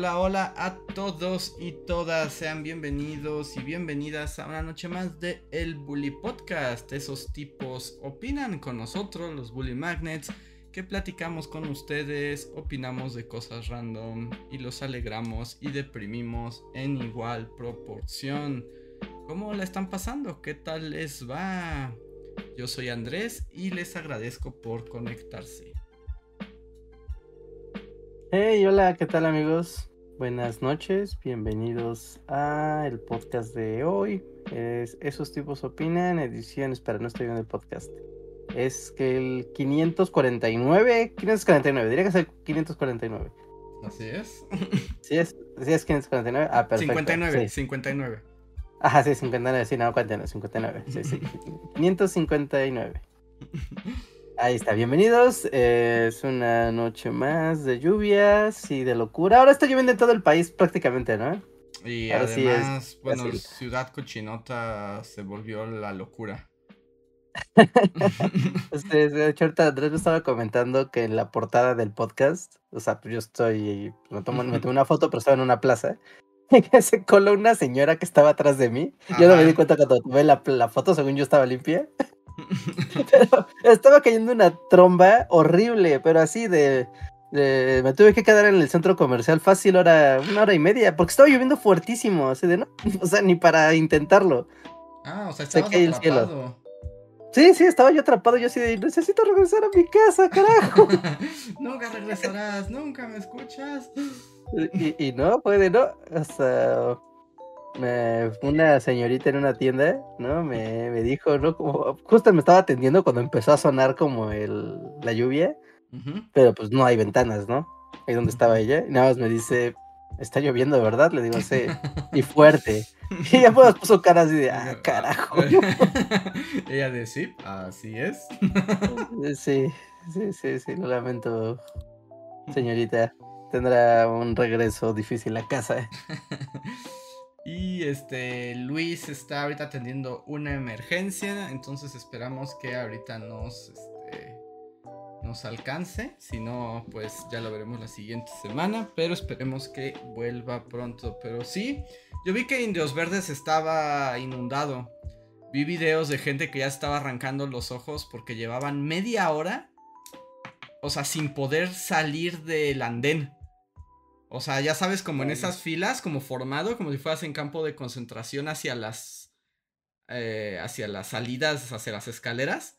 Hola, hola a todos y todas, sean bienvenidos y bienvenidas a una noche más de El Bully Podcast. Esos tipos opinan con nosotros, los Bully Magnets, que platicamos con ustedes, opinamos de cosas random y los alegramos y deprimimos en igual proporción. ¿Cómo la están pasando? ¿Qué tal les va? Yo soy Andrés y les agradezco por conectarse. Hey, hola, ¿qué tal amigos? Buenas noches, bienvenidos a el podcast de hoy. Es Esos tipos opinan, ediciones para no estoy en el podcast. Es que el 549, 549, diría que es el 549. Así es. Sí es, sí es 549. Ah, perfecto. 59, 59. Ajá, sí, 59, sí, no, 49, 59. Sí, sí. 559. Ahí está, bienvenidos. es una noche más de lluvias y de locura. Ahora está lloviendo en todo el país prácticamente, ¿no? Y además, bueno, Ciudad Cochinota se volvió la locura. de hecho, ahorita Andrés me estaba comentando que en la portada del podcast, o sea, pues yo estoy, me tomo, me tomo una foto, pero estaba en una plaza. Y se coló una señora que estaba atrás de mí. Yo no me di cuenta cuando tomé la, la foto, según yo estaba limpia. Pero estaba cayendo una tromba horrible, pero así de, Me tuve que quedar en el centro comercial fácil hora, una hora y media, porque estaba lloviendo fuertísimo, así de no, o sea, ni para intentarlo. Ah, o sea, estabas atrapado. Sí, sí, estaba yo atrapado, yo así de, necesito regresar a mi casa, carajo. nunca regresarás, nunca me escuchas. Y, y no, puede, no, hasta me, una señorita en una tienda, ¿no? Me, me, dijo, ¿no? Como, justo me estaba atendiendo cuando empezó a sonar como el, la lluvia, pero pues no hay ventanas, ¿no? Ahí donde estaba ella, y nada más me dice, está lloviendo, ¿verdad? Le digo, sí, y fuerte. Y ella pues, puso cara así de, ah, carajo. ella de, sí, así es. sí, sí, sí, sí, lo lamento, señorita. Tendrá un regreso difícil a casa. Y este Luis está ahorita atendiendo una emergencia, entonces esperamos que ahorita nos este, nos alcance, si no pues ya lo veremos la siguiente semana, pero esperemos que vuelva pronto, pero sí, yo vi que Indios Verdes estaba inundado. Vi videos de gente que ya estaba arrancando los ojos porque llevaban media hora, o sea, sin poder salir del andén. O sea, ya sabes, como en esas filas, como formado, como si fueras en campo de concentración hacia las. Eh, hacia las salidas, hacia las escaleras.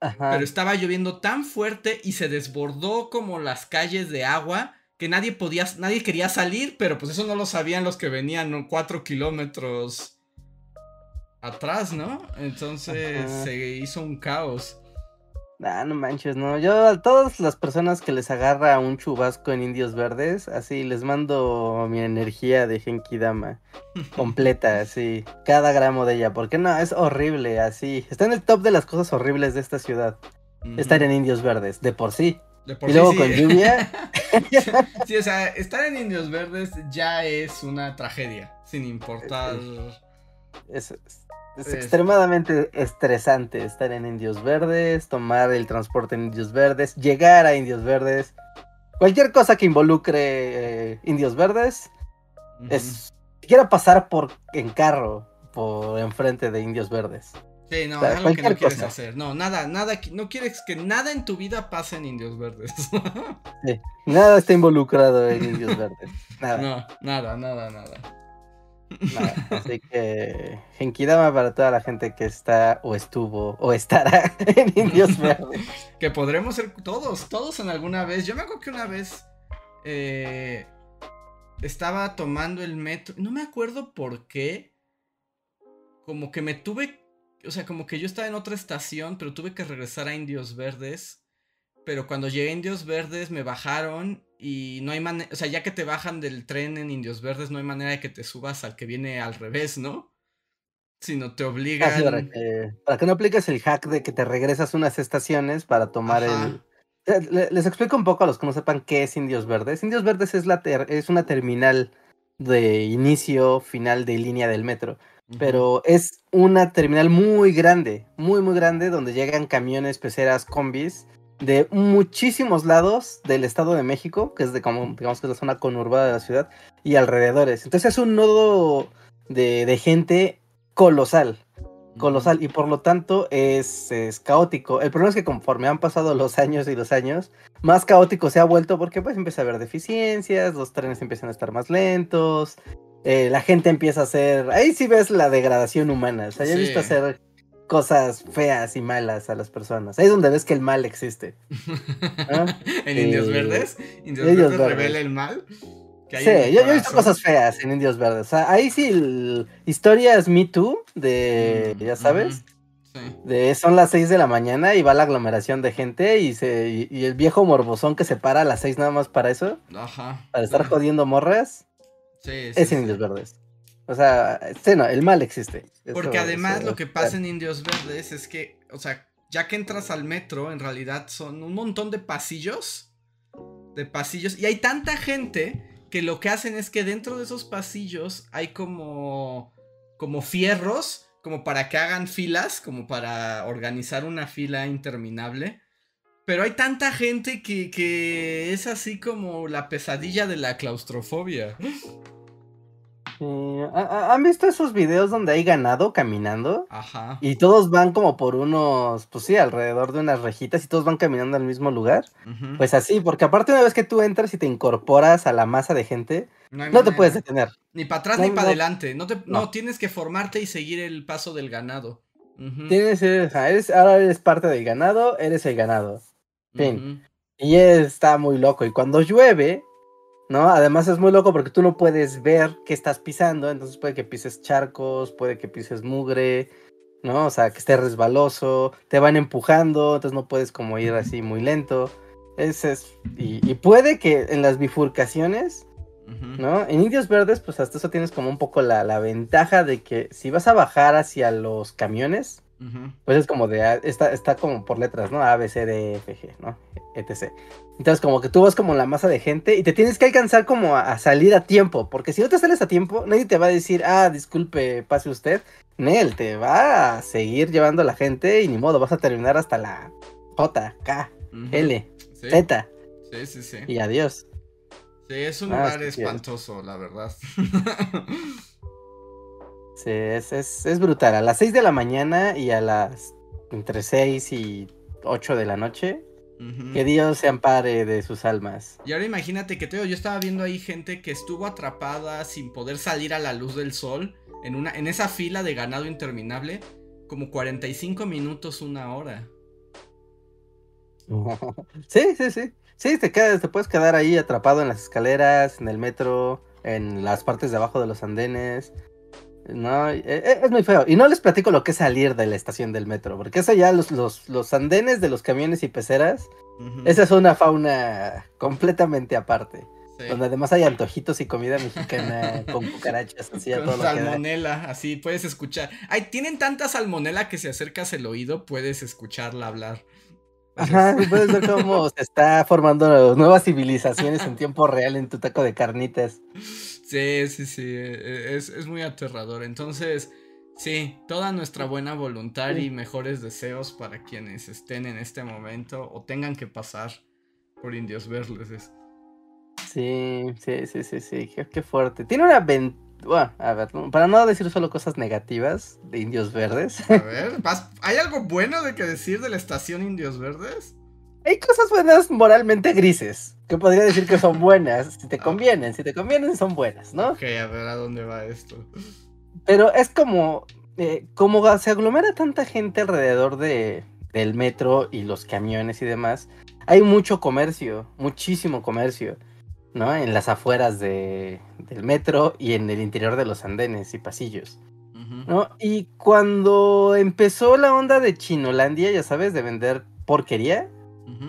Pero estaba lloviendo tan fuerte y se desbordó como las calles de agua que nadie podía, nadie quería salir, pero pues eso no lo sabían los que venían cuatro kilómetros atrás, ¿no? Entonces se hizo un caos. Ah, no manches, no. Yo a todas las personas que les agarra un chubasco en Indios Verdes, así les mando mi energía de Genki Dama completa, así, cada gramo de ella, porque no, es horrible, así. Está en el top de las cosas horribles de esta ciudad. Estar en Indios Verdes, de por sí. De por y luego con lluvia. sí, o sea, estar en Indios Verdes ya es una tragedia, sin importar. Es, es extremadamente estresante estar en Indios Verdes, tomar el transporte en Indios Verdes, llegar a Indios Verdes. Cualquier cosa que involucre eh, Indios Verdes es. Quiero pasar por en carro por enfrente de Indios Verdes. Sí, no, es algo que no quieres hacer. No, nada, nada, no quieres que nada en tu vida pase en Indios Verdes. sí, nada está involucrado en Indios Verdes. Nada. No, nada, nada, nada así que Genkidama para toda la gente que está o estuvo o estará en Indios Verdes. que podremos ser todos, todos en alguna vez. Yo me acuerdo que una vez eh, estaba tomando el metro, no me acuerdo por qué, como que me tuve, o sea, como que yo estaba en otra estación, pero tuve que regresar a Indios Verdes. Pero cuando llegué a Indios Verdes me bajaron y no hay manera, o sea, ya que te bajan del tren en Indios Verdes, no hay manera de que te subas al que viene al revés, ¿no? sino te Ah, obligan. sí, para, que, para que no apliques el hack de que te regresas unas estaciones para tomar Ajá. el... Le- Les explico un poco a los que no sepan qué es Indios Verdes. Indios Verdes es, la ter- es una terminal de inicio, final de línea del metro. Pero es una terminal muy grande, muy, muy grande, donde llegan camiones, peceras, combis de muchísimos lados del Estado de México, que es de como, digamos que es la zona conurbada de la ciudad, y alrededores. Entonces es un nodo de, de gente colosal, colosal, y por lo tanto es, es caótico. El problema es que conforme han pasado los años y los años, más caótico se ha vuelto porque pues empieza a haber deficiencias, los trenes empiezan a estar más lentos, eh, la gente empieza a hacer. Ahí sí ves la degradación humana. O sea, yo he visto Sí. hacer cosas feas y malas a las personas. Ahí es donde ves que el mal existe. ¿Ah? en Indios Verdes, Indios Indios Verdes Verdes. revela el mal. que Sí, el yo, yo he visto cosas feas en Indios Verdes. O sea, ahí sí, el- historias Me Too de, Mm, ya sabes, sí. de son las 6 de la mañana y va la aglomeración de gente y, se, y, y el viejo morbosón que se para a las 6 nada más para eso, Ajá. para estar jodiendo morras, Sí, es en Indios Verdes. O sea, sí, no, el mal existe. Porque además eso- lo que pasa en Indios Verdes es que, o sea, ya que entras al metro, en realidad son un montón de pasillos. De pasillos. Y hay tanta gente que lo que hacen es que dentro de esos pasillos hay como. como fierros. Como para que hagan filas. Como para organizar una fila interminable. Pero hay tanta gente que, que es así como la pesadilla de la claustrofobia. Sí, ¿ha- ha- ¿Han visto esos videos donde hay ganado caminando? Ajá. Y todos van como por unos, pues sí, alrededor de unas rejitas y todos van caminando al mismo lugar. Pues así, porque aparte una vez que tú entras y te incorporas a la masa de gente, No te puedes detener. Ni para atrás No, ni para no. adelante. No, te, no. Tienes que formarte y seguir el paso del ganado. Ujú, Tienes, eh, ajá, eres, ahora eres parte del ganado, eres el ganado. fin. Y está muy loco. Y cuando llueve, ¿no? Además es muy loco porque tú no puedes ver qué estás pisando. Entonces puede que pises charcos, puede que pises mugre, ¿no? O sea, que esté resbaloso. Te van empujando, entonces no puedes como ir así muy lento. Ese es, y, y puede que en las bifurcaciones. ¿no? En Indios Verdes, pues hasta eso tienes como un poco la, la ventaja de que si vas a bajar hacia los camiones, Pues es como de, A- está, está como por letras, ¿no? A, B, C, D, F, G, ¿no? etc. Entonces como que tú vas como la masa de gente y te tienes que alcanzar como a, a salir a tiempo, porque si no te sales a tiempo, nadie te va a decir, ah, disculpe, pase usted. Nel, te va a seguir llevando a la gente y ni modo, vas a terminar hasta la J, K, Ujú. L, Sí, Z sí, sí, sí. y adiós. Sí, es un Ah, lugar sí. espantoso, la verdad. Sí, es, es, es brutal. A las 6 de la mañana y a las entre 6 y 8 de la noche, que Dios se ampare de sus almas. Y ahora imagínate que te yo estaba viendo ahí gente que estuvo atrapada sin poder salir a la luz del sol en una en esa fila de ganado interminable como 45 minutos, una hora. Sí, sí, sí. Sí, te quedas, te puedes quedar ahí atrapado en las escaleras, en el metro, en las partes de abajo de los andenes. No, e- e- es muy feo. Y no les platico lo que es salir de la estación del metro, porque eso ya los, los, los andenes de los camiones y peceras, esa es una fauna completamente aparte. Sí. Donde además hay antojitos y comida mexicana con cucarachas, así a Con todo lo que da. salmonela, así puedes escuchar. Ay, tienen tanta salmonela que si acercas el oído puedes escucharla hablar. Ajá, puedes ver cómo se está formando nuevas civilizaciones en tiempo real en tu taco de carnitas. Sí, sí, sí, e- es, es muy aterrador. Entonces, sí, toda nuestra buena voluntad y mejores deseos para quienes estén en este momento o tengan que pasar por Indios Verdes. Sí, sí, sí, sí, sí, qué, qué fuerte. Tiene una ventaja, bueno, a ver, para no decir solo cosas negativas de Indios Verdes, A ver, ¿vas- ¿hay algo bueno de que decir de la estación Indios Verdes? hay cosas buenas moralmente grises, que podría decir que son buenas, si te convienen, si te convienen son buenas, ¿no? Ok, a ver a dónde va esto. Pero es como, eh, como se aglomera tanta gente alrededor de, del metro y los camiones y demás, hay mucho comercio, muchísimo comercio, ¿no? En las afueras de, del metro y en el interior de los andenes y pasillos. ¿no? Y cuando empezó la onda de Chinolandia, ya sabes, de vender porquería,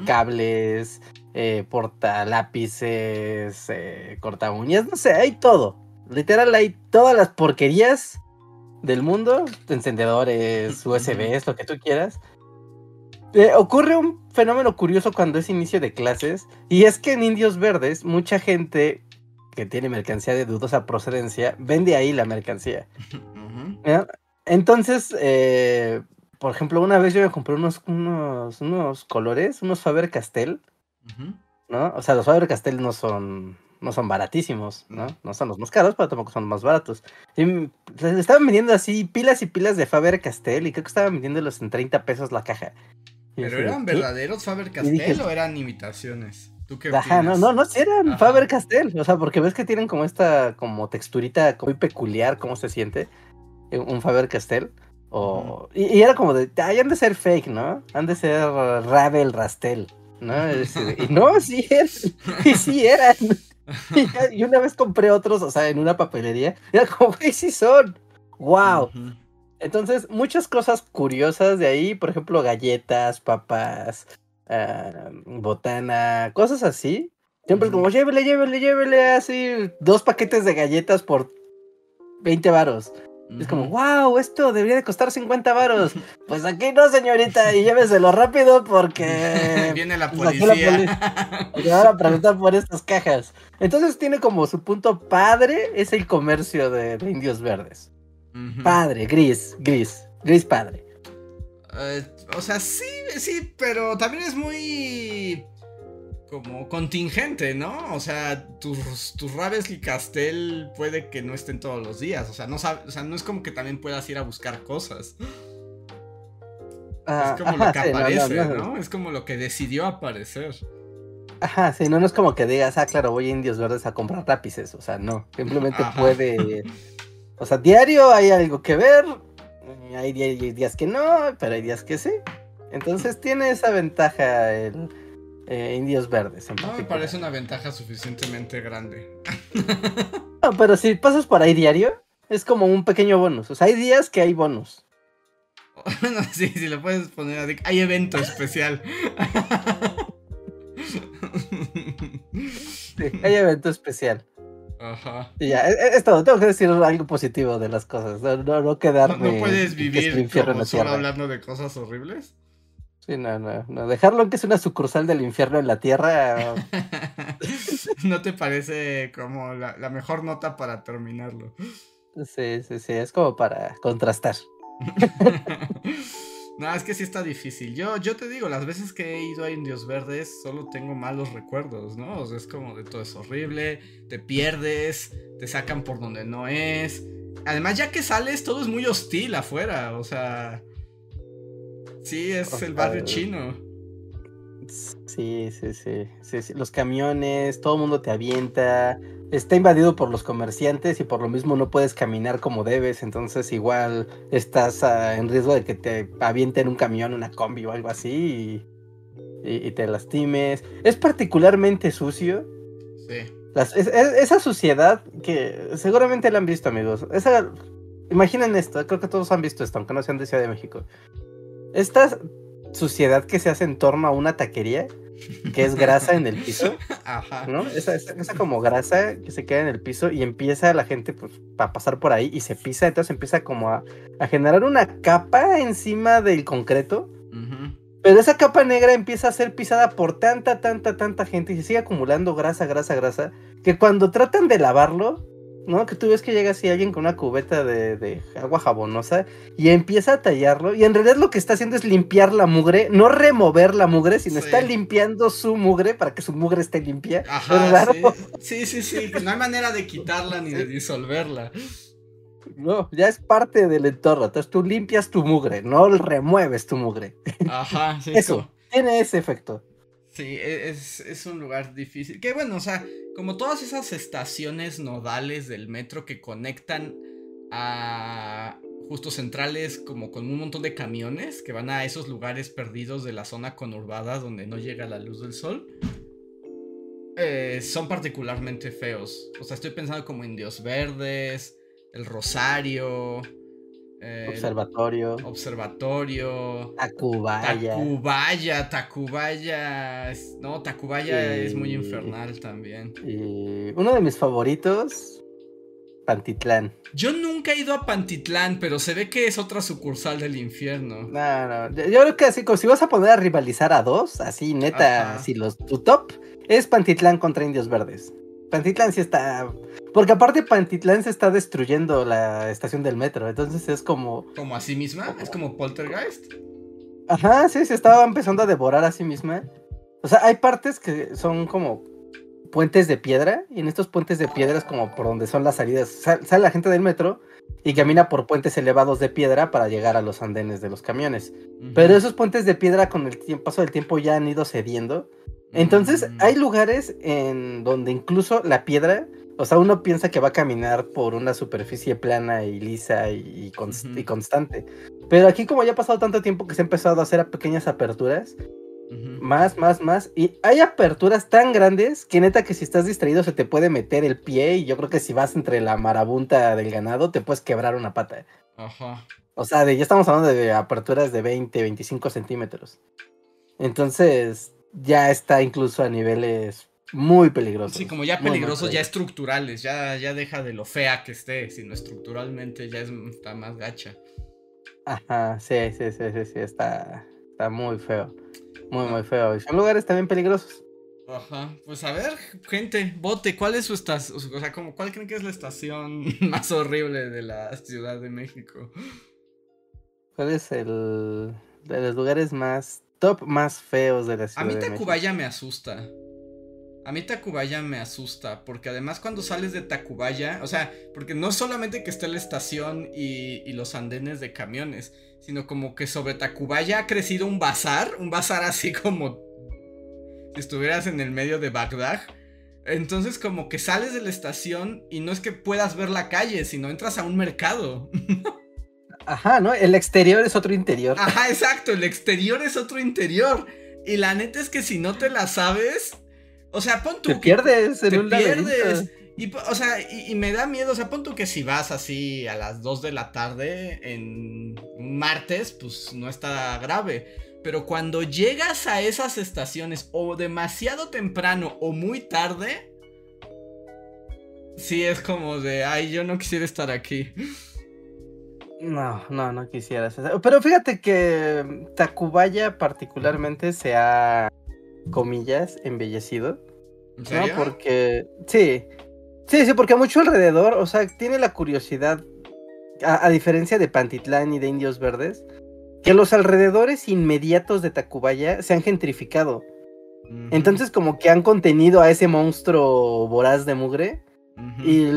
cables, eh, portalápices, eh, corta uñas, no sé, hay todo. Literal, hay todas las porquerías del mundo, encendedores, USBs, lo que tú quieras. Eh, ocurre un fenómeno curioso cuando es inicio de clases, y es que en Indios Verdes mucha gente que tiene mercancía de dudosa procedencia vende ahí la mercancía. Entonces, por ejemplo, una vez yo me compré unos, unos, unos colores, unos Faber Castell, ¿no? O sea, los Faber Castell no son, no son baratísimos, ¿no? No son los más caros, pero tampoco son los más baratos. Y estaban vendiendo así pilas y pilas de Faber Castell y creo que estaban vendiéndolos en 30 pesos la caja. ¿Pero eran verdaderos Faber Castell o eran imitaciones? ¿Tú qué Ajá, no, no, no, sí eran Faber Castell. O sea, porque ves que tienen como esta como texturita muy peculiar, cómo se siente eh, un Faber Castell. O, y, era como de, ay, han de ser fake, ¿no? Han de ser Ravel Rastel, ¿no? y no, sí eran. Y sí eran. Y, una vez compré otros, o sea, en una papelería. Y era como, güey, sí son. ¡Wow! Entonces, muchas cosas curiosas de ahí, por ejemplo, galletas, papas, ah, botana, cosas así. Siempre es como, llévele, llévele, llévele, así, dos paquetes de galletas por 20 varos. Es como, wow, esto debería de costar 50 varos. Pues aquí no, señorita, y lléveselo rápido porque... Viene la pues policía. Y van a preguntar por estas cajas. Entonces tiene como su punto padre, es el comercio de indios verdes. Padre, gris, gris, gris padre. Eh, o sea, sí, sí, pero también es muy como contingente, ¿no? O sea, tus, tus Rabes y Castel puede que no estén todos los días. O sea, no sabe, o sea, no es como que también puedas ir a buscar cosas. es como lo que aparece, no, Es como lo que decidió aparecer. Ajá, sí, no, no es como que digas, ah, claro, voy a Indios Verdes a comprar lápices. O sea, no. Simplemente puede o sea, diario hay algo que ver, hay, días que no, pero hay días que sí. Entonces tiene esa ventaja el eh, Indios Verdes. no me parece una ventaja suficientemente grande. no, pero si pasas por ahí diario, es como un pequeño bonus. O sea, hay días que hay bonus. no, sí, sí, lo puedes poner así. Hay evento especial. sí, hay evento especial. Ajá. ya, es, todo. Tengo que decir algo positivo de las cosas. No, no, no quedarme. ¿No, puedes vivir como solo hablando de cosas horribles? Sí, no, no, no. Dejarlo que es una sucursal del infierno en la tierra. ¿No te parece como la, la mejor nota para terminarlo? Sí, sí, sí. Es como para contrastar. No, es que sí está difícil. Yo, yo te digo, las veces que he ido a Indios Verdes solo tengo malos recuerdos, ¿no? O sea, es como de todo es horrible, te pierdes, te sacan por donde no es. Además, ya que sales, todo es muy hostil afuera, o sea... Sí, es el barrio chino. Sí, sí, sí, sí, sí. Los camiones, todo el mundo te avienta está invadido por los comerciantes y por lo mismo no puedes caminar como debes, entonces igual estás ah, en riesgo de que te avienten un camión, una combi o algo así y, te lastimes. Es particularmente sucio. Sí. esa suciedad que seguramente la han visto amigos. Esa, imaginen esto, creo que todos han visto esto, aunque no sean de Ciudad de México. Esta suciedad que se hace en torno a una taquería que es grasa en el piso. Ajá. ¿No? Esa, esa, como grasa que se queda en el piso y empieza la gente pues a pasar por ahí y se pisa, entonces empieza como a, generar una capa encima del concreto. Pero esa capa negra empieza a ser pisada por tanta, tanta, tanta gente y se sigue acumulando grasa, grasa, grasa, que cuando tratan de lavarlo, ¿no? Que tú ves que llega así alguien con una cubeta de, agua jabonosa y empieza a tallarlo. Y en realidad lo que está haciendo es limpiar la mugre, no remover la mugre, sino está limpiando su mugre para que su mugre esté limpia. Ajá, sí. sí, sí, No hay manera de quitarla ni de disolverla. No, ya es parte del entorno. Entonces tú limpias tu mugre, no remueves tu mugre. Ajá, sí. Eso, tiene ese efecto. Sí, e, es, es, un lugar difícil. Que bueno, o sea, como todas esas estaciones nodales del metro que conectan a justo centrales como con un montón de camiones que van a esos lugares perdidos de la zona conurbada donde no llega la luz del sol. Eh, son particularmente feos. O sea, estoy pensando como Indios Verdes, el Rosario, observatorio. Observatorio. Tacubaya. Tacubaya, Tacubaya. No, Tacubaya es muy infernal también. Y uno de mis favoritos. Pantitlán. Yo nunca he ido a Pantitlán, pero se ve que es otra sucursal del infierno. No, no. Yo, creo que así, como si vas a poner a rivalizar a dos, así neta, si los tu top es Pantitlán contra Indios Verdes. Pantitlán sí está. Porque aparte Pantitlán se está destruyendo la estación del metro. Entonces es como. ¿Como a sí misma? ¿Es como Poltergeist? Ajá, sí, se estaba empezando a devorar a sí misma. O sea, hay partes que son como puentes de piedra. Y en estos puentes de piedra es como por donde son las salidas. sale la gente del metro y camina por puentes elevados de piedra para llegar a los andenes de los camiones. Pero esos puentes de piedra con el paso del tiempo ya han ido cediendo. Entonces, mm. hay lugares en donde incluso la piedra, o sea, uno piensa que va a caminar por una superficie plana y lisa y, constante. Pero aquí, como ya ha pasado tanto tiempo que se ha empezado a hacer pequeñas aperturas, más, más, más. Y hay aperturas tan grandes que neta que si estás distraído se te puede meter el pie y yo creo que si vas entre la marabunta del ganado te puedes quebrar una pata. Ajá. O sea, de, ya estamos hablando de aperturas de 20, 25 centímetros. Entonces, ya está incluso a niveles muy peligrosos. Sí, como ya peligrosos, ya estructurales, ya, ya deja de lo fea que esté, sino estructuralmente ya está más gacha. Ajá, sí, sí, sí, sí, sí, está, está muy feo. Muy, muy feo. Y son lugares también peligrosos. Ajá, pues a ver, gente, vote, ¿cuál es su estación? O sea, como, ¿cuál creen que es la estación más horrible de la Ciudad de México? ¿Cuál es el de los lugares más top más feos de la ciudad. A mí Tacubaya me asusta. A mí Tacubaya me asusta, porque además cuando sales de Tacubaya, o sea, porque no solamente que esté la estación y, los andenes de camiones, sino como que sobre Tacubaya ha crecido un bazar, un bazar así como si estuvieras en el medio de Bagdad. Entonces como que sales de la estación y no es que puedas ver la calle, sino entras a un mercado. Ajá, ¿no? El exterior es otro interior. Ajá, exacto, el exterior es otro interior. Y la neta es que si no te la sabes, o sea, pon tú. Te pierdes en te pierdes. Y, o sea, y, me da miedo, o sea, pon tú que si vas así a las 2 de la tarde en un martes, pues no está grave. Pero cuando llegas a esas estaciones o demasiado temprano o muy tarde, sí es como de, ay, yo no quisiera estar aquí. No, no, no quisieras. Pero fíjate que Tacubaya particularmente se ha, comillas, embellecido. ¿En serio? ¿no? Porque, sí, sí, sí, porque mucho alrededor, o sea, tiene la curiosidad, a, diferencia de Pantitlán y de Indios Verdes, que los alrededores inmediatos de Tacubaya se han gentrificado. Entonces como que han contenido a ese monstruo voraz de mugre y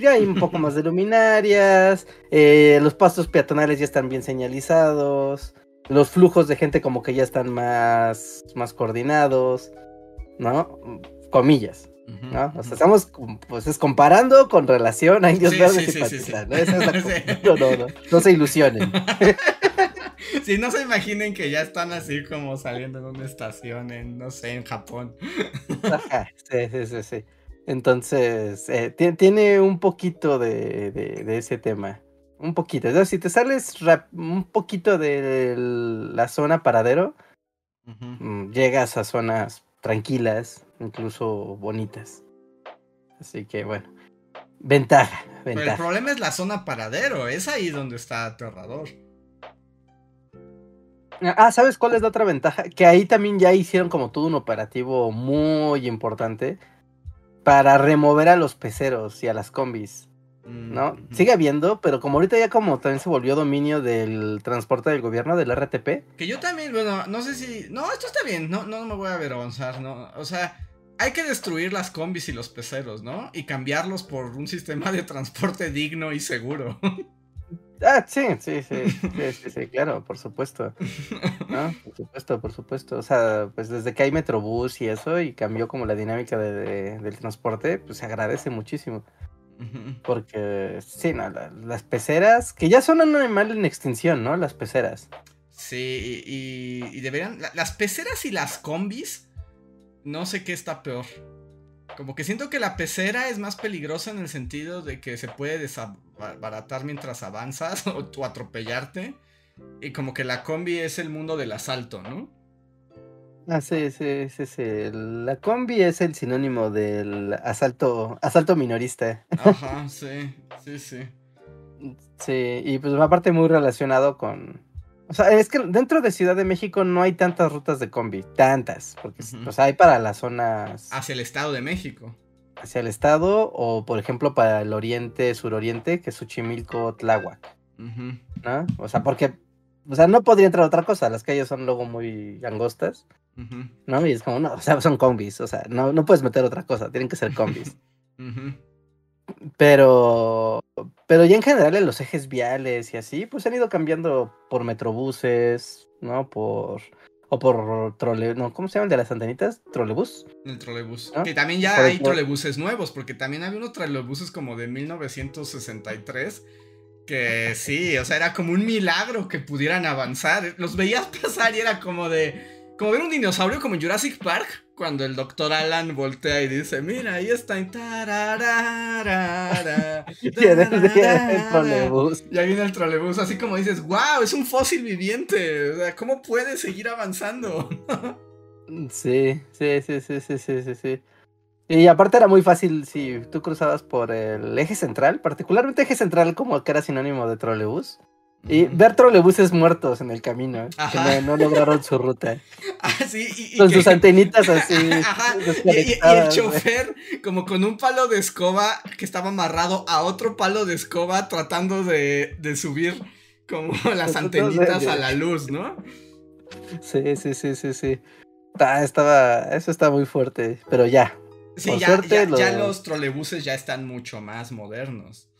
ya hay un poco más de luminarias, eh, los pasos peatonales ya están bien señalizados, los flujos de gente como que ya están más, más coordinados, ¿no? Comillas. ¿no? O sea, estamos pues es comparando con relación a Indios Verdes y Pakistán, ¿no? Esa es la no, no, no, no se ilusionen. Sí, no se imaginen que ya están así como saliendo de una estación en, no sé, en Japón. Ajá, sí, sí, sí, sí. Entonces, eh, tiene un poquito de, ese tema. Un poquito. Entonces, si te sales un poquito de la zona paradero, mm, llegas a zonas tranquilas, incluso bonitas. Así que bueno. Ventaja, ventaja. Pero el problema es la zona paradero, es ahí donde está aterrador. Ah, ¿sabes cuál es la otra ventaja? Que ahí también ya hicieron como todo un operativo muy importante para remover a los peceros y a las combis. ¿No? Mm, Sigue habiendo, pero como ahorita ya como también se volvió dominio del transporte del gobierno, del RTP. Que yo también, bueno, no sé si. No, esto está bien, no, no me voy a avergonzar, ¿no? O sea, hay que destruir las combis y los peceros, ¿no? Y cambiarlos por un sistema de transporte digno y seguro. Ah, sí, sí, sí, sí, sí, claro, por supuesto. Por supuesto, por supuesto. O sea, pues desde que hay Metrobús y eso, y cambió como la dinámica de, del transporte, pues se agradece muchísimo. Porque, sí, no, las peceras, que ya son un animal en extinción, ¿no? Las peceras. Sí, y, deberían. las peceras y las combis, no sé qué está peor. Como que siento que la pecera es más peligrosa en el sentido de que se puede desbaratar mientras avanzas o, atropellarte. Y como que la combi es el mundo del asalto, ¿no? Ah, sí, sí, sí, sí. La combi es el sinónimo del asalto, asalto minorista. Ajá, sí, sí, sí. Sí, y pues aparte muy relacionado con... O sea, es que dentro de Ciudad de México no hay tantas rutas de combi, tantas, porque uh hay para las zonas... Hacia el Estado de México. Hacia el Estado o, por ejemplo, para el oriente, suroriente, que es Xochimilco, Tláhuac. ¿No? O sea, porque... O sea, no podría entrar otra cosa, las calles son luego muy angostas. ¿No? Y es como, no, o sea, son combis, o sea, no, no puedes meter otra cosa, tienen que ser combis. Pero, pero ya en general en los ejes viales y así, pues han ido cambiando por metrobuses, ¿no? Por, o por trole, no, ¿cómo se llaman de las antenitas? ¿Trolebús? El trolebús. Que también ya hay trolebuses nuevos, porque también había unos trolebuses como de 1963 que sí, o sea, era como un milagro que pudieran avanzar. Los veías pasar y era como de como ver un dinosaurio como en Jurassic Park, cuando el doctor Alan voltea y dice, mira, ahí está. Y, y ahí viene el trolebús, así como dices, wow, es un fósil viviente. O sea, ¿cómo puede seguir avanzando? sí, sí, sí, sí, sí, sí, sí. Y aparte era muy fácil si tú cruzabas por el eje central, particularmente eje central como que era sinónimo de trolebús. Y ver trolebuses muertos en el camino, que no, lograron su ruta. Ah, sí, con sus antenitas así. Y, el chofer, como con un palo de escoba que estaba amarrado a otro palo de escoba, tratando de, subir como las antenitas a la luz, ¿no? Sí, sí, sí, sí, sí. Ah, estaba, eso está muy fuerte, pero ya. Sí, ya, ya, los trolebuses ya están mucho más modernos.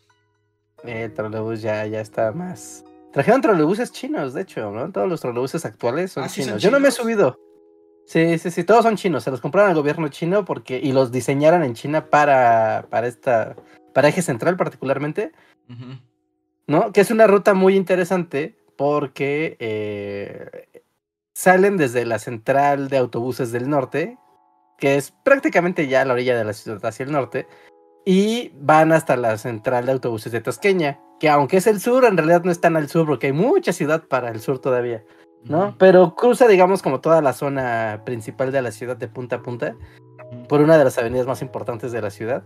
El trolebús ya, ya está más, Trajeron trolebuses chinos, de hecho, ¿no? Todos los trolebuses actuales son, ah, chinos. Yo no me he subido. Sí, sí, sí, todos son chinos. Se los compraron al gobierno chino porque y los diseñaron en China para, para esta, para eje central particularmente, ¿no? Que es una ruta muy interesante porque eh, salen desde la central de autobuses del norte, que es prácticamente ya a la orilla de la ciudad hacia el norte, y van hasta la central de autobuses de Tosqueña que aunque es el sur, en realidad no es tan al sur porque hay mucha ciudad para el sur todavía, ¿no? Pero cruza, digamos, como toda la zona principal de la ciudad de punta a punta, por una de las avenidas más importantes de la ciudad,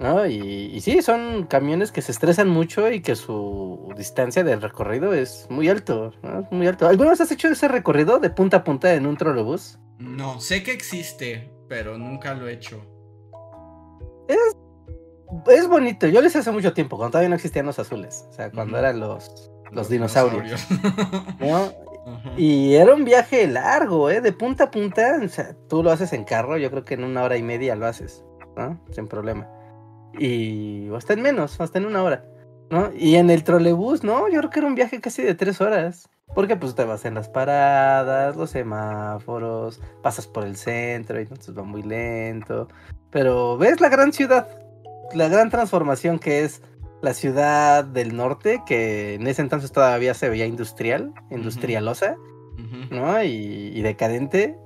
¿no? Y, sí, son camiones que se estresan mucho y que su distancia de recorrido es muy alto, ¿no? Muy alto. ¿Alguna vez has hecho ese recorrido de punta a punta en un trolebús? No, sé que existe, pero nunca lo he hecho. Es es bonito. Yo les hace mucho tiempo, cuando todavía no existían los azules. O sea, cuando eran los, los, dinosaurios. Y era un viaje largo, ¿eh? De punta a punta. O sea, tú lo haces en carro, yo creo que en una hora y media lo haces, ¿no? Sin problema. Y hasta en menos, hasta en una hora, ¿no? Y en el trolebús, ¿no? Yo creo que era un viaje casi de tres horas. Porque pues te vas en las paradas, los semáforos, pasas por el centro y entonces va muy lento. Pero ves la gran ciudad, la gran transformación que es la ciudad del norte, que en ese entonces todavía se veía industrial, industrialosa, ¿no? Y, decadente,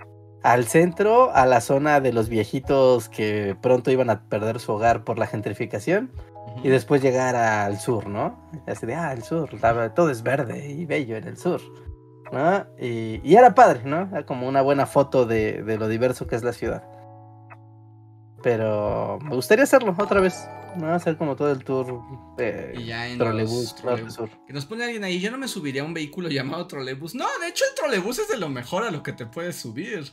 al centro, a la zona de los viejitos que pronto iban a perder su hogar por la gentrificación, y después llegar al sur, ¿no? Así de, ah, el sur, todo es verde y bello en el sur, ¿no? Y, era padre, ¿no? Era como una buena foto de, de lo diverso que es la ciudad. Pero me gustaría hacerlo otra vez. ¿no? Hacer como todo el tour de y ya en trolebús, Que nos pone alguien ahí. Yo no me subiría a un vehículo llamado trolebús. No, de hecho, el trolebús es de lo mejor a lo que te puedes subir.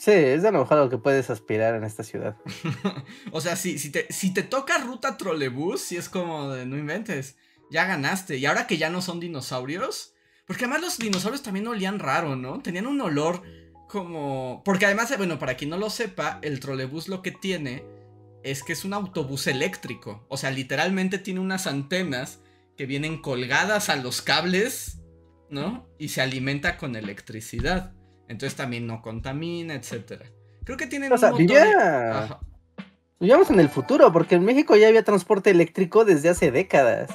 Sí, es de lo mejor lo que puedes aspirar en esta ciudad. o sea, si, si, te, si te toca ruta trolebús, si es como de no inventes. Ya ganaste. Y ahora que ya no son dinosaurios. Porque además los dinosaurios también olían raro, ¿no? Tenían un olor como... Porque además, bueno, para quien no lo sepa, el trolebús lo que tiene es que es un autobús eléctrico. O sea, literalmente tiene unas antenas que vienen colgadas a los cables, ¿no? Y se alimenta con electricidad. Entonces también no contamina, etcétera. Creo que tienen o sea, un. Vivíamos en el futuro, porque en México ya había transporte eléctrico desde hace décadas.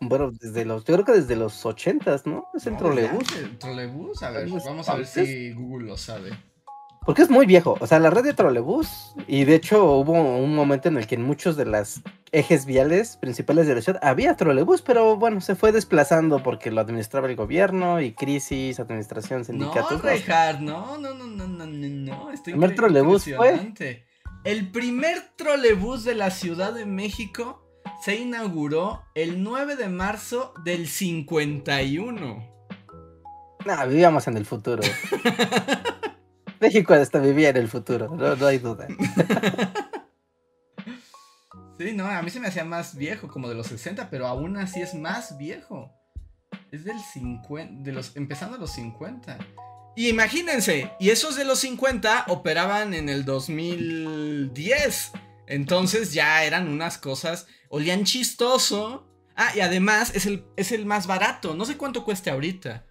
Bueno, desde los, yo creo que desde los ochentas, ¿no? Es el trolebús. ¿El trolebús? A ver, vamos a ver si Google lo sabe. Porque es muy viejo. O sea, la red de trolebús, y de hecho hubo un momento en el que en muchos de las ejes viales principales de la ciudad había trolebús, pero bueno, se fue desplazando porque lo administraba el gobierno y crisis, administración, sindicatos. No, no, no, no, no, no, no, no. Estoy el primer trolebús fue. El primer trolebús de la Ciudad de México se inauguró el 9 de marzo del 51. No, vivíamos en el futuro. México hasta vivía en el futuro, no, hay duda. sí, no, a mí se me hacía más viejo, como de los 60, pero aún así es más viejo. Es del 50, de los, empezando a los 50. Y imagínense, y esos de los 50 operaban en el 2010. Entonces ya eran unas cosas, olían chistoso. Ah, y además es el, es el más barato. No sé cuánto cueste ahorita.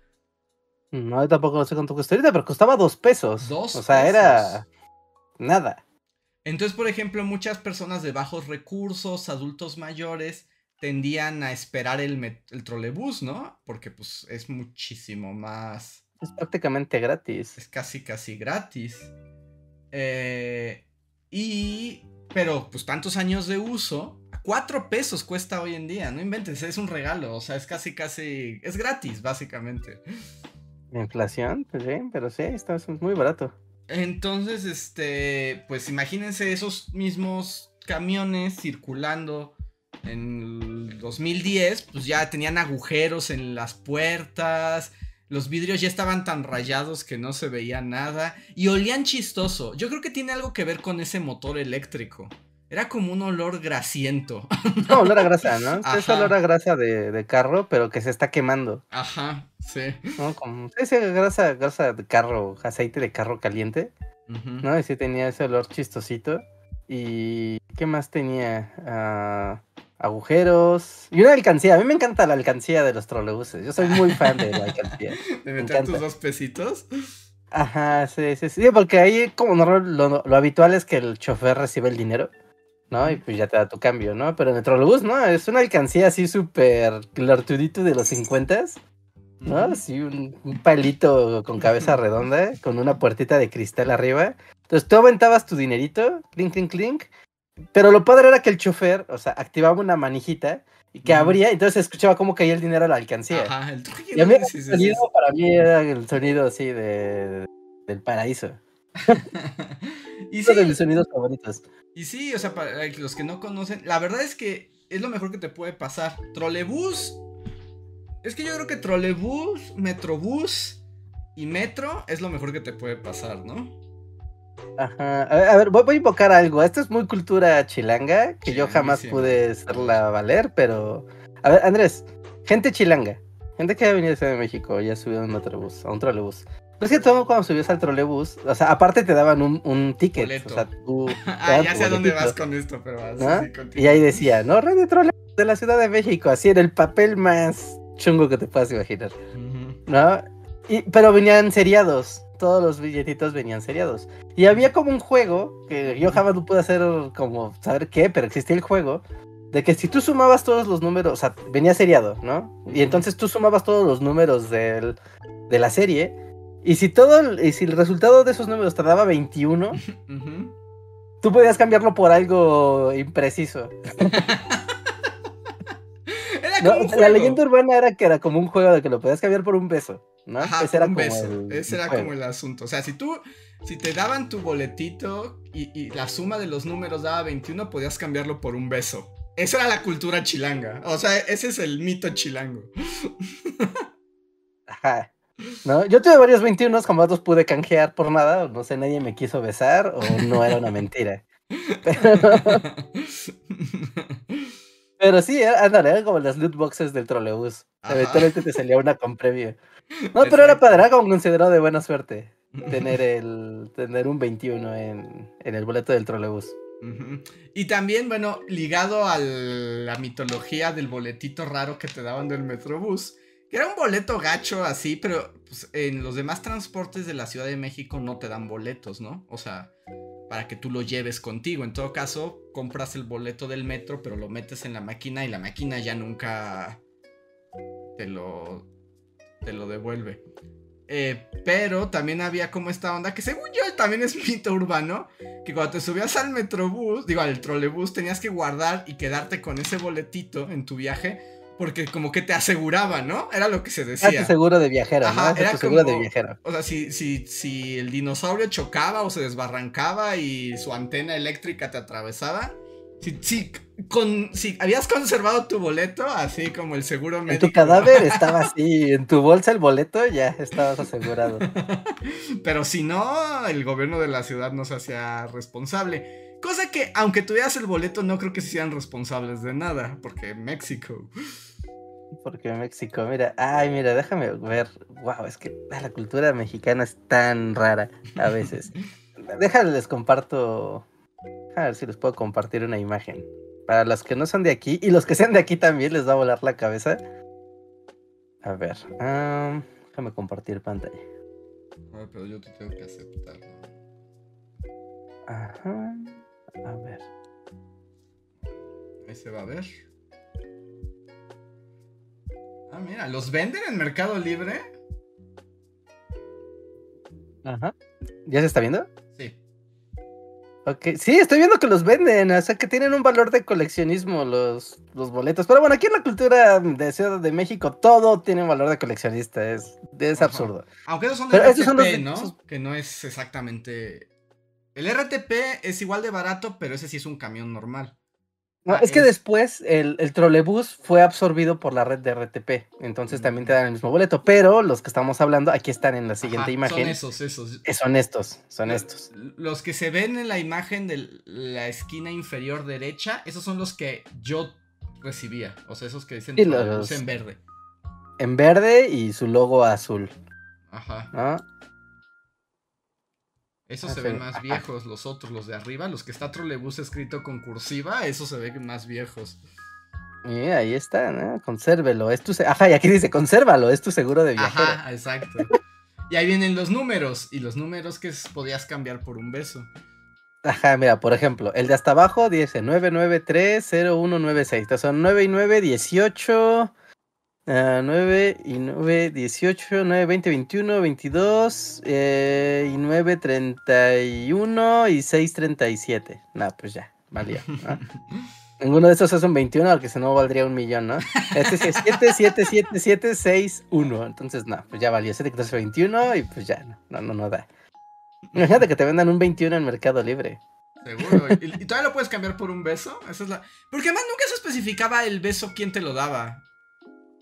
No, tampoco no sé cuánto cuesta ahorita, pero costaba dos pesos. Dos. O sea, era nada. Entonces, por ejemplo, muchas personas de bajos recursos, adultos mayores, tendían a esperar el, el trolebús, ¿no? Porque pues es muchísimo más... Es prácticamente gratis. Es casi, casi gratis. Eh, y... Pero pues tantos años de uso, cuatro pesos cuesta hoy en día, no inventes, es un regalo, o sea, es casi, casi... Es gratis, básicamente. Inflación, pues sí, pero sí, está muy barato. Entonces, este, pues imagínense esos mismos camiones circulando en el 2010, pues ya tenían agujeros en las puertas, los vidrios ya estaban tan rayados que no se veía nada y olían chistoso. Yo creo que tiene algo que ver con ese motor eléctrico. Era como un olor grasiento. No, olor a grasa, ¿no? Es olor a grasa de, carro, pero que se está quemando. Ajá, sí. ¿No? Como esa grasa, grasa de carro, aceite de carro caliente. ¿No? Y sí tenía ese olor chistosito. ¿Y qué más tenía? Ah, agujeros. Y una alcancía. A mí me encanta la alcancía de los trolebuses. Yo soy muy fan de la alcancía. ¿De meter tus dos pesitos? Ajá, sí, sí, sí. Porque ahí como no, lo, lo habitual es que el chofer recibe el dinero. ¿No? Y pues ya te da tu cambio, ¿no? Pero en el trolebús, ¿no? Es una alcancía así súper clartudito de los 50, ¿no? Así un, palito con cabeza redonda, con una puertita de cristal arriba. Entonces tú aventabas tu dinerito, clink, clink, clink. Pero lo padre era que el chofer, o sea, activaba una manijita y que abría, entonces escuchaba cómo caía el dinero a la alcancía. Ajá, el y a mí el sonido para mí era el sonido así de, del paraíso. y sí, de mis sonidos favoritos. Y sí, o sea, para los que no conocen, la verdad es que es lo mejor que te puede pasar. Trolebús. Es que yo creo que trolebús, metrobús y metro es lo mejor que te puede pasar, ¿no? Ajá. A ver, voy, a invocar algo. Esto es muy cultura chilanga, que yo jamás pude hacerla valer, pero. A ver, Andrés, gente chilanga. Gente que ha venido de Ciudad de México y ha subido a un metrobús, a un trolebús. Es que todo cuando subías al trolebús, o sea, aparte te daban un, un ticket. O sea, tú. ah, ya sé a dónde vas con esto, pero vas Y ahí decía, ¿no? Red de trolebús de la Ciudad de México, así en el papel más chungo que te puedas imaginar. ¿No? Y, pero venían seriados. Todos los billetitos venían seriados. Y había como un juego que yo jamás no pude hacer como saber qué, pero existía el juego de que si tú sumabas todos los números, o sea, venía seriado, ¿no? Y entonces tú sumabas todos los números del, de la serie y si todo, y si el resultado de esos números te daba 21, tú podías cambiarlo por algo impreciso. la leyenda urbana era que era como un juego de que lo podías cambiar por un beso, ¿no? Ese era, como El, Ese era como el asunto. O sea, si tú, si te daban tu boletito y, y, la suma de los números daba 21, podías cambiarlo por un beso. Esa era la cultura chilanga. O sea, ese es el mito chilango. Ajá. ¿No? Yo tuve varios 21, jamás los pude canjear por nada, no sé, nadie me quiso besar o no era una mentira. Pero, sí, ándale, eran como las loot boxes del trolebús. Eventualmente te salía una con premio. No, pero era padre, era como considerado de buena suerte tener el tener un 21 en, en el boleto del trolebús. Y también, bueno, ligado a la mitología del boletito raro que te daban del Metrobús, era un boleto gacho así, pero pues, en los demás transportes de la Ciudad de México no te dan boletos, ¿no? O sea, para que tú lo lleves contigo. En todo caso, compras el boleto del metro, pero lo metes en la máquina y la máquina ya nunca te lo, te lo devuelve. Eh, pero también había como esta onda que según yo también es mito urbano, que cuando te subías al metrobús, digo al trolebús, tenías que guardar y quedarte con ese boletito en tu viaje porque como que te aseguraba, ¿no? Era lo que se decía. Era tu seguro de viajero, Ajá, ¿no? era tu seguro de viajero. O sea, si, si, si el dinosaurio chocaba o se desbarrancaba y su antena eléctrica te atravesaba, si, si, con, si habías conservado tu boleto, así como el seguro En médico. tu cadáver estaba así, en tu bolsa el boleto, ya estabas asegurado. Pero si no, el gobierno de la ciudad no se hacía responsable. Cosa que, aunque tuvieras el boleto, no creo que se hicieran responsables de nada, porque México. Porque México, mira, ay, mira, déjame ver. Wow, es que la cultura mexicana es tan rara a veces. Déjame, les comparto. A ver si les puedo compartir una imagen. Para los que no son de aquí y los que sean de aquí también les va a volar la cabeza. A ver, am, déjame compartir pantalla. Ay, pero yo te tengo que aceptar. Ajá. A ver. Ahí se va a ver. Ah, mira, ¿los venden en Mercado Libre? Ajá. ¿Ya se está viendo? Sí. Ok, sí, estoy viendo que los venden, o sea que tienen un valor de coleccionismo los, los boletos. Pero bueno, aquí en la cultura de Ciudad de México todo tiene un valor de coleccionista, es, es Ajá. absurdo. Aunque esos son de Pero estos son RTP, los- ¿no? Que no es exactamente. El RTP es igual de barato, pero ese sí es un camión normal. No, Ah, es que es- después el, el trolebús fue absorbido por la red de RTP, entonces también te dan el mismo boleto, pero los que estamos hablando aquí están en la siguiente Ajá, imagen. Son esos, esos. eh, Son estos, son Lo- estos. Los que se ven en la imagen de la esquina inferior derecha, esos son los que yo recibía. O sea, esos que dicen trolebús los- en verde. En verde y su logo azul, Ajá. ¿no? Esos Ah, se sí, ven más viejos, los otros, los de arriba, los que está trolebús escrito con cursiva, esos se ven más viejos. Y ahí está, ¿no? Consérvelo, es tu... se- Ajá, y aquí dice, consérvalo, es tu seguro de viajero. Ajá, exacto. Y ahí vienen los números, y los números que podías cambiar por un beso. Ajá, mira, por ejemplo, el de hasta abajo dice 9930196. Entonces son 9 y 9, 18. 9 y 9, 18, 9, 20, 21, 22. eh, y 9, 31 y 6, 37. No, pues ya, valía. ¿no? Ninguno de esos es un 21, porque si no valdría un millón, ¿no? Este es 7, 7, 7, 7, 6, 1. Entonces, no, pues ya valió 7, 14, 21 y pues ya, no, no, no, no da. Imagínate que te vendan un 21 en Mercado Libre. Seguro. ¿Y, y todavía lo puedes cambiar por un beso? Esa es la... Porque además nunca se especificaba el beso quién te lo daba.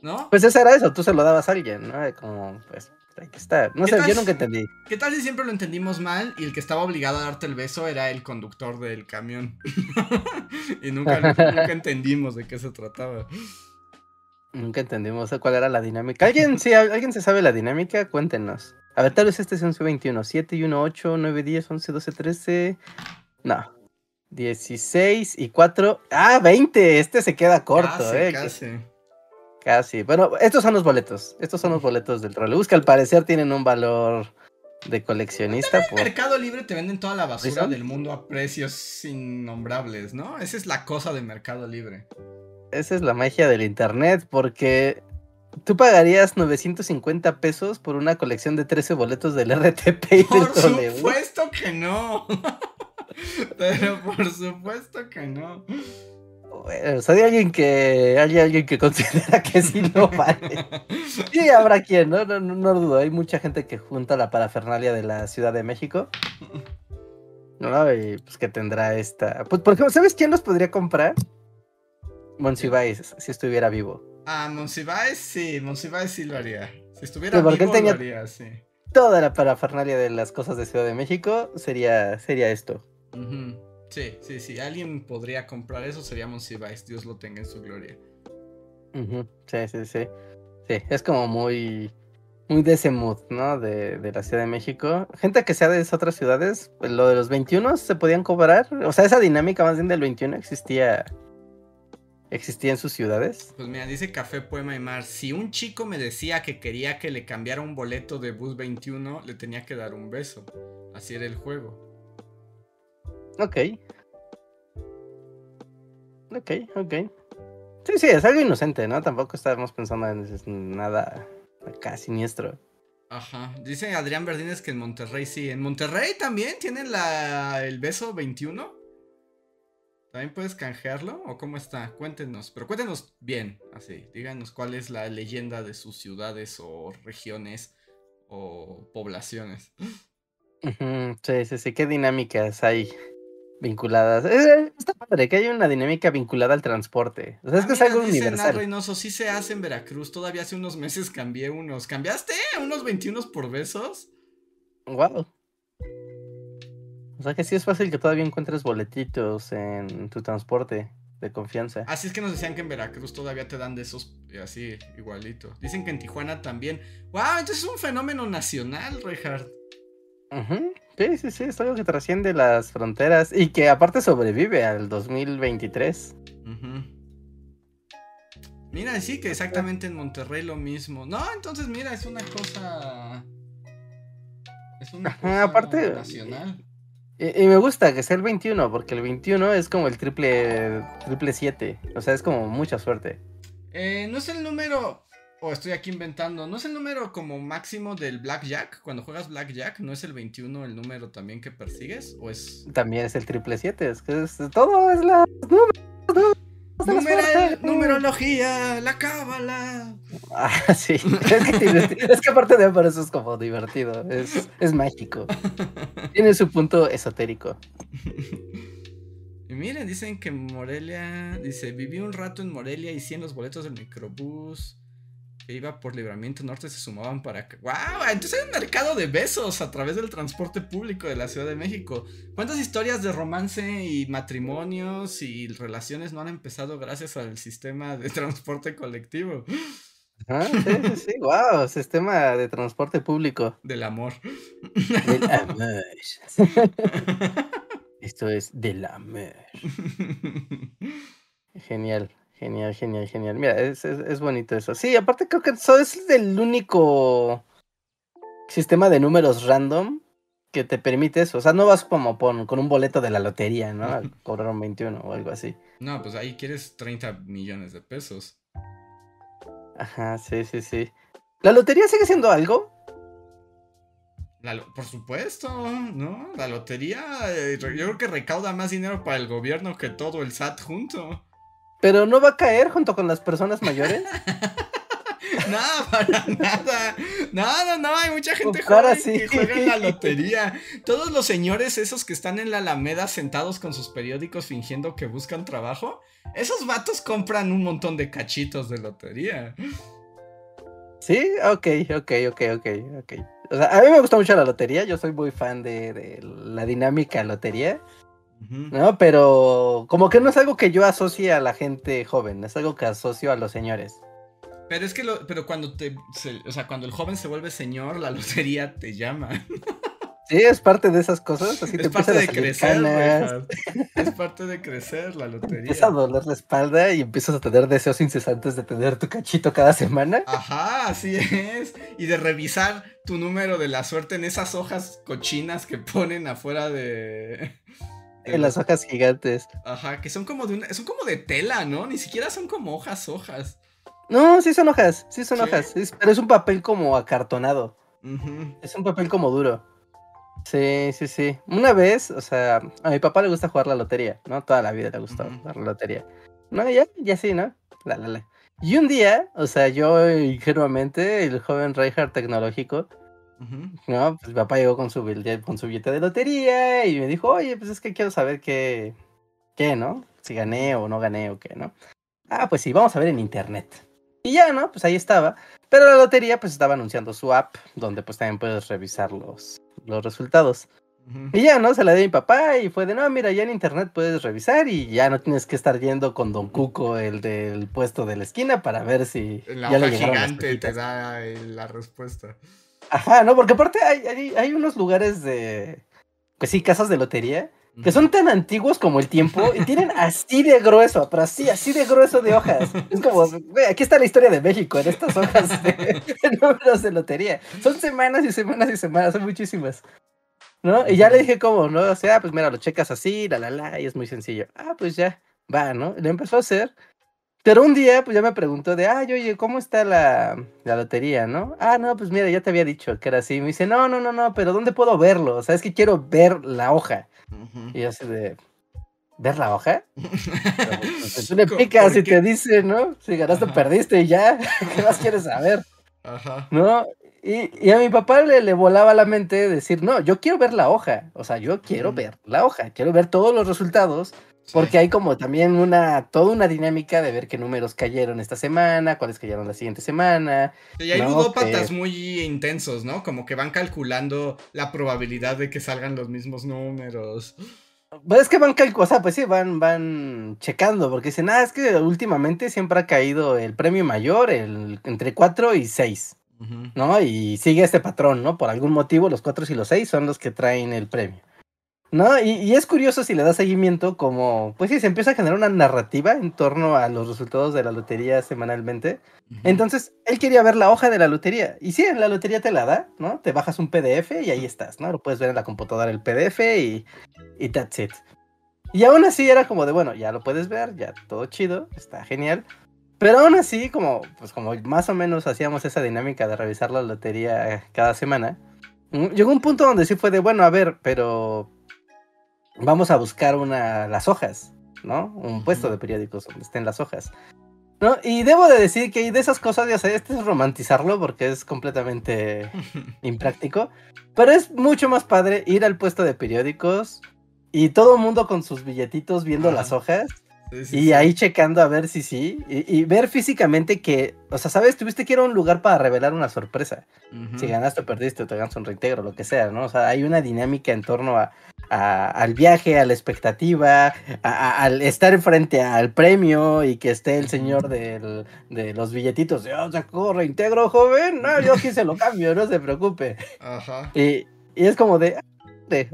¿No? Pues eso era eso, tú se lo dabas a alguien, ¿no? Como, pues, ahí que está. No ¿Qué sé, tal yo nunca entendí. ¿Qué tal si siempre lo entendimos mal y el que estaba obligado a darte el beso era el conductor del camión? y nunca, nunca entendimos de qué se trataba. Nunca entendimos cuál era la dinámica. ¿Alguien, si alguien se sabe la dinámica? Cuéntenos. A ver, tal vez este es 11, 21. 7 y 1, 8, 9, 10, 11, 12, 13. No. 16 y 4. ¡Ah, 20! Este se queda corto, casi, ¿eh? Casi. Casi. Bueno, estos son los boletos. Estos son los boletos del trolebús que al parecer tienen un valor de coleccionista. En Por... Mercado Libre te venden toda la basura del mundo a precios innombrables, ¿no? Esa es la cosa de Mercado Libre. Esa es la magia del internet, porque tú pagarías 950 pesos por una colección de 13 boletos del RTP y Por supuesto que no. Pero por supuesto que no. O sea, hay alguien que hay alguien que considera que sí lo vale. Sí, habrá quien, ¿no? No, no, no dudo. Hay mucha gente que junta la parafernalia de la Ciudad de México. ¿No? Y pues que tendrá esta. Pues, por ejemplo, ¿sabes quién los podría comprar? Monsiváis, si estuviera vivo. Ah, Monsiváis sí, Monsiváis sí lo haría. Si estuviera Sí, vivo tenía- lo haría, sí. Toda la parafernalia de las cosas de Ciudad de México sería, sería esto. Ujú. Sí, sí, sí. Alguien podría comprar eso, sería Monsiváis. Dios lo tenga en su gloria. Ujú, Sí, sí, sí. Sí, es como muy, muy de ese mood, ¿no? De, de la Ciudad de México. Gente que sea de esas otras ciudades, pues, lo de los 21 se podían cobrar. O sea, esa dinámica más bien del 21 existía, existía en sus ciudades. Pues mira, dice Café Poema y Mar. Si un chico me decía que quería que le cambiara un boleto de bus 21, le tenía que dar un beso. Así era el juego. Ok. Ok, ok. Sí, sí, es algo inocente, ¿no? Tampoco estábamos pensando en nada acá siniestro. Ajá. Dice Adrián Verdines que en Monterrey sí. ¿En Monterrey también tienen la, el beso 21? ¿También puedes canjearlo? ¿O cómo está? Cuéntenos. Pero cuéntenos bien, así. Díganos cuál es la leyenda de sus ciudades o regiones o poblaciones. Sí, sí, sí. ¿Qué dinámicas hay vinculadas? Eh, está padre que hay una dinámica vinculada al transporte. O sea, es que es algo universal. Reynoso, sí se hace en Veracruz. Todavía hace unos meses cambié unos. ¿Cambiaste? ¿Unos 21 por besos? Wow. O sea que sí es fácil que todavía encuentres boletitos en tu transporte de confianza. Así es que nos decían que en Veracruz todavía te dan de esos eh, así, igualito. Dicen que en Tijuana también. ¡Wow! Entonces es un fenómeno nacional, Reinhardt. Ujú, Sí, sí, sí, es algo que trasciende las fronteras y que aparte sobrevive al 2023. Ujú. Mira, sí, que exactamente en Monterrey lo mismo. No, entonces mira, es una cosa. Es una cosa aparte- nacional. Y, y me gusta que sea el 21, porque el 21 es como el triple, triple 7. O sea, es como mucha suerte. Eh, no es el número. O estoy aquí inventando. ¿No es el número como máximo del Blackjack? Cuando juegas Blackjack, ¿no es el 21 el número también que persigues? ¿O es. También es el triple 7, es que es, todo es la... Numeral- numerología, la cábala. Ah, sí. Es que, tiene- es que aparte de por eso es como divertido. Es, es mágico. Tiene su punto esotérico. Y miren, dicen que Morelia, dice, viví un rato en Morelia y 100 los boletos del microbús que iba por Libramiento Norte se sumaban para acá. ¡Wow! Entonces hay un mercado de besos a través del transporte público de la Ciudad de México. ¿Cuántas historias de romance y matrimonios y relaciones no han empezado gracias al sistema de transporte colectivo? Ah, sí, sí, sí. Wow, sistema de transporte público. Del amor. Del amor. Esto es del amor. Genial, genial, genial, genial. Mira, es, es, es bonito eso. Sí, aparte creo que eso es el único sistema de números random que te permite eso. O sea, no vas como pon- con un boleto de la lotería, ¿no? A cobrar un 21 o algo así. no, pues ahí quieres 30 millones de pesos. Ajá, sí, sí, sí. ¿La lotería sigue siendo algo? La lo- por supuesto, ¿no? La lotería, eh, yo creo que recauda más dinero para el gobierno que todo el SAT junto. ¿Pero no va a caer junto con las personas mayores? No, para nada. No, no, no, hay mucha gente Ojalá joven sí. que juega en la lotería. Todos los señores esos que están en la Alameda sentados con sus periódicos fingiendo que buscan trabajo, esos vatos compran un montón de cachitos de lotería. Sí, ok, ok, ok, ok, ok. O sea, a mí me gusta mucho la lotería, yo soy muy fan de, de la dinámica lotería. ¿No? Pero como que no es algo que yo asocie a la gente joven, es algo que asocio a los señores. Pero es que lo, pero cuando te, se- o sea, cuando el joven se vuelve señor, la lotería te llama. Sí, es parte de esas cosas, así te Es parte empiezan a de crecer. Es parte de crecer la lotería. empieza a doler la espalda y empiezas a tener deseos incesantes de tener tu cachito cada semana. Ajá, así es. Y de revisar tu número de la suerte en esas hojas cochinas que ponen afuera de. De En las hojas gigantes. Ajá, que son como de una, son como de tela, ¿no? Ni siquiera son como hojas, hojas. No, sí son hojas, sí son ¿Sí? hojas, es- pero es un papel como acartonado. Es un papel como duro. Sí, sí, sí. Una vez, o sea, a mi papá le gusta jugar la lotería, ¿no? Toda la vida le gusta Ujú. jugar la lotería. No, ya, ya sí, ¿no? La, la, la. Y un día, o sea, yo ingenuamente, el joven Reinhardt tecnológico. ¿No? Pues mi papá llegó con su, billete, con su billete de lotería y me dijo, oye, pues es que quiero saber qué, qué, ¿no? Si gané o no gané o qué, ¿no? Ah, pues sí, vamos a ver en internet. Y ya, ¿no? Pues ahí estaba. Pero la lotería pues estaba anunciando su app, donde pues también puedes revisar los, los resultados. Y ya, ¿no? Se la di a mi papá y fue de, no, mira, ya en internet puedes revisar y ya no tienes que estar yendo con Don Cuco, el del puesto de la esquina, para ver si La ya le hoja gigante te cajitas". da eh, la respuesta. Ajá, ¿no? Porque aparte hay, hay, hay unos lugares de, pues sí, casas de lotería, que son tan antiguos como el tiempo y tienen así de grueso, pero así, así de grueso de hojas. Es como, güey, aquí está la historia de México en estas hojas de, de números de lotería. Son semanas y semanas y semanas, son muchísimas. ¿No? Y ya le dije cómo, ¿no? O sea, pues mira, lo checas así, la, la, la, y es muy sencillo. Ah, pues ya, va, ¿no? Y lo empezó a hacer. Pero un día, pues ya me preguntó de, ay, oye, ¿cómo está la, la, lotería, no? Ah, no, pues mira, ya te había dicho que era así. Me dice, no, no, no, no, pero ¿dónde puedo verlo? O sea, es que quiero ver la hoja. Y yo así de, ¿ver la hoja? Tú le picas y te dice, ¿no? Si ganaste, perdiste y ya. ¿Qué más quieres saber? Ajá. ¿No? Y, a mi papá le, le, volaba la mente decir, no, yo quiero ver la hoja, o sea, yo quiero ver la hoja, quiero ver todos los resultados, porque hay como también una, toda una dinámica de ver qué números cayeron esta semana, cuáles cayeron la siguiente semana. Y hay ludópatas muy intensos, ¿no? Como que van calculando la probabilidad de que salgan los mismos números. Pues es que van calculando, o sea, pues sí, van, van checando, porque dicen, ah, es que últimamente siempre ha caído el premio mayor el, entre 4 y 6. ¿No? Y sigue este patrón, ¿no? Por algún motivo, los cuatro y los seis son los que traen el premio. ¿No? Y, es curioso si le da seguimiento, como, pues sí, se empieza a generar una narrativa en torno a los resultados de la lotería semanalmente. Entonces, él quería ver la hoja de la lotería. Y sí, en la lotería te la da, ¿no? Te bajas un PDF y ahí estás, ¿no? Lo puedes ver en la computadora el PDF y, y that's it. Y aún así era como de, bueno, ya lo puedes ver, ya todo chido, está genial. Pero aún así, como, pues como más o menos hacíamos esa dinámica de revisar la lotería cada semana, mm, llegó un punto donde sí fue de, bueno, a ver, pero vamos a buscar una, las hojas, ¿no? Un puesto de periódicos donde estén las hojas. ¿No? Y debo de decir que de esas cosas, ya sé, este es romantizarlo porque es completamente impráctico, pero es mucho más padre ir al puesto de periódicos y todo el mundo con sus billetitos viendo las hojas y ahí checando a ver si sí. Y, ver físicamente que, o sea, ¿sabes? Tuviste que ir a un lugar para revelar una sorpresa. Si ganaste o perdiste o te ganas un reintegro, lo que sea, ¿no? O sea, hay una dinámica en torno a, al viaje, a la expectativa, al estar frente al premio y que esté el señor de los billetitos de, oh, sacó reintegro, joven. No, yo aquí se lo cambio, no se preocupe. Ajá. Y, y es como de,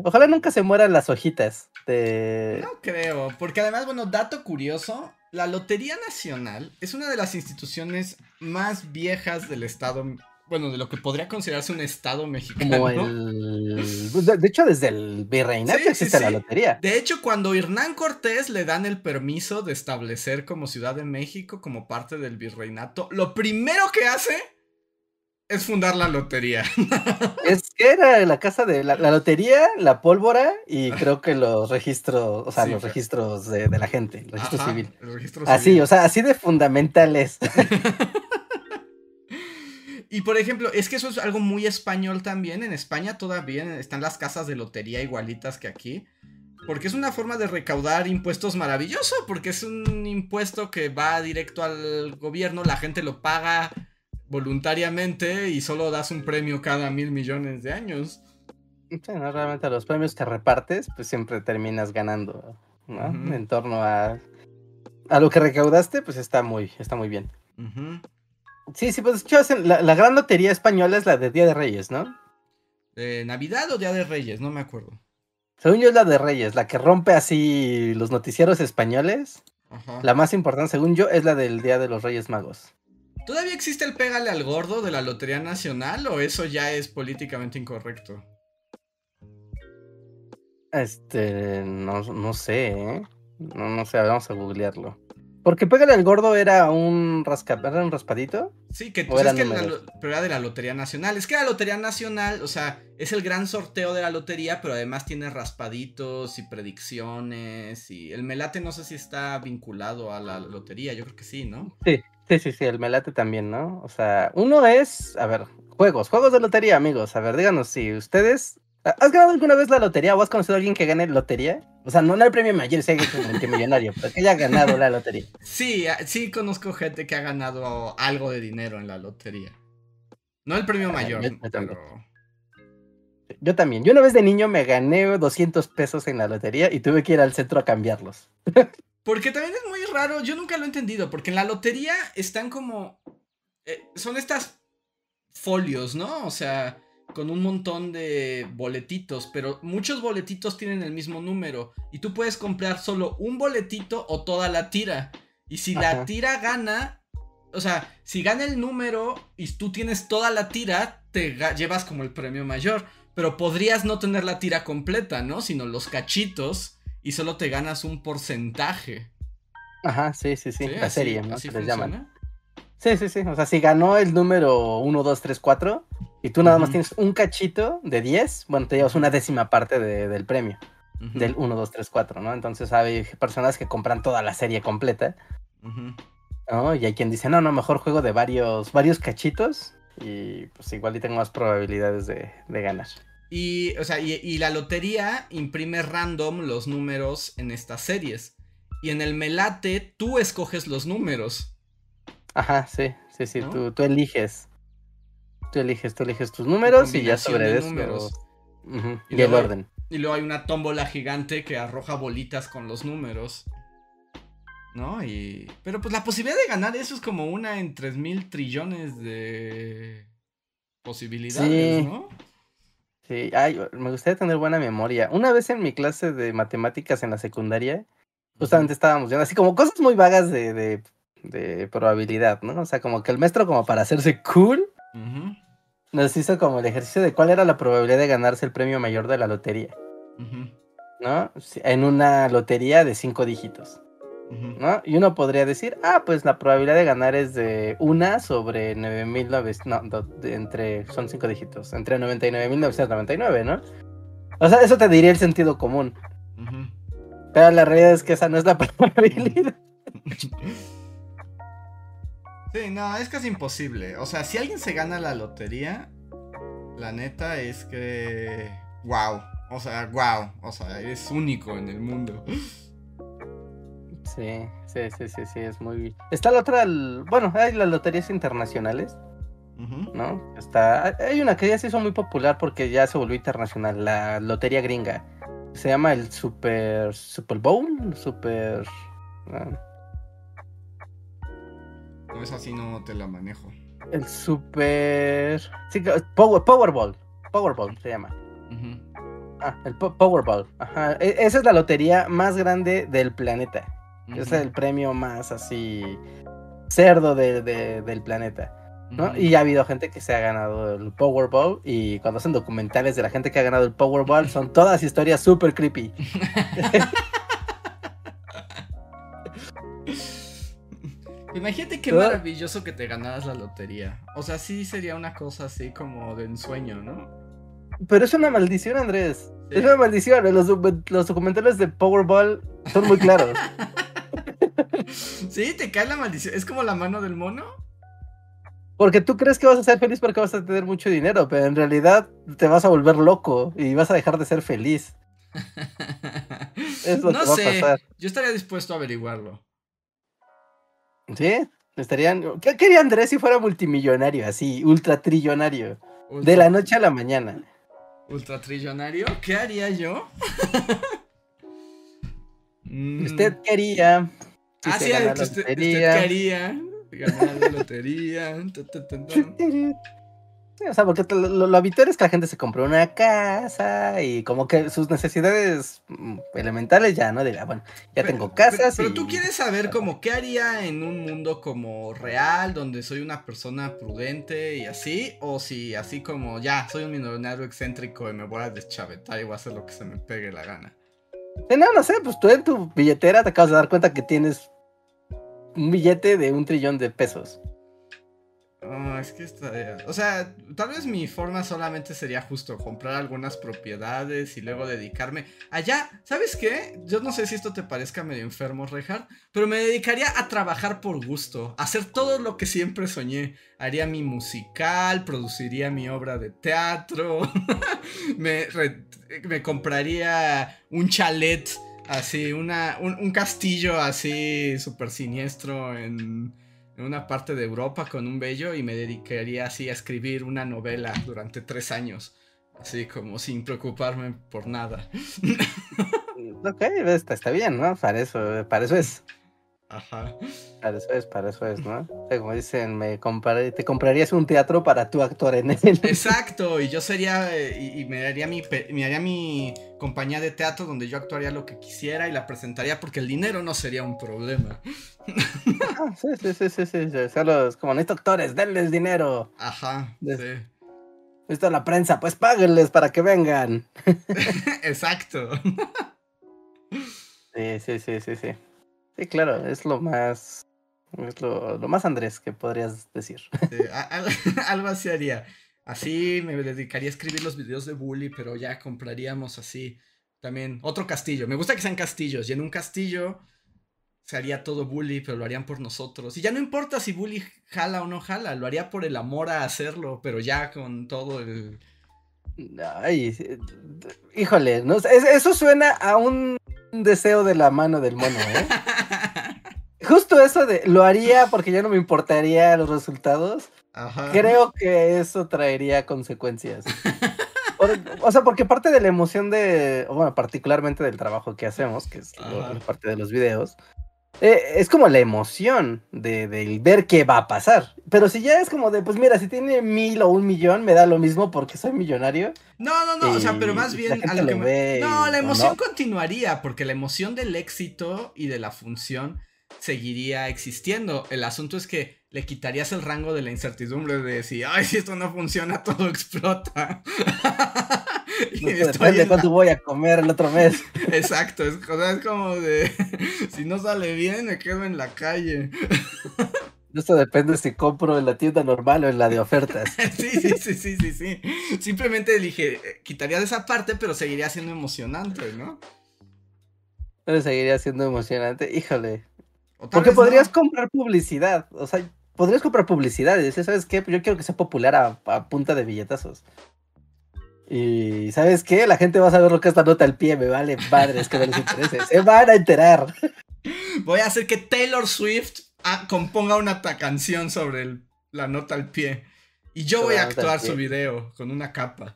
ojalá nunca se mueran las hojitas. No creo, porque además, bueno, dato curioso, la Lotería Nacional es una de las instituciones más viejas del Estado, bueno, de lo que podría considerarse un Estado mexicano. Como el... De hecho, desde el virreinato existe la lotería. De hecho, cuando Hernán Cortés le dan el permiso de establecer como Ciudad de México, como parte del virreinato, lo primero que hace es fundar la lotería. Es que era la casa de la, lotería, la pólvora y creo que los registros, o sea, los registros de, la gente, el registro civil. así, o sea, así de fundamentales. y por ejemplo, es que eso es algo muy español también. En España todavía están las casas de lotería igualitas que aquí. Porque es una forma de recaudar impuestos maravilloso, porque es un impuesto que va directo al gobierno, la gente lo paga voluntariamente y solo das un premio cada mil millones de años. Sí, no, realmente los premios que repartes, pues siempre terminas ganando, ¿no? En torno a, a lo que recaudaste, pues está muy, está muy bien. Sí, sí, pues la, la, gran lotería española es la de Día de Reyes, ¿no? ¿De ¿Navidad o Día de Reyes? No me acuerdo. Según yo es la de Reyes, la que rompe así los noticieros españoles. La más importante, según yo, es la del Día de los Reyes Magos. ¿Todavía existe el pégale al gordo de la Lotería Nacional o eso ya es políticamente incorrecto? Este, no, sé, ¿eh? No, no sé, vamos a googlearlo. Porque Pégale al Gordo era un, rasca, ¿era un raspadito. Sí, que, pues es que pero era de la Lotería Nacional. Es que la Lotería Nacional, o sea, es el gran sorteo de la lotería, pero además tiene raspaditos y predicciones. Y el melate no sé si está vinculado a la lotería, yo creo que sí, ¿no? Sí, Sí, sí, sí, el melate también, ¿no? O sea, uno es, a ver, juegos, juegos de lotería, amigos. A ver, díganos si ustedes. ¿Has ganado alguna vez la lotería o has conocido a alguien que gane lotería? O sea, no, el premio mayor, si alguien multimillonario, pero que haya ganado la lotería. Sí, sí conozco gente que ha ganado algo de dinero en la lotería. No el premio mayor, yo, pero... Yo también. Yo una vez de niño me gané 200 pesos en la lotería y tuve que ir al centro a cambiarlos. Porque también es muy raro, yo nunca lo he entendido, porque en la lotería están como... Eh, son estas folios, ¿no? O sea, con un montón de boletitos, pero muchos boletitos tienen el mismo número y tú puedes comprar solo un boletito o toda la tira. Y si la tira gana, o sea, si gana el número y tú tienes toda la tira, te llevas como el premio mayor. Pero podrías no tener la tira completa, ¿no? Sino los cachitos y solo te ganas un porcentaje. Ajá, sí, sí, sí. Sí, la así- serie, ¿no? así Se les llaman. Sí, sí, sí. O sea, si ganó el número 1, 2, 3, 4 y tú nada más Ujú. tienes un cachito de 10, bueno, te llevas una décima parte de- del premio, Ujú, del 1, 2, 3, 4, ¿no? Entonces hay personas que compran toda la serie completa, ujú. ¿no? Y hay quien dice, no, no, mejor juego de varios, varios cachitos y pues igual y tengo más probabilidades de, de ganar. Y, o sea, y, y la lotería imprime random los números en estas series. Y en el Melate tú escoges los números. Ajá, sí, sí, sí, ¿No? tú, tú eliges. Tú eliges, tú eliges tus números y ya sobre eso. números. Y Y, el orden. Y luego hay una tómbola gigante que arroja bolitas con los números. ¿No? Y. Pero pues la posibilidad de ganar eso es como una en tres mil trillones de posibilidades, Sí. ¿no? Sí, ay, me gustaría tener buena memoria. Una vez en mi clase de matemáticas en la secundaria, justamente estábamos viendo así como cosas muy vagas de, de, de probabilidad, ¿no? O sea, como que el maestro, como para hacerse cool, nos hizo como el ejercicio de cuál era la probabilidad de ganarse el premio mayor de la lotería, ¿no? En una lotería de cinco dígitos. ¿No? Y uno podría decir, ah, pues la probabilidad de ganar es de una sobre 9.900, no, de- entre, son cinco dígitos, entre 99.999, ¿no? O sea, eso te diría el sentido común. Pero la realidad es que esa no es la probabilidad. Sí, no, es casi imposible. O sea, si alguien se gana la lotería, la neta es que. ¡Wow! O sea, wow. O sea, es único en el mundo. Sí, sí, sí, sí, sí, es muy... Está la otra, el- bueno, hay las loterías internacionales. ¿no? Está, hay una que ya se hizo muy popular porque ya se volvió internacional, la lotería gringa. Se llama el Super, Super Bowl, Super... ah, No es así, no te la manejo. el Super... Sí, Power, Powerball, Powerball se llama. Ah, el Po- Powerball. Ajá. e- Esa es la lotería más grande del planeta. Es Ujú. el premio más así cerdo de- de- del planeta. ¿no? Ujú. Y ha habido gente que se ha ganado el Powerball y cuando hacen documentales de la gente que ha ganado el Powerball son todas historias súper creepy. Imagínate qué maravilloso que te ganaras la lotería. O sea, sí sería una cosa así como de ensueño, ¿no? Pero es una maldición, Andrés. Sí. Es una maldición. Los, los documentales de Powerball son muy claros. Sí, te cae la maldición. Es como la mano del mono. Porque tú crees que vas a ser feliz porque vas a tener mucho dinero, pero en realidad te vas a volver loco y vas a dejar de ser feliz. Es lo no que va a sé. pasar. Yo estaría dispuesto a averiguarlo. ¿Sí? Estarían... ¿Qué quería Andrés si fuera multimillonario, así? Ultra, De la noche a la mañana. Ultratrillonario. ¿Qué haría yo? Mm, Usted quería... si ah, sí, gana que la usted, usted lotería. quería ganar la lotería. ta, o sea, porque lo, lo habitual es que la gente se compre una casa y como que sus necesidades mm, elementales ya, ¿no? Diga, bueno, ya Pero- tengo casas Pero, pero y... tú quieres saber como qué haría en un mundo como real, donde soy una persona prudente y así, o si así como ya soy un millonario excéntrico y me voy a deschavetar y voy a hacer lo que se me pegue la gana. No, no sé, pues tú en tu billetera te acabas de dar cuenta que tienes un billete de un trillón de pesos. Oh, es que estaría. O sea, tal vez mi forma solamente sería justo comprar algunas propiedades y luego dedicarme. Allá, ¿sabes qué? Yo no sé si esto te parezca medio enfermo, Reinhardt, pero me dedicaría a trabajar por gusto, hacer todo lo que siempre soñé. Haría mi musical, produciría mi obra de teatro, me compraría un chalet así, una, un, castillo así súper siniestro en en una parte de Europa con un bello y me dedicaría así a escribir una novela durante tres años. Así como sin preocuparme por nada. Ok, está, está bien, ¿no? Para eso, para eso es. Ajá. Para eso es, para eso es, ¿no? O sea, como dicen, me te comprarías un teatro para tú actuar en él. Exacto, y yo sería, eh, y, y me haría mi, me haría mi compañía de teatro donde yo actuaría lo que quisiera y la presentaría porque el dinero no sería un problema. Ah, sí, sí, sí, sí, sí, sí, Solo es como, necesito actores, denles dinero. Ajá, sí. Necesito la prensa, pues páguenles para que vengan. Exacto. Sí, sí, sí, sí, sí. Sí, claro, es lo más. Es lo, lo más Andrés que podrías decir. Sí, a- al- algo así haría. Así me dedicaría a escribir los videos de Bully, pero ya compraríamos así también otro castillo. Me gusta que sean castillos y en un castillo se haría todo Bully, pero lo harían por nosotros. Y ya no importa si Bully jala o no jala, lo haría por el amor a hacerlo, pero ya con todo el... Ay, híjole, no, eso suena a un deseo de la mano del mono, ¿eh? Justo eso de lo haría porque ya no me importaría los resultados. Ajá. Creo que eso traería consecuencias. Por- o sea, porque parte de la emoción de, o bueno, particularmente del trabajo que hacemos, que es lo- parte de los videos, eh, es como la emoción de, del ver qué va a pasar. Pero si ya es como de, pues mira, si tiene mil o un millón, me da lo mismo porque soy millonario. No, no, no, o sea, pero más bien... a lo que me- ve No, la o emoción no. continuaría, porque la emoción del éxito y de la función seguiría existiendo. El asunto es que le quitarías el rango de la incertidumbre de si, ay, si esto no funciona, todo explota. Y No sé, estoy depende de la- cuánto voy a comer el otro mes. Exacto, es, o sea, es como de, si no sale bien, me quedo en la calle. Esto depende si compro en la tienda normal o en la de ofertas. Sí, sí, sí, sí, sí, sí. Simplemente dije, eh, quitarías esa parte, pero seguiría siendo emocionante, ¿no? Pero seguiría siendo emocionante. Híjole. Porque no. podrías comprar publicidad. O sea, podrías comprar publicidad y decir, ¿sabes qué? Yo quiero que sea popular a, a punta de billetazos. Y ¿sabes qué? La gente va a saber lo que es la nota al pie. Me vale madres que no les interese. Se van a enterar. Voy a hacer que Taylor Swift ah, componga una canción sobre el- la nota al pie. Y yo voy a actuar su video con una capa.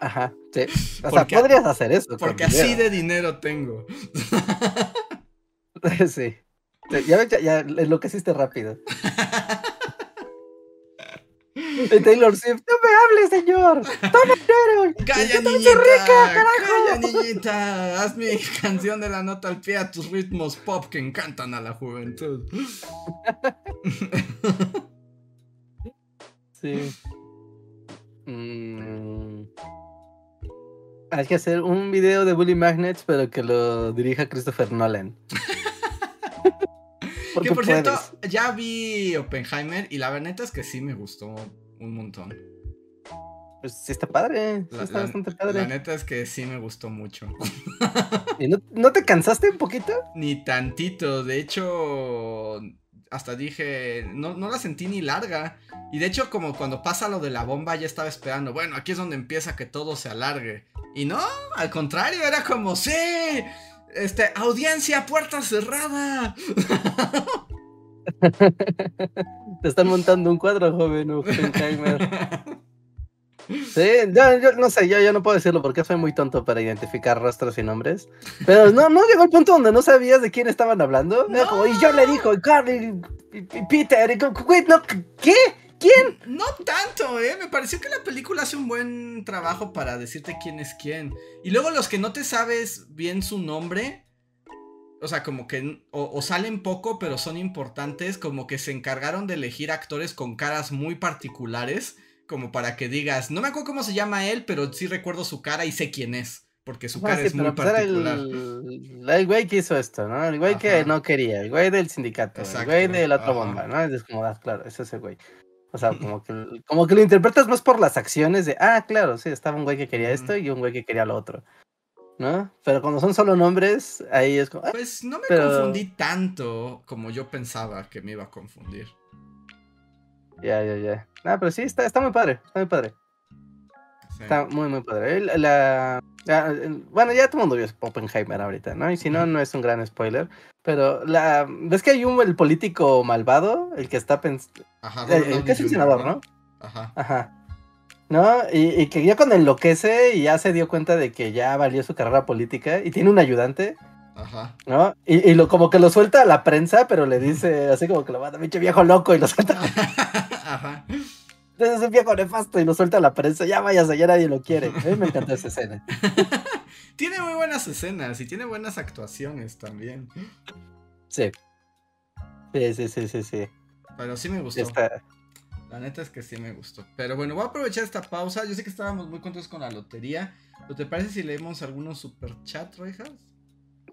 Ajá, sí. O Porque- sea, podrías hacer eso. Porque así de dinero tengo. sí. Ya, ves, ya, ya enloqueciste rápido. Taylor Swift, no me hables, señor. Toma dinero. ¡Calla, niñita! rica, carajo. ¡Calla, niñita! Haz mi canción de la nota al pie a tus ritmos pop que encantan a la juventud. Sí. Mm. Hay que hacer un video de Bully Magnets, pero que lo dirija Christopher Nolan. Porque Que por cierto, ya vi Oppenheimer y la verdad es que sí me gustó un montón. Pues sí está padre. sí La, está la- bastante la padre. neta es que sí me gustó mucho. ¿Y no, no te cansaste un poquito? Ni tantito, de hecho, hasta dije, no, no la sentí ni larga. Y de hecho, como cuando pasa lo de la bomba, ya estaba esperando, bueno, aquí es donde empieza que todo se alargue. Y no, al contrario, era como, sí, este, audiencia, puerta cerrada. Te están montando un cuadro, joven Oppenheimer. Sí, yo, yo no sé, yo, yo no puedo decirlo porque soy muy tonto para identificar rostros y nombres. Pero no, no llegó el punto donde no sabías de quién estaban hablando. Era No. como, y yo le dijo, Carly, y, Peter, y, no, ¿qué? ¿Quién? No tanto, eh. Me pareció que la película hace un buen trabajo para decirte quién es quién. Y luego los que no te sabes bien su nombre. O sea, como que o, o salen poco, pero son importantes. Como que se encargaron de elegir actores con caras muy particulares. Como para que digas, no me acuerdo cómo se llama él, pero sí recuerdo su cara y sé quién es. Porque su Ah, cara sí, es muy pues particular. el, el güey que hizo esto, ¿no? El güey que no quería, el güey del sindicato, Exacto, el güey de la otra bomba, ¿no? Es como, ah, claro, es ese güey. O sea, como que, como que lo interpretas más por las acciones de, ah, claro, sí, estaba un güey que quería esto y un güey que quería lo otro, ¿no? Pero cuando son solo nombres, ahí es como, ah, Pues no me pero- confundí tanto como yo pensaba que me iba a confundir. ya, ya, ya. Ah, pero sí, está, está muy padre, está muy padre. Está muy, muy padre. La, la- el- bueno, ya todo el mundo vio Oppenheimer ahorita, ¿no? Y si no, no es un gran spoiler. Pero la, ¿ves que hay un el político malvado? El que está pensando. Ajá, El, que es el senador, ¿no? Ajá. Ajá. ¿No? Y, y que ya cuando enloquece y ya se dio cuenta de que ya valió su carrera política y tiene un ayudante, Ajá. ¿no? Y, y lo, como que lo suelta a la prensa, pero le dice así como que lo manda, pinche viejo loco, y lo suelta. Ajá. Entonces es un viejo nefasto y lo suelta a la prensa, ya váyase, ya nadie lo quiere. A mí me encanta esa escena. Tiene muy buenas escenas y tiene buenas actuaciones también. Sí. Sí, sí, sí, sí, sí. Pero sí me gustó. Está- La neta es que sí me gustó. Pero bueno, voy a aprovechar esta pausa. Yo sé que estábamos muy contentos con la lotería. ¿Pero te parece si leemos algunos super chat, Roijas?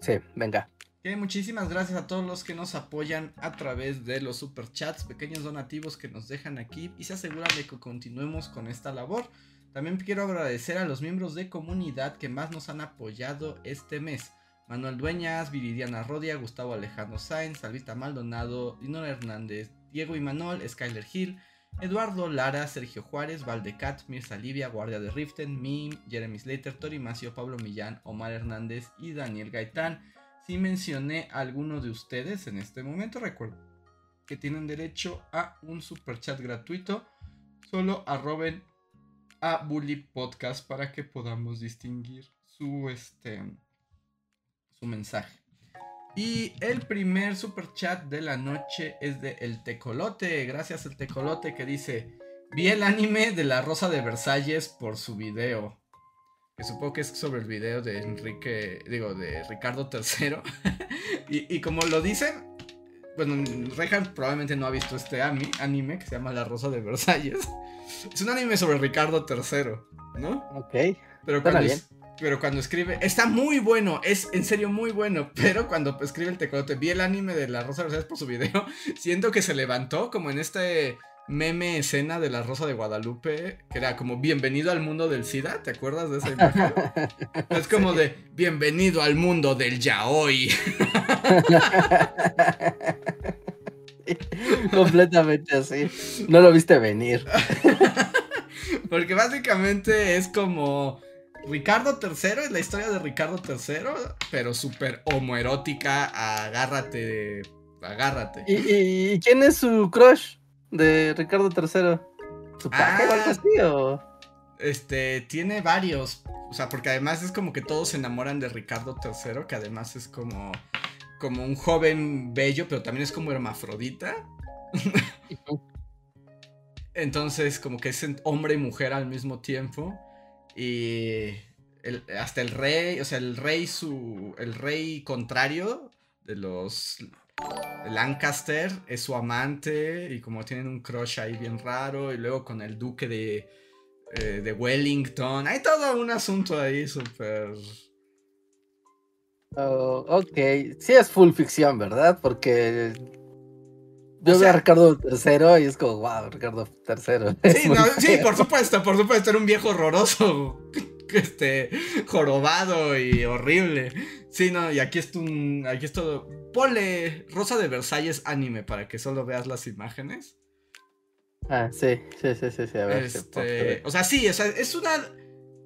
Sí, venga. Muchísimas gracias a todos los que nos apoyan a través de los superchats, pequeños donativos que nos dejan aquí y se aseguran de que continuemos con esta labor. También quiero agradecer a los miembros de comunidad que más nos han apoyado este mes. Manuel Dueñas, Viridiana Rodia, Gustavo Alejandro Sainz, Salvita Maldonado, Dinora Hernández, Diego Imanol, Skyler Hill, Eduardo Lara, Sergio Juárez, Valdecat, Mirza Livia, Guardia de Riften, Mim, Jeremy Slater, Tori Macio, Pablo Millán, Omar Hernández y Daniel Gaitán. Si mencioné a alguno de ustedes en este momento, recuerden que tienen derecho a un super chat gratuito. Solo arroben a Bully Podcast para que podamos distinguir su, este, su mensaje. Y el primer super chat de la noche es de El Tecolote. Gracias El Tecolote que dice, vi el anime de La Rosa de Versalles por su video que supongo que es sobre el video de Enrique, digo, de Ricardo III. y, como lo dicen, bueno, Rehan probablemente no ha visto este anime que se llama La Rosa de Versalles. Es un anime sobre Ricardo III, ¿no? Ok. Pero cuando, pero cuando escribe, está muy bueno, es en serio muy bueno. Pero cuando escribe el tecolote, vi el anime de La Rosa de Versalles por su video, siento que se levantó como en este meme escena de la Rosa de Guadalupe, que era como bienvenido al mundo del SIDA, ¿te acuerdas de esa imagen? es como de bienvenido al mundo del yaoi. Completamente así. No lo viste venir. Porque básicamente es como Ricardo III, es la historia de Ricardo III, pero súper homoerótica, agárrate, agárrate. ¿Y, ¿Y, quién es su crush? De Ricardo III? ¿Su paje o algo ah. así? O... Este, tiene varios. O sea, porque además es como que todos se enamoran de Ricardo III, que además es como, como un joven bello, pero también es como hermafrodita. Entonces, como que es hombre y mujer al mismo tiempo. Y hasta el rey, o sea, el rey su. El rey contrario de los Lancaster es su amante y como tienen un crush ahí bien raro y luego con el duque de, eh, de Wellington. Hay todo un asunto ahí súper... Oh, ok, sí es full ficción, ¿verdad? Porque yo veo a Ricardo III y es como, wow, Ricardo III. Sí, sí, por supuesto, por supuesto, era un viejo horroroso, este, jorobado y horrible. Sí, no, y aquí es un. Aquí es todo. Ponle Rosa de Versalles anime para que solo veas las imágenes. Ah, sí, sí, sí, sí, a ver. Este, o sea, sí, o sea, es una.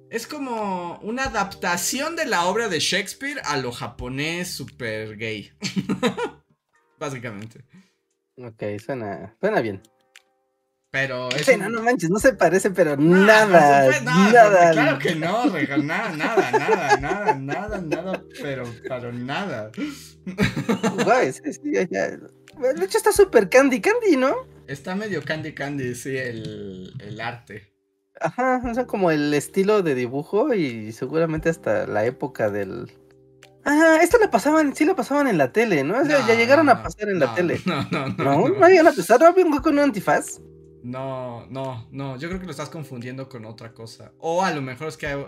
Es como una adaptación de la obra de Shakespeare a lo japonés super gay. Básicamente. Ok, suena, suena bien. Pero no, no manches, no se parece, pero nada, nada, Claro que no, nada, nada, nada, nada, nada, nada, pero, pero nada. Güey, sí, sí, ya. De hecho está súper candy candy, ¿no? Está medio candy candy, sí, el, el arte. Ajá, o sea, como el estilo de dibujo y seguramente hasta la época del... Ah, esto la pasaban, sí la pasaban en la tele, ¿no? O sea, ya llegaron a pasar en la tele. No, no, no. ¿No? ¿No habían a pasar? ¿No había un con un antifaz? No, no, no. Yo creo que lo estás confundiendo con otra cosa. O a lo mejor es que hay...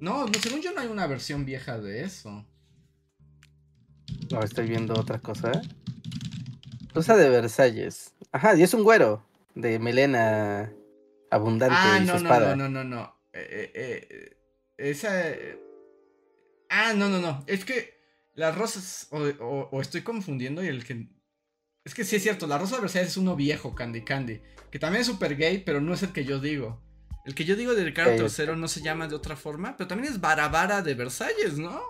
No, según yo no hay una versión vieja de eso. No, estoy viendo otra cosa. Rosa de Versalles. Ajá, y es un güero. De melena abundante ah, y no, su espada. No, no, no, no. Eh, eh, eh, esa. Ah, no, no, no. Es que las rosas. o, estoy confundiendo y el que es que sí es cierto, la Rosa de Versalles es uno viejo, Candy Candy. Que también es súper gay, pero no es el que yo digo. El que yo digo de Ricardo III no se llama de otra forma, pero también es Barabara de Versalles, ¿no?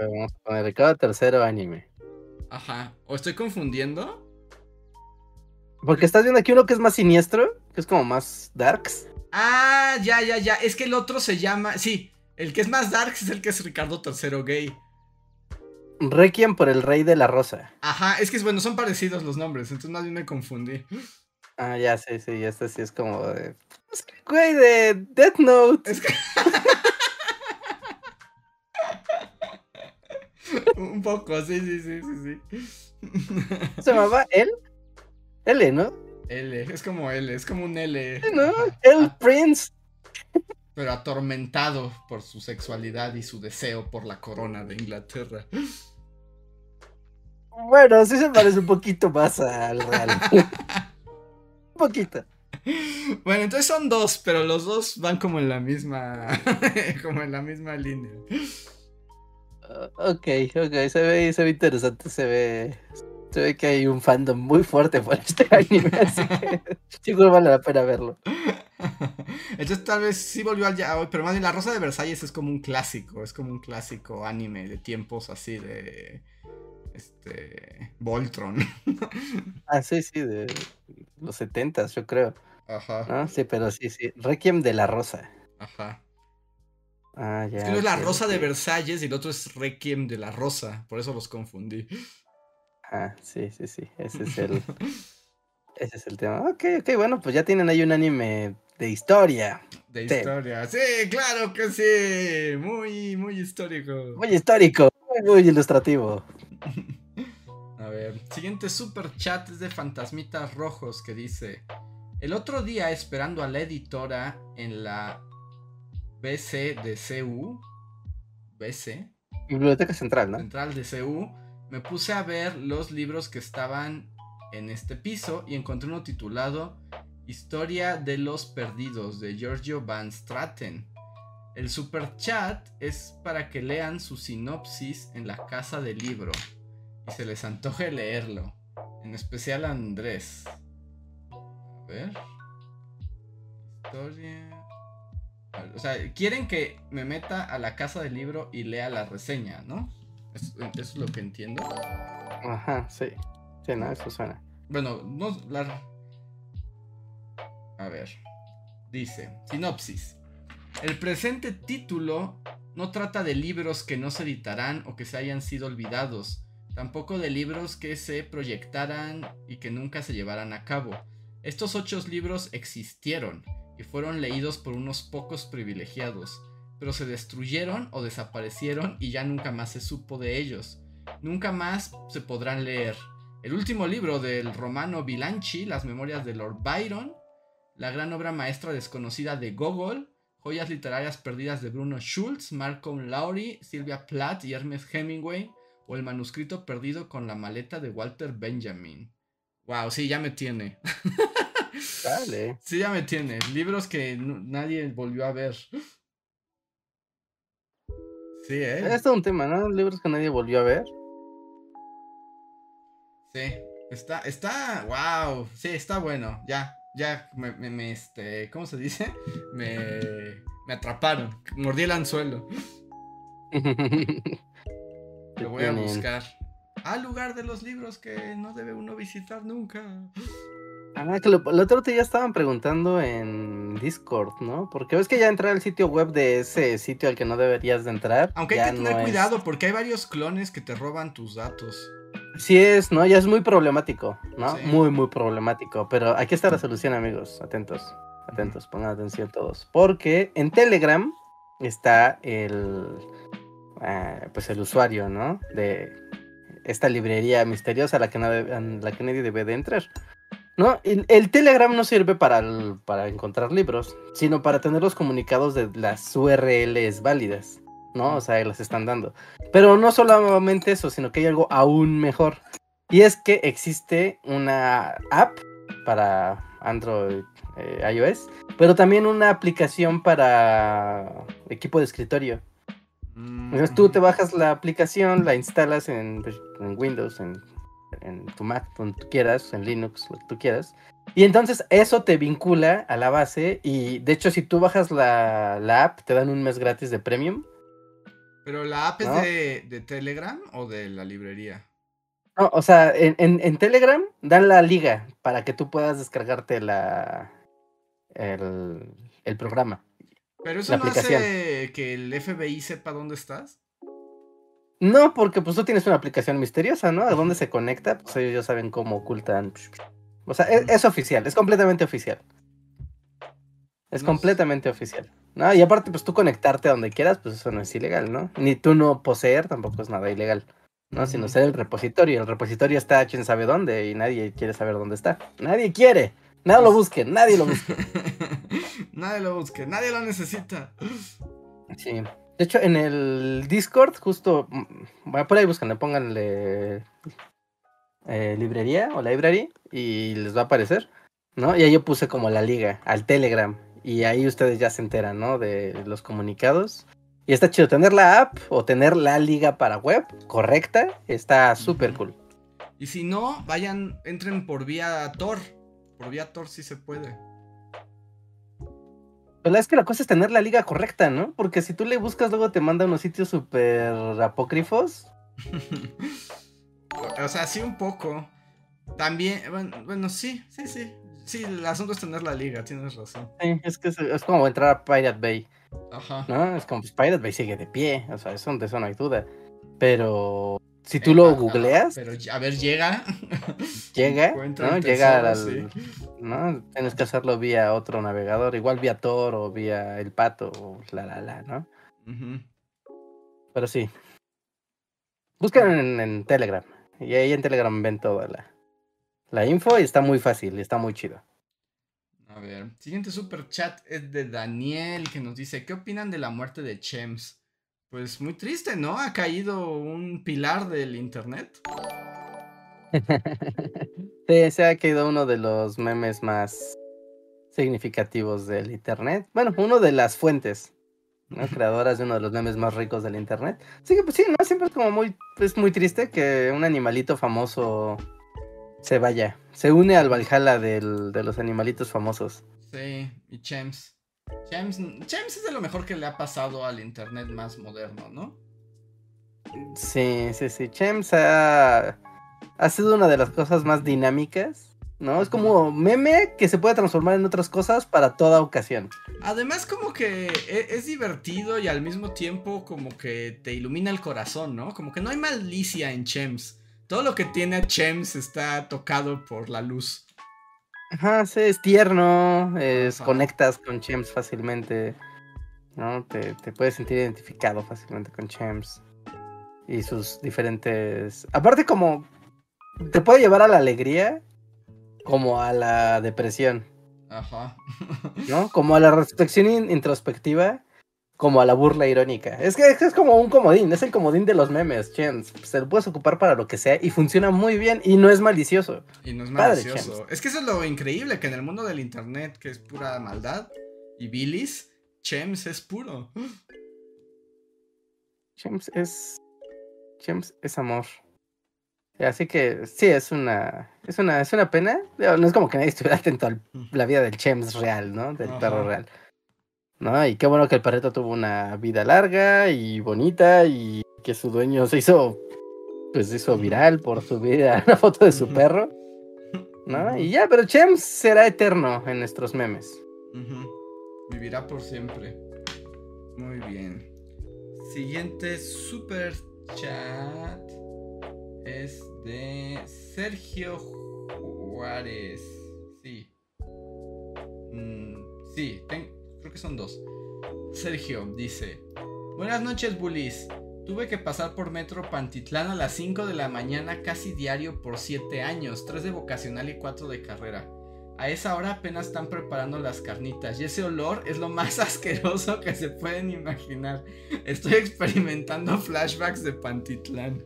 vamos a poner Ricardo III anime. Ajá. ¿O estoy confundiendo? Porque estás viendo aquí uno que es más siniestro, que es como más darks. Ah, ya, ya, ya. Es que el otro se llama. Sí, el que es más darks es el que es Ricardo III gay. Requiem por el Rey de la Rosa. Ajá, es que bueno, son parecidos los nombres, entonces más bien me confundí. Ah, ya sí, sí, este sí es como de. güey, de Death Note. Es que... Un poco, sí, sí, sí, sí, sí. ¿Se llamaba él? L, ¿no? L, es como L, es como un L. ¿No? El Prince. Pero atormentado por su sexualidad y su deseo por la corona de Inglaterra. Bueno, sí se parece un poquito más al real. un poquito. Bueno, entonces son dos, pero los dos van como en la misma. como en la misma línea. Ok, ok, se ve, se ve interesante, se ve. Se ve que hay un fandom muy fuerte por este anime, así que seguro vale la pena verlo. Entonces tal vez sí volvió al ya, pero más bien La Rosa de Versalles es como un clásico, es como un clásico anime de tiempos así de este Voltron. ah, sí, sí, de los setentas, yo creo. Ajá. Ah, sí, pero sí, sí. Requiem de la Rosa. Ajá. Ah, ya. Es que uno es la Rosa de Versalles y el otro es Requiem de la Rosa, por eso los confundí. Ah, sí, sí, sí. Ese es el. ese es el tema. Ok, ok, bueno, pues ya tienen ahí un anime de historia. De historia. Sí, claro que sí. Muy, muy histórico. Muy histórico. Muy, muy ilustrativo. A ver, siguiente super chat es de Fantasmitas Rojos que dice: El otro día, esperando a la editora en la BC de CU, BC, Biblioteca Central, ¿no? Central de CU, me puse a ver los libros que estaban en este piso y encontré uno titulado Historia de los Perdidos de Giorgio Van Straten. El super chat es para que lean su sinopsis en la casa del libro y se les antoje leerlo, en especial a Andrés. A ver. Historia. O sea, quieren que me meta a la casa del libro y lea la reseña, ¿no? Eso, es lo que entiendo. Ajá, sí. Sí, no, eso suena. Bueno, no. La... A ver. Dice: Sinopsis. El presente título no trata de libros que no se editarán o que se hayan sido olvidados, tampoco de libros que se proyectaran y que nunca se llevaran a cabo. Estos ocho libros existieron y fueron leídos por unos pocos privilegiados, pero se destruyeron o desaparecieron y ya nunca más se supo de ellos. Nunca más se podrán leer. El último libro del romano Bilanchi, Las Memorias de Lord Byron, la gran obra maestra desconocida de Gogol, joyas literarias perdidas de Bruno Schultz, Malcolm Lowry, Sylvia Plath y Hermes Hemingway, o el manuscrito perdido con la maleta de Walter Benjamin. Wow, sí, ya me tiene. Dale. Sí, ya me tiene. Libros que nadie volvió a ver. Sí, ¿eh? Es todo un tema, ¿no? Libros que nadie volvió a ver. Sí, está, está, wow, sí, está bueno, ya, ya, me, me, este, ¿cómo se dice? Me, me atraparon, mordí el anzuelo. Lo voy a buscar. Al lugar de los libros que no debe uno visitar nunca. Ah, que lo, el otro día estaban preguntando en Discord, ¿no? Porque ves que ya entrar al sitio web de ese sitio al que no deberías de entrar. Aunque hay que tener cuidado porque hay varios clones que te roban tus datos. Sí es, ¿no? Ya es muy problemático, ¿no? Muy, muy problemático. Pero aquí está la solución, amigos. Atentos, atentos, pongan atención todos. Porque en Telegram está el, eh, pues el usuario, ¿no? De esta librería misteriosa a la que, la que nadie debe de entrar. ¿No? El, el Telegram no sirve para, para encontrar libros, sino para tener los comunicados de las URLs válidas. ¿no? O sea, las están dando. Pero no solamente eso, sino que hay algo aún mejor. Y es que existe una app para Android, eh, iOS, pero también una aplicación para equipo de escritorio. Entonces tú te bajas la aplicación, la instalas en, pues, Windows, en, tu Mac, donde tú quieras, en Linux, lo que tú quieras. Y entonces eso te vincula a la base y de hecho si tú bajas la, la app te dan un mes gratis de premium ¿Pero la app es de, Telegram o de la librería? No, o sea, en, Telegram dan la liga para que tú puedas descargarte la el, programa. Pero eso no hace que el FBI sepa dónde estás. No, porque pues tú tienes una aplicación misteriosa, ¿no? ¿A dónde se conecta? Pues ellos ya saben cómo ocultan. O sea, es, es oficial, es completamente oficial. Es completamente oficial. ¿no? Y aparte, pues tú conectarte a donde quieras, pues eso no es ilegal, ¿no? Ni tú no poseer tampoco es nada ilegal, ¿no? Sino ser el repositorio. El repositorio está quién sabe dónde y nadie quiere saber dónde está. Nadie quiere. Nada lo busque, nadie lo busque. nadie lo busque, nadie lo necesita. Sí. De hecho, en el Discord, justo, mm, por ahí buscan, pónganle eh, librería o library y les va a aparecer, ¿no? Y ahí yo puse como la liga al Telegram y ahí ustedes ya se enteran, ¿no? De los comunicados. Y está chido tener la app o tener la liga para web correcta, está súper cool. Y si no, vayan, entren por vía Tor. Por vía Tor sí se puede. Pero es que la cosa es tener la liga correcta, ¿no? Porque si tú le buscas, luego te manda unos sitios súper apócrifos. o sea, sí, un poco. También, bueno, sí, sí, sí. Sí, el asunto es tener la liga, tienes razón. Sí, es que es, como entrar a Pirate Bay. Ajá. ¿No? Es como, pues Pirate Bay sigue de pie, o sea, eso, de eso no hay duda. Pero si tú lo googleas. Pero a ver, llega. Llega, ¿no? Llega al. ¿no? Tienes que hacerlo vía otro navegador, igual vía Tor o vía El Pato o la la la, ¿no? Pero sí. Buscan en, Telegram. Y ahí en Telegram ven toda la, la info y está muy fácil, y está muy chido. A ver, siguiente super chat es de Daniel que nos dice, ¿qué opinan de la muerte de Chems? Pues muy triste, ¿no? Ha caído un pilar del internet. sí, se ha caído uno de los memes más significativos del internet. Bueno, uno de las fuentes, ¿no? Creadoras de uno de los memes más ricos del internet. Así que pues sí, ¿no? Siempre es como muy, es muy triste que un animalito famoso se vaya. Se une al Valhalla del, de los animalitos famosos. Sí, y Chems. James, es de lo mejor que le ha pasado al internet más moderno, ¿no? Sí, sí, sí. James ha, ha sido una de las cosas más dinámicas, ¿no? Es como meme que se puede transformar en otras cosas para toda ocasión. Además, como que e, es, divertido y al mismo tiempo como que te ilumina el corazón, ¿no? Como que no hay malicia en Chems. Todo lo que tiene a Chems está tocado por la luz. Ajá, sí, es tierno, es, conectas con Chems fácilmente, ¿no? Te, puedes sentir identificado fácilmente con Chems y sus diferentes... Aparte como te puede llevar a la alegría como a la depresión. Ajá. ¿No? Como a la reflexión introspectiva como a la burla irónica. Es que es como un comodín, es el comodín de los memes, Chens. Se lo puedes ocupar para lo que sea y funciona muy bien y no es malicioso. Y no es malicioso. es que eso es lo increíble, que en el mundo del internet, que es pura maldad y bilis, Chems es puro. Chems es. Chems es amor. Así que sí, es una, es una, es una pena. No es como que nadie estuviera atento a la vida del Chems real, ¿no? Del perro real. ¿No? Y qué bueno que el perrito tuvo una vida larga y bonita y que su dueño se hizo, pues hizo viral por subir una foto de su perro, ¿no? Y ya, pero Chems será eterno en nuestros memes. Vivirá por siempre. Muy bien. Siguiente super chat es de Sergio Juárez. Sí. Mm, sí, tengo creo que son dos. Sergio dice, buenas noches bullies. Tuve que pasar por Metro Pantitlán a las 5 de la mañana casi diario por 7 años, 3 de vocacional y 4 de carrera. A esa hora apenas están preparando las carnitas y ese olor es lo más asqueroso que se pueden imaginar. Estoy experimentando flashbacks de Pantitlán.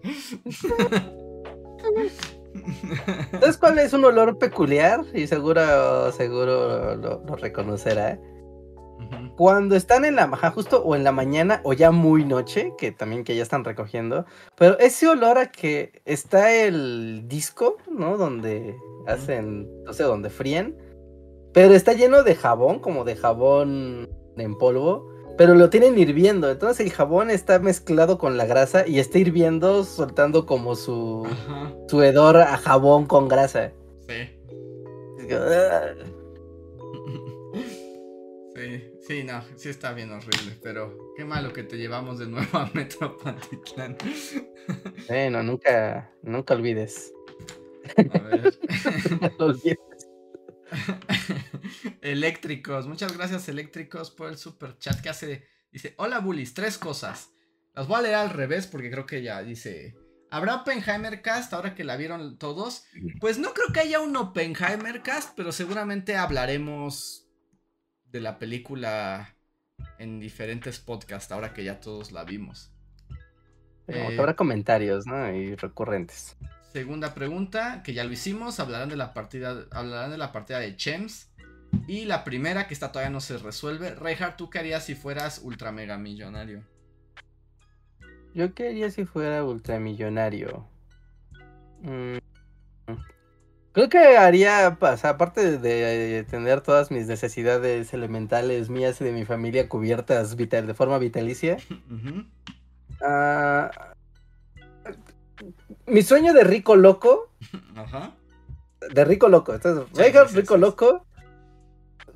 ¿Sabes cuál es un olor peculiar? Y seguro, seguro lo, lo reconocerá. Cuando están en la maja justo o en la mañana o ya muy noche, que también que ya están recogiendo, pero ese olor a que está el disco, ¿no? Donde hacen, no sé, donde fríen, pero está lleno de jabón, como de jabón en polvo, pero lo tienen hirviendo, entonces el jabón está mezclado con la grasa y está hirviendo, soltando como su, su hedor a jabón con grasa. Sí. Sí, sí, no, sí está bien horrible, pero qué malo que te llevamos de nuevo a Metro Pantitlán. Bueno, nunca, nunca olvides. A ver. no olvides. Eléctricos, muchas gracias Eléctricos por el super chat que hace, dice, hola bullies, tres cosas. Las voy a leer al revés porque creo que ya dice, ¿Habrá Oppenheimer Cast ahora que la vieron todos? Pues no creo que haya un Oppenheimer Cast, pero seguramente hablaremos de la película en diferentes podcasts ahora que ya todos la vimos. Eh, habrá comentarios, ¿no? Y recurrentes. Segunda pregunta, que ya lo hicimos, hablarán de la partida, hablarán de la partida de Chems. Y la primera, que esta todavía no se resuelve. Reinhardt, ¿tú qué harías si fueras ultra mega millonario? Yo qué haría si fuera ultramillonario. Mm, creo que haría, aparte de tener todas mis necesidades elementales mías y de mi familia cubiertas vital, de forma vitalicia, ah, mi sueño de rico loco, de rico loco, entonces, rico loco,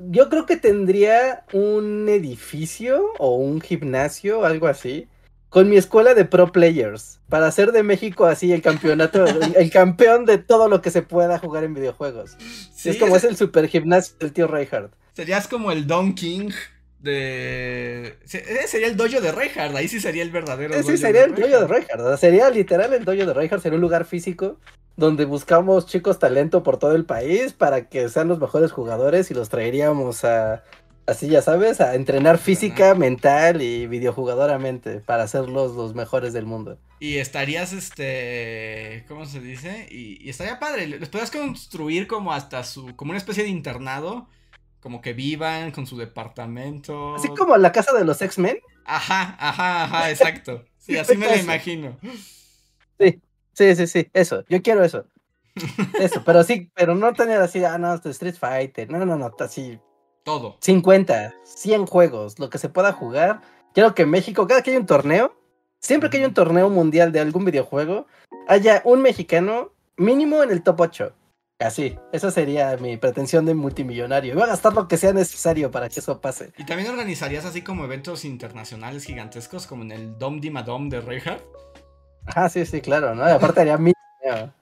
yo creo que tendría un edificio o un gimnasio, algo así, con mi escuela de pro players para hacer de México así el campeonato, el, campeón de todo lo que se pueda jugar en videojuegos. es como es el super gimnasio del tío Reinhardt. Serías como el Don King de. Ese sería el dojo de Reinhardt, ahí sí sería el verdadero. Sí, sería el dojo de Reinhardt. Sería literal el dojo de Reinhardt, sería un lugar físico donde buscamos chicos talento por todo el país para que sean los mejores jugadores y los traeríamos a, así ya sabes, a entrenar física, mental y videojugadoramente para ser los, mejores del mundo. Y estarías, este, ¿cómo se dice? Y, estaría padre, les podrías construir como hasta su, como una especie de internado, como que vivan con su departamento. Así como la casa de los X-Men. Ajá, ajá, ajá, exacto. Sí, así me lo imagino. Sí, sí, sí, sí, eso, yo quiero eso. Eso, pero sí, pero no tener así, ah, no, Street Fighter, no, no, no, así todo. 50, 100 juegos, lo que se pueda jugar. Quiero que México, cada que haya un torneo, siempre que haya un torneo mundial de algún videojuego, haya un mexicano mínimo en el top 8. Así, esa sería mi pretensión de multimillonario. Voy a gastar lo que sea necesario para que eso pase. ¿Y también organizarías así como eventos internacionales gigantescos como en el Dom Dimadom de Reinhardt? Ah, sí, sí, claro, ¿no? aparte haría mi,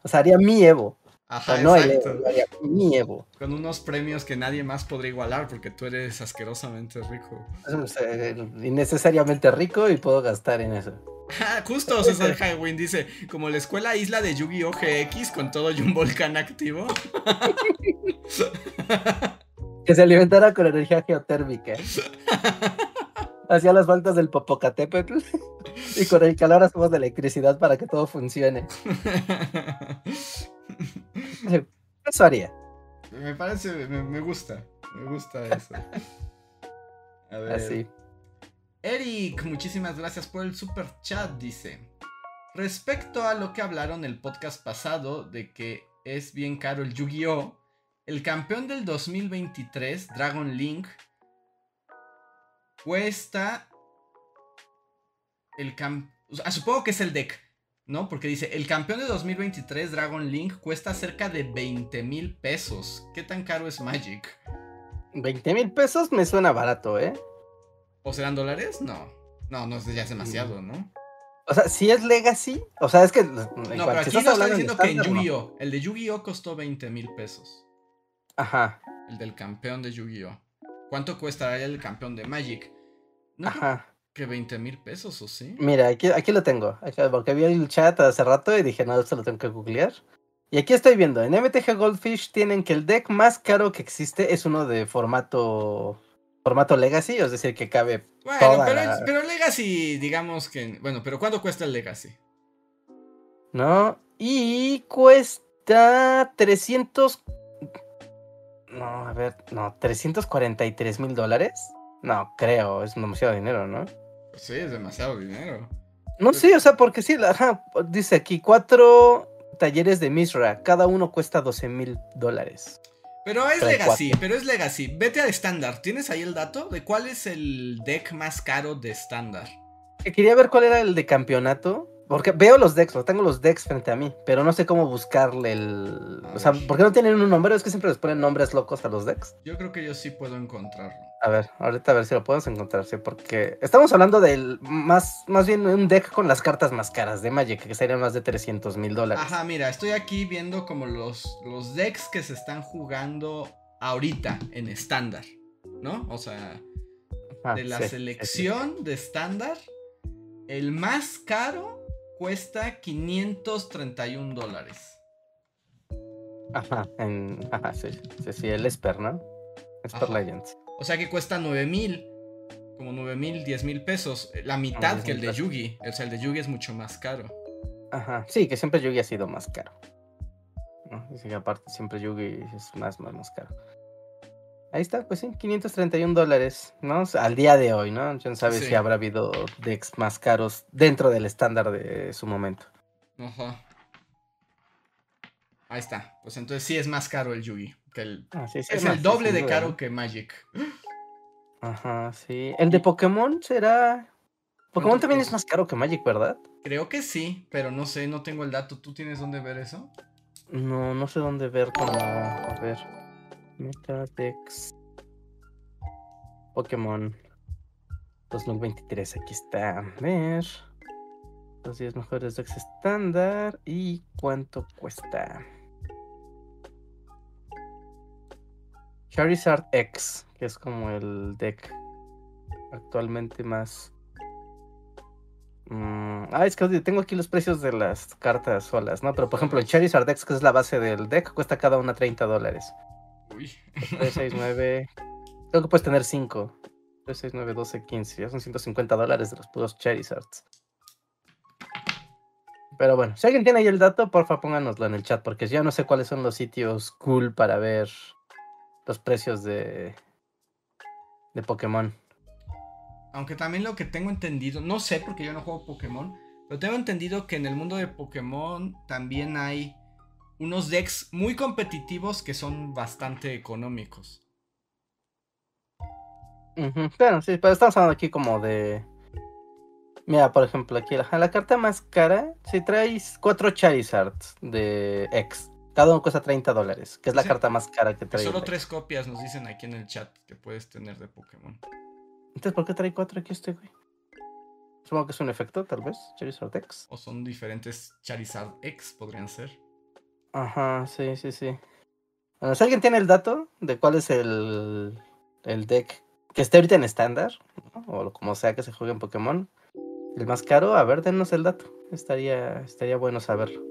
o sea, haría mi Evo. Ajá, no exacto. Evo. Con unos premios que nadie más podría igualar porque tú eres asquerosamente rico. Innecesariamente rico y puedo gastar en eso. Justo César Highwind dice, como la escuela isla de Yu-Gi-Oh! GX con todo y un volcán activo. que se alimentara con energía geotérmica. Hacía las faltas del Popocatépetl y con el calor hacemos de electricidad para que todo funcione. Eso haría. Me parece, me, gusta. Me gusta eso. A ver. Así. Eric, muchísimas gracias por el super chat, dice. Respecto a lo que hablaron el podcast pasado de que es bien caro el Yu-Gi-Oh! El campeón del 2023, Dragon Link, cuesta el camp... supongo que es el deck. ¿no? Porque dice, el campeón de 2023 Dragon Link cuesta cerca de 20 mil pesos. ¿Qué tan caro es Magic? 20 mil pesos me suena barato, ¿eh? ¿O serán dólares? No. No, no, ya es demasiado, ¿no? O sea, si es Legacy, o sea, es que... No, pero aquí no está diciendo que en Yu-Gi-Oh! El de Yu-Gi-Oh! costó 20 mil pesos. Ajá. El del campeón de Yu-Gi-Oh! ¿Cuánto cuestará el campeón de Magic? Ajá que 20 mil pesos, ¿o sí? Mira, aquí, aquí lo tengo. porque vi el chat hace rato y dije, no, esto lo tengo que googlear. Y aquí estoy viendo, en MTG Goldfish tienen que el deck más caro que existe es uno de formato formato Legacy, es decir, que cabe. Bueno, pero, pero Legacy, digamos que. Bueno, pero ¿cuánto cuesta el Legacy? No, y cuesta 300. No, a ver, no, 343 mil dólares. No, creo, es demasiado dinero, ¿no? Sí, es demasiado dinero. No, sí, o sea, porque sí, dice aquí, cuatro talleres de Misra, cada uno cuesta 12 mil dólares. Pero es Legacy, pero es Legacy. Vete a estándar. ¿Tienes ahí el dato de cuál es el deck más caro de estándar? Quería ver cuál era el de campeonato. Porque veo los decks, tengo los decks frente a mí, pero no sé cómo buscarle el. o sea, ¿por qué no tienen un nombre? Es que siempre les ponen nombres locos a los decks. Yo creo que yo sí puedo encontrarlo. A ver, ahorita a ver si lo podemos encontrar, sí, porque estamos hablando del más, más bien un deck con las cartas más caras de Magic, que serían más de 300 mil dólares. Ajá, mira, estoy aquí viendo como los, los decks que se están jugando ahorita en estándar, ¿no? O sea, de la selección de estándar, el más caro cuesta 531 dólares. Ajá, en, ajá, sí, sí, sí, el Esper, ¿no? Esper Ajá. Legends. O sea que cuesta 9 mil. Como 9 mil, 10 mil pesos. La mitad 10,000 que el de. Yugi. O sea, el de Yugi es mucho más caro. Ajá, sí, que siempre Yugi ha sido más caro. ¿no? Y aparte siempre Yugi es más, más, más caro. Ahí está, pues sí, 531 dólares, ¿no? O sea, Al día de hoy, ¿no? Yo no sabe Sí. si habrá habido decks más caros dentro del estándar de su momento. Ajá. Ahí está. Pues entonces sí es más caro el Yugi. Que el... Ah, sí, sí, Es el doble de caro ¿no? que Magic. Ajá, sí. El de Pokémon será... Pokémon ¿Cuánto también es más caro que Magic, ¿verdad? Creo que sí, pero no sé, no tengo el dato. ¿Tú tienes dónde ver eso? No, no sé dónde ver como... A ver... Metadex... Pokémon 2023, aquí está. Ver... Los 10 mejores decks estándar y cuánto cuesta. Charizard X, que es como el deck actualmente más... Mm, ah, es que tengo aquí los precios de las cartas solas, ¿no? Pero por ejemplo, el Charizard X, que es la base del deck, cuesta cada una 30 dólares. Uy. 3, 6, 9. Creo que puedes tener 5. 3, 6, 9, 12, 15. Ya son 150 dólares de los puros Charizards. Pero bueno, si alguien tiene ahí el dato, porfa pónganoslo en el chat, porque ya no sé cuáles son los sitios cool para ver los precios de, de Pokémon. Aunque también lo que tengo entendido, no sé porque yo no juego Pokémon, pero tengo entendido que en el mundo de Pokémon también hay unos decks muy competitivos que son bastante económicos. Ujú, Pero sí, pero estamos hablando aquí como de. Mira, por ejemplo, aquí la, la carta más cara, si traes 4 Charizards de X, cada uno cuesta 30 dólares, que es la Sí. carta más cara que trae. solo tres copias nos dicen aquí en el chat que puedes tener de Pokémon. Entonces, ¿por qué trae 4 aquí este güey? Supongo que es un efecto, tal vez, Charizard X. O son diferentes Charizard X, podrían ser. Ajá, sí, sí, sí. Bueno, si alguien tiene el dato de cuál es el, el deck que esté ahorita en estándar, ¿no? o lo- como sea que se juegue en Pokémon, el más caro, a ver, denos el dato. Estaría, estaría bueno saberlo.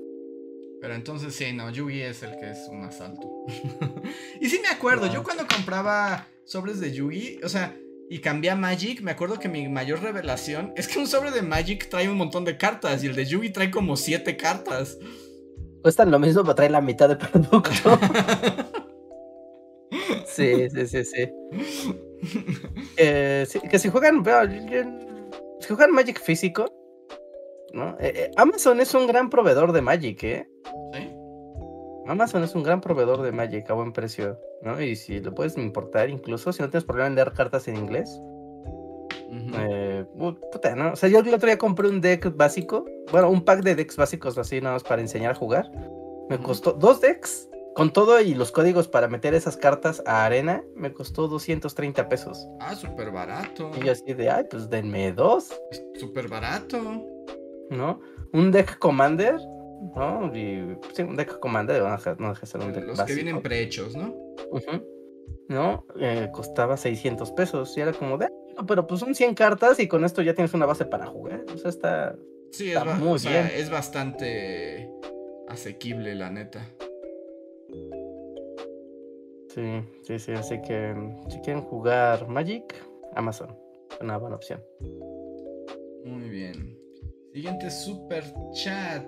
Pero entonces sí, no, Yugi es el que es un asalto. y sí me acuerdo, yo No. cuando compraba sobres de Yugi, o sea, y cambié a Magic, me acuerdo que mi mayor revelación es que un sobre de Magic trae un montón de cartas y el de Yugi trae como siete cartas. Cuestan lo mismo, pero traen la mitad de producto. sí, sí, sí, sí. Eh, sí, Que si juegan, si juegan Magic físico, ¿no? Eh, eh, Amazon es un gran proveedor de Magic, ¿eh? ¿Sí? Amazon es un gran proveedor de Magic a buen precio, ¿no? Y si lo puedes importar, incluso si no tienes problema en leer cartas en inglés, Ujú. eh, uh, puta, ¿no? O sea, yo el otro día compré un deck básico, bueno, un pack de decks básicos así, nada más para enseñar a jugar. Me costó dos decks, con todo y los códigos para meter esas cartas a arena, me costó 230 pesos. Ah, súper barato. Y yo así de, ay, pues denme dos, Súper barato. ¿no? Un deck Commander, ¿no? Y, sí, un deck Commander, no deja, no deja ser un deck Los que vienen prehechos, ¿no? ¿No? Eh, costaba 600 pesos. Y era como de, "Ah, pero pues son 100 cartas y con esto ya tienes una base para jugar. O sea, está. Sí, es, Está muy o sea, bien. es bastante asequible, la neta. Sí, sí, sí. Así que si quieren jugar Magic, Amazon. Una buena opción. Muy bien. Siguiente super chat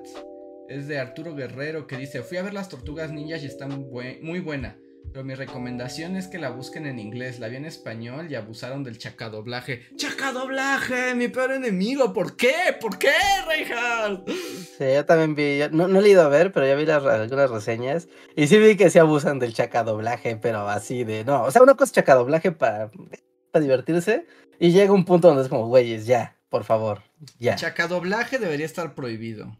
es de Arturo Guerrero que dice, fui a ver las tortugas ninjas y está muy, bue- muy buena, pero mi recomendación es que la busquen en inglés, la vi en español y abusaron del chacadoblaje. ¡Chacadoblaje! Mi peor enemigo, ¿por qué? ¿Por qué, Reinhardt? Sí, yo también vi. yo no, no he ido a ver, pero ya vi las, algunas reseñas. Y sí vi que se abusan del chacadoblaje, pero así de. No, o sea, una cosa es chacadoblaje para, para divertirse. Y llega un punto donde es como, güeyes, ya, por favor, ya. Chacadoblaje debería estar prohibido.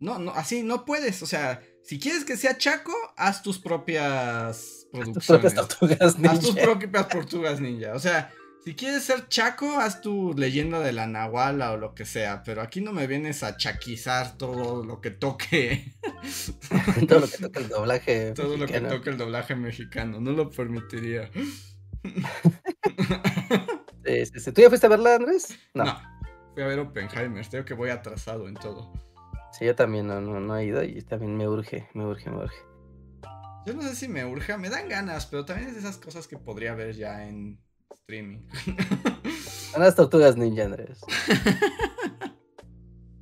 No, no, así no puedes, o sea, si quieres que sea chaco, haz tus propias Tus producciones. propias tortugas Haz tus ninja. propias tortugas ninja. O sea, si quieres ser chaco, haz tu leyenda de la Nahuala o lo que sea. Pero aquí no me vienes a chaquizar todo lo que toque. todo lo que toca el doblaje. todo lo que toque el doblaje mexicano. No lo permitiría. Sí, sí, sí. ¿Tú ya fuiste a verla, Andrés? No. No. Fui a ver Oppenheimer. Creo que voy atrasado en todo. Sí, yo también no, no, no he ido y también me urge, me urge, me urge. Yo no sé si me urge, me dan ganas, pero también es de esas cosas que podría ver ya en streaming. Son las tortugas ninja, Andrés.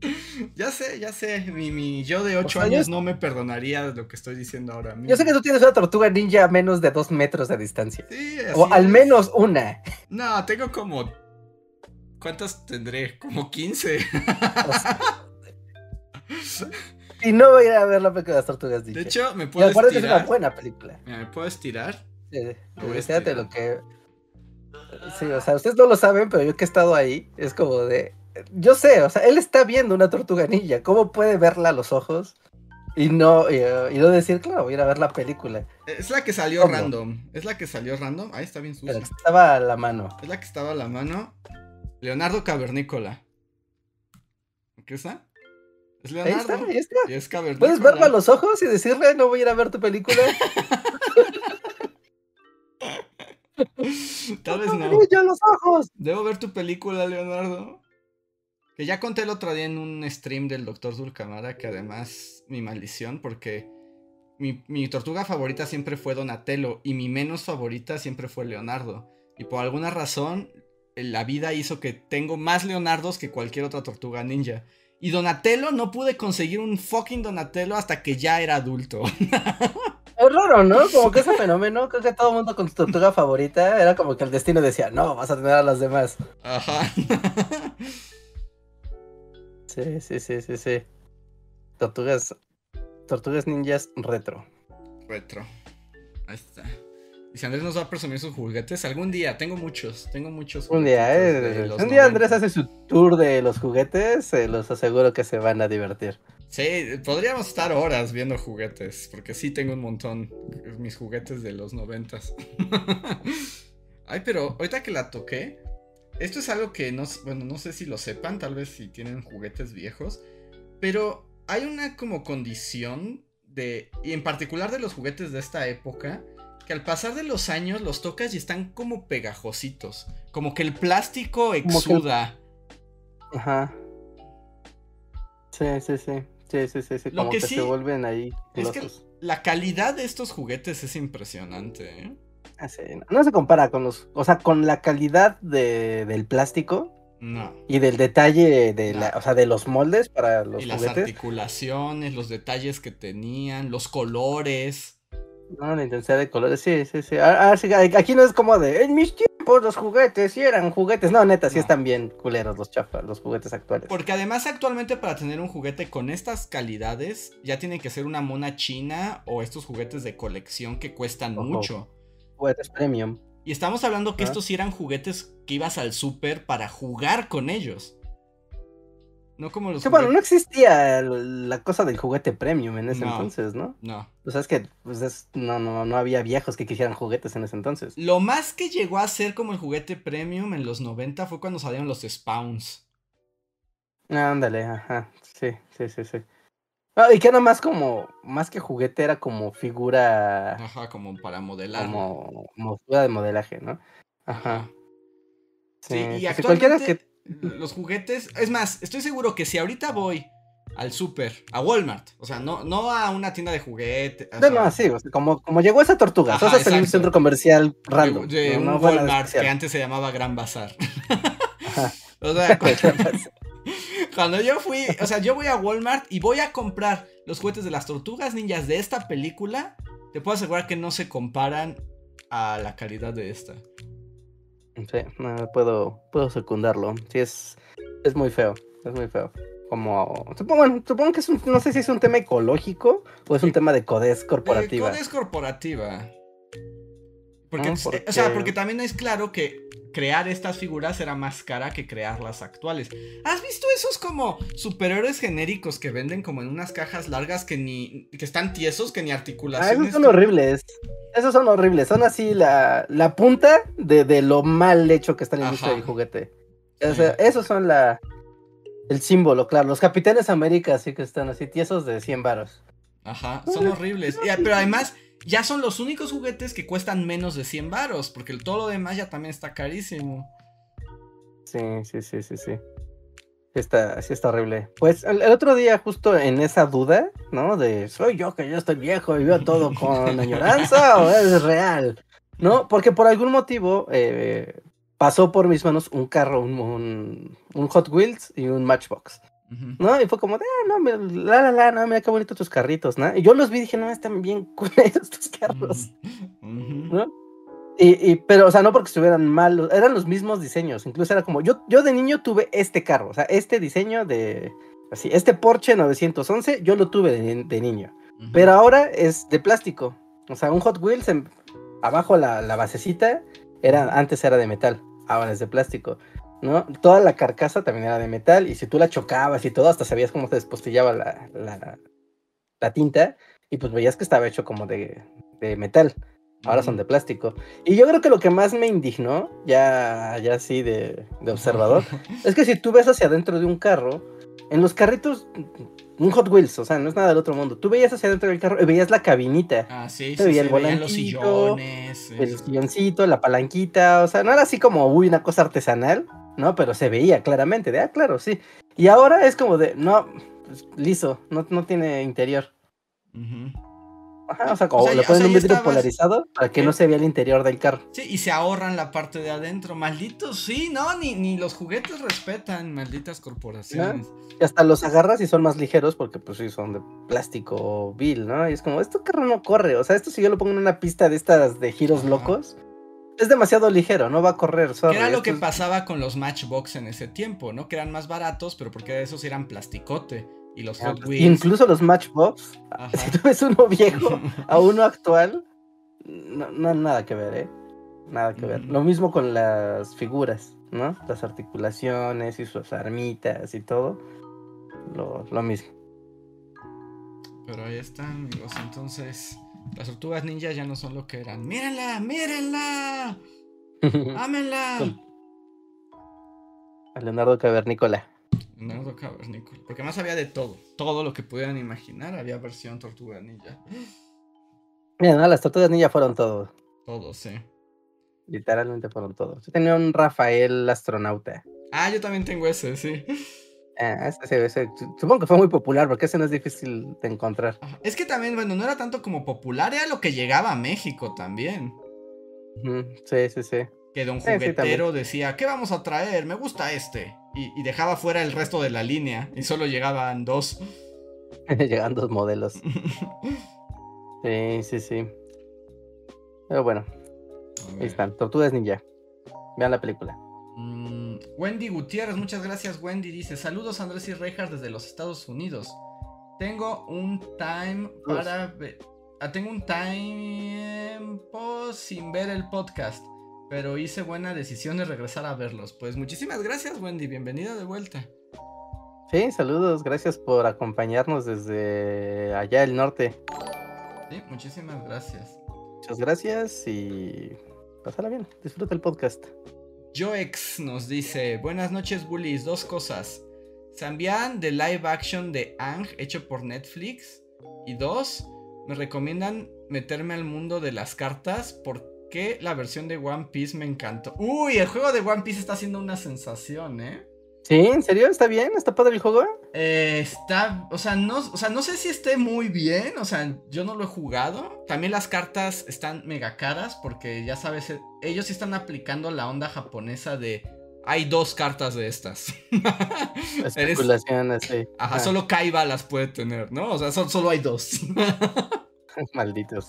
ya sé, ya sé. Mi, mi yo de 8 años no me perdonaría lo que estoy diciendo ahora mismo. Yo sé que tú tienes una tortuga ninja a menos de 2 metros de distancia. Sí, O al menos una. No, tengo como. ¿Cuántas tendré? Como 15. y no voy a ir a ver la película de las tortugas ninja. De hecho, me puedo estirar. es una buena película. ¿Me puedo estirar? Sí, fíjate lo que. Sí, o sea, ustedes no lo saben, pero yo que he estado ahí, es como de yo sé, o sea, él está viendo una tortuga ninja. ¿Cómo puede verla a los ojos? Y no, y, uh, no decir, claro, voy a ir a ver la película. Es la que salió random. Es la que salió random. Ahí está bien sucia. estaba a la mano. Es la que estaba a la mano. Leonardo Cavernícola. ¿Qué está? Es Leonardo. Ahí está, ahí está. Y es Cavernícola. ¿Puedes verlo a los ojos y decirle, no voy a ir a ver tu película? Tal vez no. Los ojos. Debo ver tu película, Leonardo. Que ya conté el otro día en un stream del Dr. Dulcamara, que además mi maldición, porque mi, tortuga favorita siempre fue Donatello y mi menos favorita siempre fue Leonardo. Y por alguna razón, la vida hizo que tengo más Leonardos que cualquier otra tortuga ninja. Y Donatello no pude conseguir un fucking Donatello hasta que ya era adulto. Es raro, ¿no? Como que ese fenómeno, creo que todo el mundo con su tortuga favorita era como que el destino decía, no, vas a tener a las demás. Ajá. Sí, sí, sí, sí, sí. Tortugas. Tortugas ninjas retro. Retro. Ahí está. Si Andrés nos va a presumir sus juguetes, algún día, tengo muchos, tengo muchos. Un día, eh. Un día Andrés hace su tour de los juguetes, se los aseguro que se van a divertir. Sí, podríamos estar horas viendo juguetes, porque sí tengo un montón, mis juguetes de los noventas. Ay, pero ahorita que la toqué, esto es algo que no, bueno, no sé si lo sepan, tal vez si tienen juguetes viejos, pero hay una como condición de, y en particular de los juguetes de esta época, que al pasar de los años los tocas y están como pegajositos, como que el plástico exuda. Ajá. Sí, sí, sí. Sí, sí, sí, sí. Como que, se vuelven ahí. Es que la calidad de estos juguetes es impresionante, ¿eh? Ah, no, se compara con los, o sea, con la calidad de, del plástico. No. Y del detalle de la, o sea, de los moldes para los y las articulaciones, los detalles que tenían, los colores. No, la intensidad de colores, sí, sí, sí. Ah, ah, aquí no es como de, en mis tiempos los juguetes sí eran juguetes. No, neta, sí están bien culeros los chafas, los juguetes actuales. Porque además actualmente para tener un juguete con estas calidades, ya tiene que ser una mona china o estos juguetes de colección que cuestan mucho juguetes premium. Y estamos hablando que estos sí eran juguetes que ibas al súper para jugar con ellos. No como los. Que, bueno, no existía la cosa del juguete premium en ese entonces, ¿no? No. O sea, es que pues no, no, no había viejos que quisieran juguetes en ese entonces. Lo más que llegó a ser como el juguete premium en los 90 fue cuando salieron los Spawns. Ándale, ajá. Sí, sí, sí, sí. Ah, y que era más como, más que juguete, era como figura. Ajá, como para modelar. Como, figura de modelaje, ¿no? Ajá. Sí, y actualmente que... los juguetes. Es más, estoy seguro que si ahorita voy al super, a Walmart, o sea, no, no a una tienda de juguete. No, no, sí, como, como llegó esa tortuga, Ajá, en un centro comercial random. De, un Walmart que antes se llamaba Gran Bazar. Ajá. o sea, Cuando yo fui, o sea, yo voy a Walmart y voy a comprar los juguetes de las tortugas ninjas de esta película, te puedo asegurar que no se comparan a la calidad de esta. Sí, no, puedo, puedo secundarlo. Sí, es, es muy feo, es muy feo. Como, supongo, supongo que es un, no sé si es un tema ecológico o es un tema de codez corporativa. De codez corporativa. Porque, ah, O sea, porque también es claro que crear estas figuras era más cara que crearlas actuales. ¿Has visto esos como superiores genéricos que venden como en unas cajas largas que ni que están tiesos, que ni articulaciones? Ah, esos son horribles. Esos son horribles. Son así la, la punta de, lo mal hecho que está en la industria del juguete. O sea, esos son la el símbolo, claro. Los Capitanes América sí que están así tiesos de 100 varos. Ajá, son horribles. pero además ya son los únicos juguetes que cuestan menos de 100 varos, porque todo lo demás ya también está carísimo. Sí, sí, sí, sí, sí. está, sí está horrible. Pues el, el otro día, justo en esa duda, ¿no? De soy yo que ya estoy viejo y veo todo con añoranza o es real, ¿no? Porque por algún motivo eh, pasó por mis manos un carro, un, un, un Hot Wheels y un Matchbox. ¿No? Y fue como de, ah, no, me- la, la, la, no, mira qué bonitos tus carritos, ¿no? Y yo los vi y dije, no, están bien culeros tus carros. ¿no? Y, y, pero, o sea, no porque estuvieran mal, eran los mismos diseños, incluso era como, yo, yo de niño tuve este carro, o sea, este diseño de, así, este Porsche 911, yo lo tuve de, de niño, pero ahora es de plástico, o sea, un Hot Wheels, en- abajo la, la basecita, era, antes era de metal, ahora es de plástico. ¿No? Toda la carcasa también era de metal y si tú la chocabas y todo, hasta sabías cómo se despostillaba la, la, la tinta y pues veías que estaba hecho como de, de metal. Ahora son de plástico. Y yo creo que lo que más me indignó, ya, ya así de, de observador, es que si tú ves hacia adentro de un carro, en los carritos, un Hot Wheels, o sea, no es nada del otro mundo. Tú veías hacia adentro del carro y veías la cabinita, Ah, sí, sí, veía el veían los sillones. el silloncito, la palanquita, o sea, no era así como, uy, una cosa artesanal, ¿no? Pero se veía claramente, de, ah, claro, sí. Y ahora es como de, no, pues, liso, no, no tiene interior. Ajá, o sea, como sea, le o ponen sea, un vidrio estabas- polarizado para que no se vea el interior del carro. Sí, y se ahorran la parte de adentro. Malditos, sí, no, ni, ni los juguetes respetan, malditas corporaciones. Y hasta los agarras y son más ligeros porque pues sí, son de plástico vil, ¿no? Y es como, esto carro no corre, o sea, esto si yo lo pongo en una pista de estas de giros Ajá. locos, es demasiado ligero, no va a correr. Sorry, era lo que es- pasaba con los Matchbox en ese tiempo, ¿no? Que eran más baratos, pero porque esos eran plasticote. Y los Ah, Hot pues, Wheels. Incluso los Matchbox, Ajá. si tú ves uno viejo a uno actual, no, no nada que ver, ¿eh? Nada que ver. Lo mismo con las figuras, ¿no? Las articulaciones y sus armitas y todo. Lo, lo mismo. Pero ahí están, amigos. Entonces, las tortugas ninja ya no son lo que eran. ¡Mírenla! ¡Mírenla! ¡Ámenla! A Leonardo Cavernícola. Leonardo Cavernícola. Porque más había de todo. Todo lo que pudieran imaginar había versión tortuga ninja. Mira, no, las tortugas ninja fueron todo. Todo, sí. Literalmente fueron todo. Yo tenía un Rafael astronauta. Ah, yo también tengo ese, sí. Ah, ese- ese- ese- supongo que fue muy popular porque ese no es difícil de encontrar. Es que también, bueno, no era tanto como popular, era lo que llegaba a México también. Sí, sí, sí. Que don Sí, sí, también. juguetero decía, ¿qué vamos a traer? Me gusta este. Y, y dejaba fuera el resto de la línea. Y solo llegaban dos. Llegan dos modelos. Sí, sí, sí. Pero bueno, ahí están. Tortugas ninja. Vean la película. Mm, Wendy Gutiérrez, muchas gracias Wendy. Dice, saludos Andrés y Rejas desde los Estados Unidos. Tengo un time para ver... ah, tengo un tiempo sin ver el podcast. Pero hice buena decisión de regresar a verlos. Pues muchísimas gracias Wendy, bienvenida de vuelta. Sí, saludos. Gracias por acompañarnos desde allá el norte. Sí, muchísimas gracias. Muchas gracias y pásala bien. Disfruta el podcast. Joex nos dice, buenas noches bullies, dos cosas. ¿Sabían de live action de Ang hecho por Netflix? Y dos, me recomiendan meterme al mundo de las cartas porque la versión de One Piece me encantó. Uy, el juego de One Piece está haciendo una sensación, ¿eh? ¿Sí? ¿En serio? ¿Está bien? ¿Está padre el juego? Eh, está, o sea, no, o sea, no sé si esté muy bien, o sea, yo no lo he jugado. También las cartas están mega caras porque ya sabes, eh, ellos sí están aplicando la onda japonesa de hay dos cartas de estas. Especulación así. Ajá, Ah, solo Kaiba las puede tener, ¿no? O sea, son- solo hay dos. Malditos.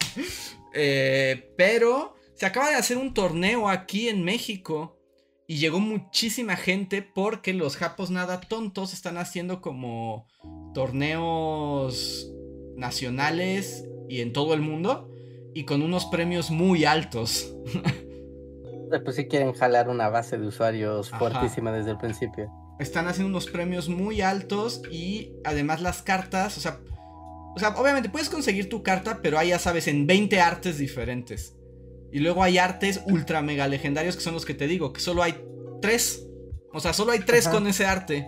Eh, pero se acaba de hacer un torneo aquí en México y llegó muchísima gente porque los japos nada tontos están haciendo como torneos nacionales y en todo el mundo y con unos premios muy altos. Eh, Pues sí quieren jalar una base de usuarios Ajá. fuertísima desde el principio. Están haciendo unos premios muy altos y además las cartas, o sea, o sea, obviamente puedes conseguir tu carta, pero hay ya sabes en 20 artes diferentes. Y luego hay artes ultra mega legendarios que son los que te digo, que solo hay tres. O sea, solo hay tres Ajá. con ese arte.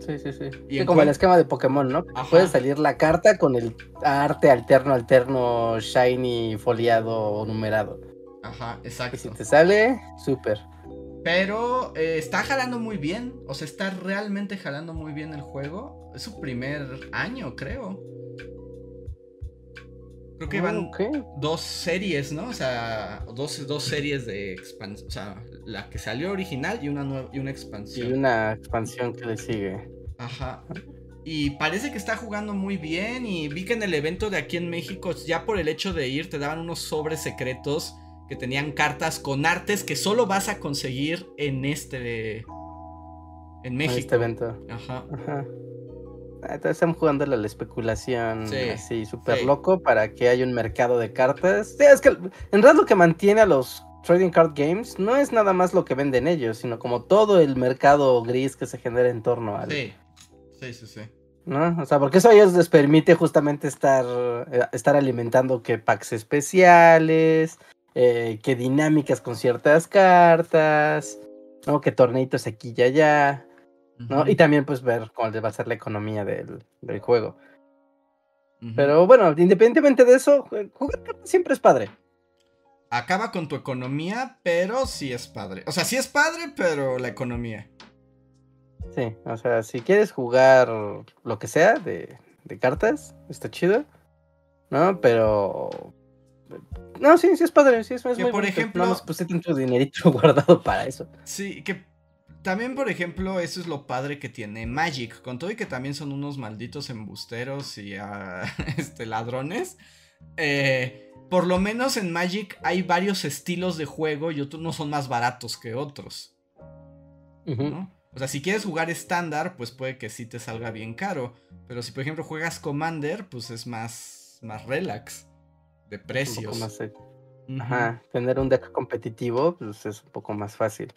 Sí, sí, sí. Y Sí, como el esquema de Pokémon, ¿no? Ajá. Puede salir la carta con el arte alterno, alterno, shiny, foliado o numerado. Ajá, Y si exacto. te sale, súper. Pero eh, está jalando muy bien. O sea, está realmente jalando muy bien el juego. Es su primer año, creo. Creo que van dos series, ¿no? O sea, dos, dos series de expansión. O sea, la que salió original y una nueva y una expansión. Y una expansión que le sigue. Ajá. Y parece que está jugando muy bien. Y vi que en el evento de aquí en México, ya por el hecho de ir, te daban unos sobres secretos que tenían cartas con artes que solo vas a conseguir en este. En México. En este evento. Ajá. Ajá. Están jugando la especulación así súper loco para que haya un mercado de cartas. Sí, es que en realidad lo que mantiene a los trading card games no es nada más lo que venden ellos, sino como todo el mercado gris que se genera en torno al. Sí, sí, sí, sí. ¿No? O sea, porque eso a ellos les permite justamente estar, eh, estar alimentando que packs especiales, eh, que dinámicas con ciertas cartas, ¿no? Que torneitos aquí y allá. ¿No? Y también pues ver cómo va a ser la economía del, juego. Pero bueno, independientemente de eso, jugar siempre es padre. Acaba con tu economía, pero sí es padre. O sea, sí es padre, pero la economía. Sí, o sea, si quieres jugar lo que sea de, cartas, está chido. ¿No? Pero no, sí, sí es padre, sí es, es muy por ejemplo, no, pues tanto dinerito guardado para eso. Sí, que también, por ejemplo, eso es lo padre que tiene Magic. Con todo y que también son unos malditos embusteros y ah, este, ladrones. Eh, por lo menos en Magic hay varios estilos de juego y otros no son más baratos que otros. O sea, si quieres jugar estándar, pues puede que sí te salga bien caro. Pero si por ejemplo juegas Commander, pues es más, más relax de precios. Ajá, tener un deck competitivo, pues es un poco más fácil.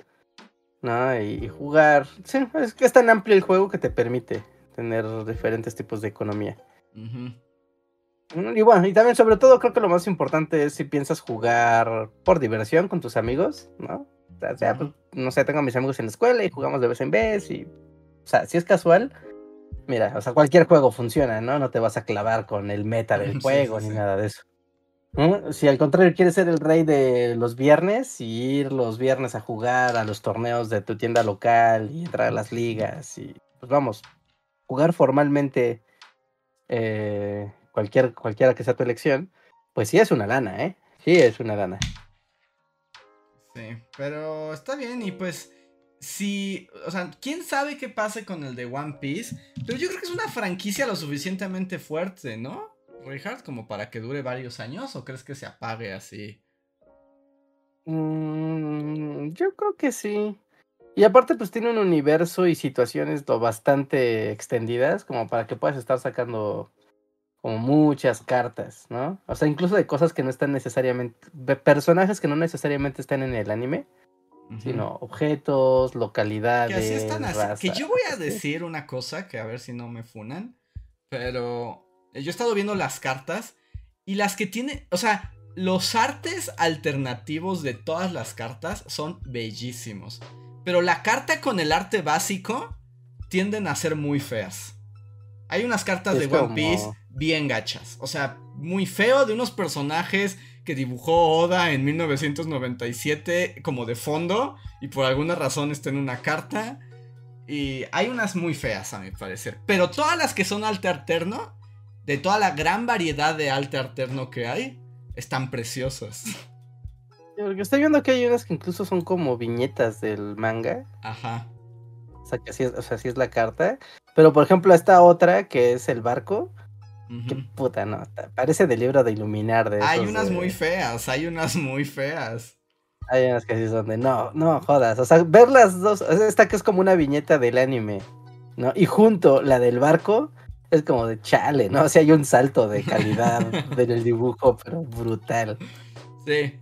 ¿No? Y, jugar. Sí, es que es tan amplio el juego que te permite tener diferentes tipos de economía. Y bueno, y también sobre todo creo que lo más importante es si piensas jugar por diversión con tus amigos, ¿no? O sea, pues, no sé, tengo a mis amigos en la escuela y jugamos de vez en vez y... O sea, si es casual, mira, o sea, cualquier juego funciona, ¿no? No te vas a clavar con el meta del juego ni nada de eso. Si al contrario quieres ser el rey de los viernes y ir los viernes a jugar a los torneos de tu tienda local y entrar a las ligas y pues vamos, jugar formalmente eh, cualquier, cualquiera que sea tu elección, pues sí es una lana, ¿eh? Sí es una lana. Sí, pero está bien y pues si, o sea, quién sabe qué pase con el de One Piece, pero yo creo que es una franquicia lo suficientemente fuerte, ¿no? Richard, como para que dure varios años o crees que se apague así? Mm, yo creo que sí. Y aparte pues tiene un universo y situaciones lo bastante extendidas como para que puedas estar sacando como muchas cartas, ¿no? O sea, incluso de cosas que no están necesariamente, de personajes que no necesariamente están en el anime, sino objetos, localidades. Que así están así. Que yo voy a decir una cosa que a ver si no me funan, pero yo he estado viendo las cartas y las que tiene, o sea, los artes alternativos de todas las cartas son bellísimos. Pero la carta con el arte básico tienden a ser muy feas. Hay unas cartas de One Piece bien gachas. O sea, muy feo de unos personajes que dibujó Oda en 1997 como de fondo y por alguna razón está en una carta. Y hay unas muy feas a mi parecer. Pero todas las que son arte alterno de toda la gran variedad de arte alterno que hay, están preciosas. Porque estoy viendo que hay unas que incluso son como viñetas del manga. Ajá. O sea, que así es, o sea, así es la carta. Pero por ejemplo, esta otra que es el barco. Qué puta, no. Parece del libro de iluminar. De hay unas muy feas, hay unas muy feas. Hay unas que sí son de no, no jodas. O sea, ver las dos. Esta que es como una viñeta del anime. ¿No? Y junto la del barco es como de chale, ¿no? O sea, hay un salto de calidad en el dibujo, pero brutal. Sí.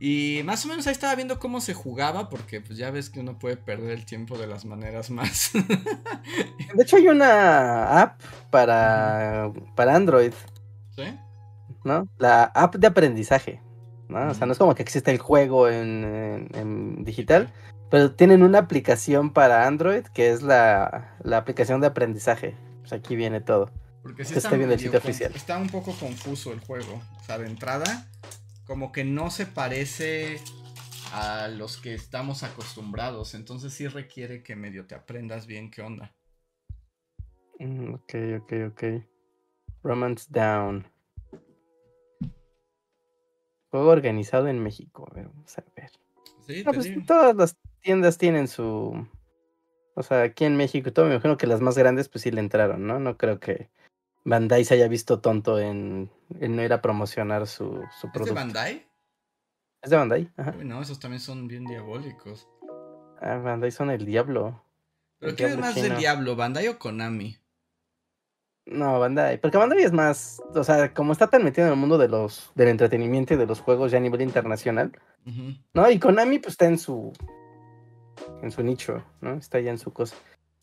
Y más o menos ahí estaba viendo cómo se jugaba, porque pues ya ves que uno puede perder el tiempo de las maneras más. de hecho, hay una app para, para Android. ¿Sí? ¿No? La app de aprendizaje. ¿no? O sea, no es como que existe el juego en, en digital, pero tienen una aplicación para Android que es la, la aplicación de aprendizaje. Pues, aquí viene todo. Porque sí está, el sitio oficial. está un poco confuso el juego. O sea, de entrada, como que no se parece a los que estamos acostumbrados. Entonces sí requiere que medio te aprendas bien qué onda. Mm, ok, ok, ok. Romance Down. Juego organizado en México. A ver, vamos a ver. Sí, Ah, pues, todas las tiendas tienen su. O sea, aquí en México y todo, me imagino que las más grandes, pues sí le entraron, ¿no? No creo que Bandai se haya visto tonto en, en no ir a promocionar su, su ¿Es de producto. Bandai? ¿Es de Bandai? Ajá. Uy, no, esos también son bien diabólicos. Ah, Bandai son el diablo. ¿Pero El quién es más del chino. diablo, Bandai o Konami? No, Bandai. Porque Bandai es más. O sea, como está tan metido en el mundo de los, del entretenimiento y de los juegos ya a nivel internacional. ¿no? Y Konami, pues está en su. En su nicho, ¿no? Está ya en su cosa.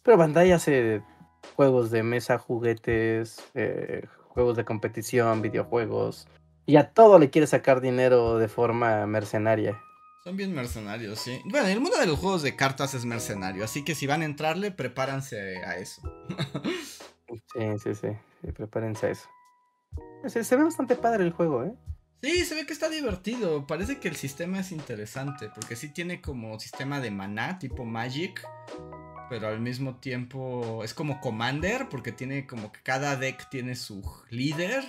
Pero Bandai hace juegos de mesa, juguetes, eh, juegos de competición, videojuegos. Y a todo le quiere sacar dinero de forma mercenaria. Son bien mercenarios, sí. Bueno, el mundo de los juegos de cartas es mercenario, así que si van a entrarle, prepárense a eso. Sí, sí, sí. sí, prepárense a eso. Se, se ve bastante padre el juego, ¿eh? Sí, se ve que está divertido. Parece que el sistema es interesante, porque sí tiene como sistema de maná, tipo Magic, pero al mismo tiempo es como Commander, porque tiene como que cada deck tiene su líder.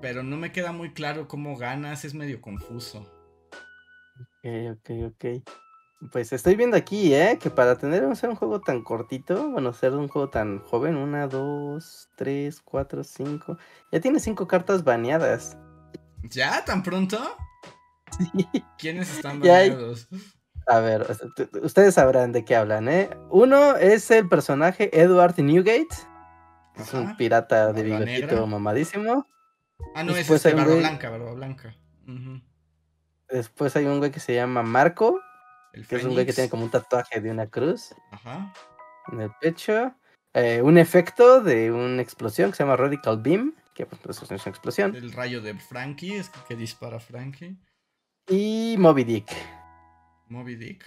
Pero no me queda muy claro cómo ganas, es medio confuso. Ok, ok, ok. Pues estoy viendo aquí, ¿eh? Que para tener ser un juego tan cortito, bueno, ser un juego tan joven, una, dos, tres, cuatro, cinco. Ya tiene cinco cartas baneadas. ¿Ya? ¿Tan pronto? Sí. ¿Quiénes están baneados? A ver, ustedes sabrán de qué hablan, ¿eh? Uno es el personaje Edward Newgate. que Es un Ajá. pirata de Barba bigotito negra. mamadísimo. Ah, no, es Después este, hay un Barba güey- Blanca, Barba Blanca. Después hay un güey que se llama Marco, El que es un güey que tiene como un tatuaje de una cruz Ajá. en el pecho. Eh, un efecto de una explosión que se llama Radical Beam, que pues, es una explosión. El rayo de Frankie, es que dispara Frankie. Y Moby Dick. Moby Dick.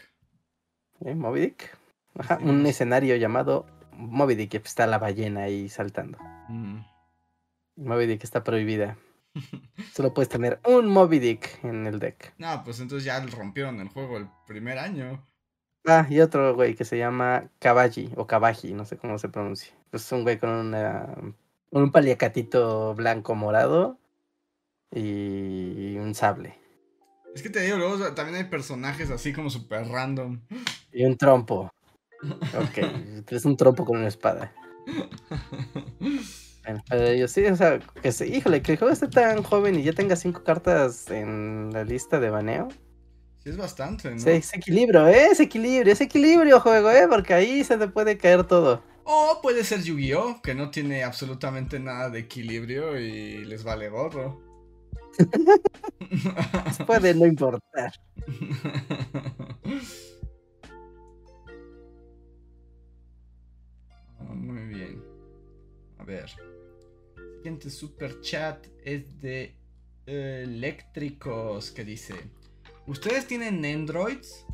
¿eh? Moby Dick. Ajá, Sí, un escenario llamado Moby Dick, que está la ballena ahí saltando. Mm. Moby Dick está prohibida. Solo puedes tener un Moby Dick en el deck. No, pues entonces ya rompieron el juego el primer año. Ah, y otro güey que se llama Kabaji o Kabaji, no sé cómo se pronuncia. Es un güey con una, un paliacatito blanco morado y un sable. Es que te digo, luego también hay personajes así como super random. Y un trompo. Ok, es un trompo con una espada. Bueno, pero yo sí, o sea, que se, híjole, que el juego esté tan joven y ya tenga cinco cartas en la lista de baneo. Sí, es bastante, ¿no? Sí, ese equilibrio, ¿eh? Ese equilibrio, ese equilibrio juego, ¿eh? Porque ahí se te puede caer todo. O puede ser Yu-Gi-Oh! que no tiene absolutamente nada de equilibrio y les vale gorro. Puede no importar. Ah, muy bien. A ver. Siguiente super chat es de eh, Eléctricos que dice: ¿Ustedes tienen Androids?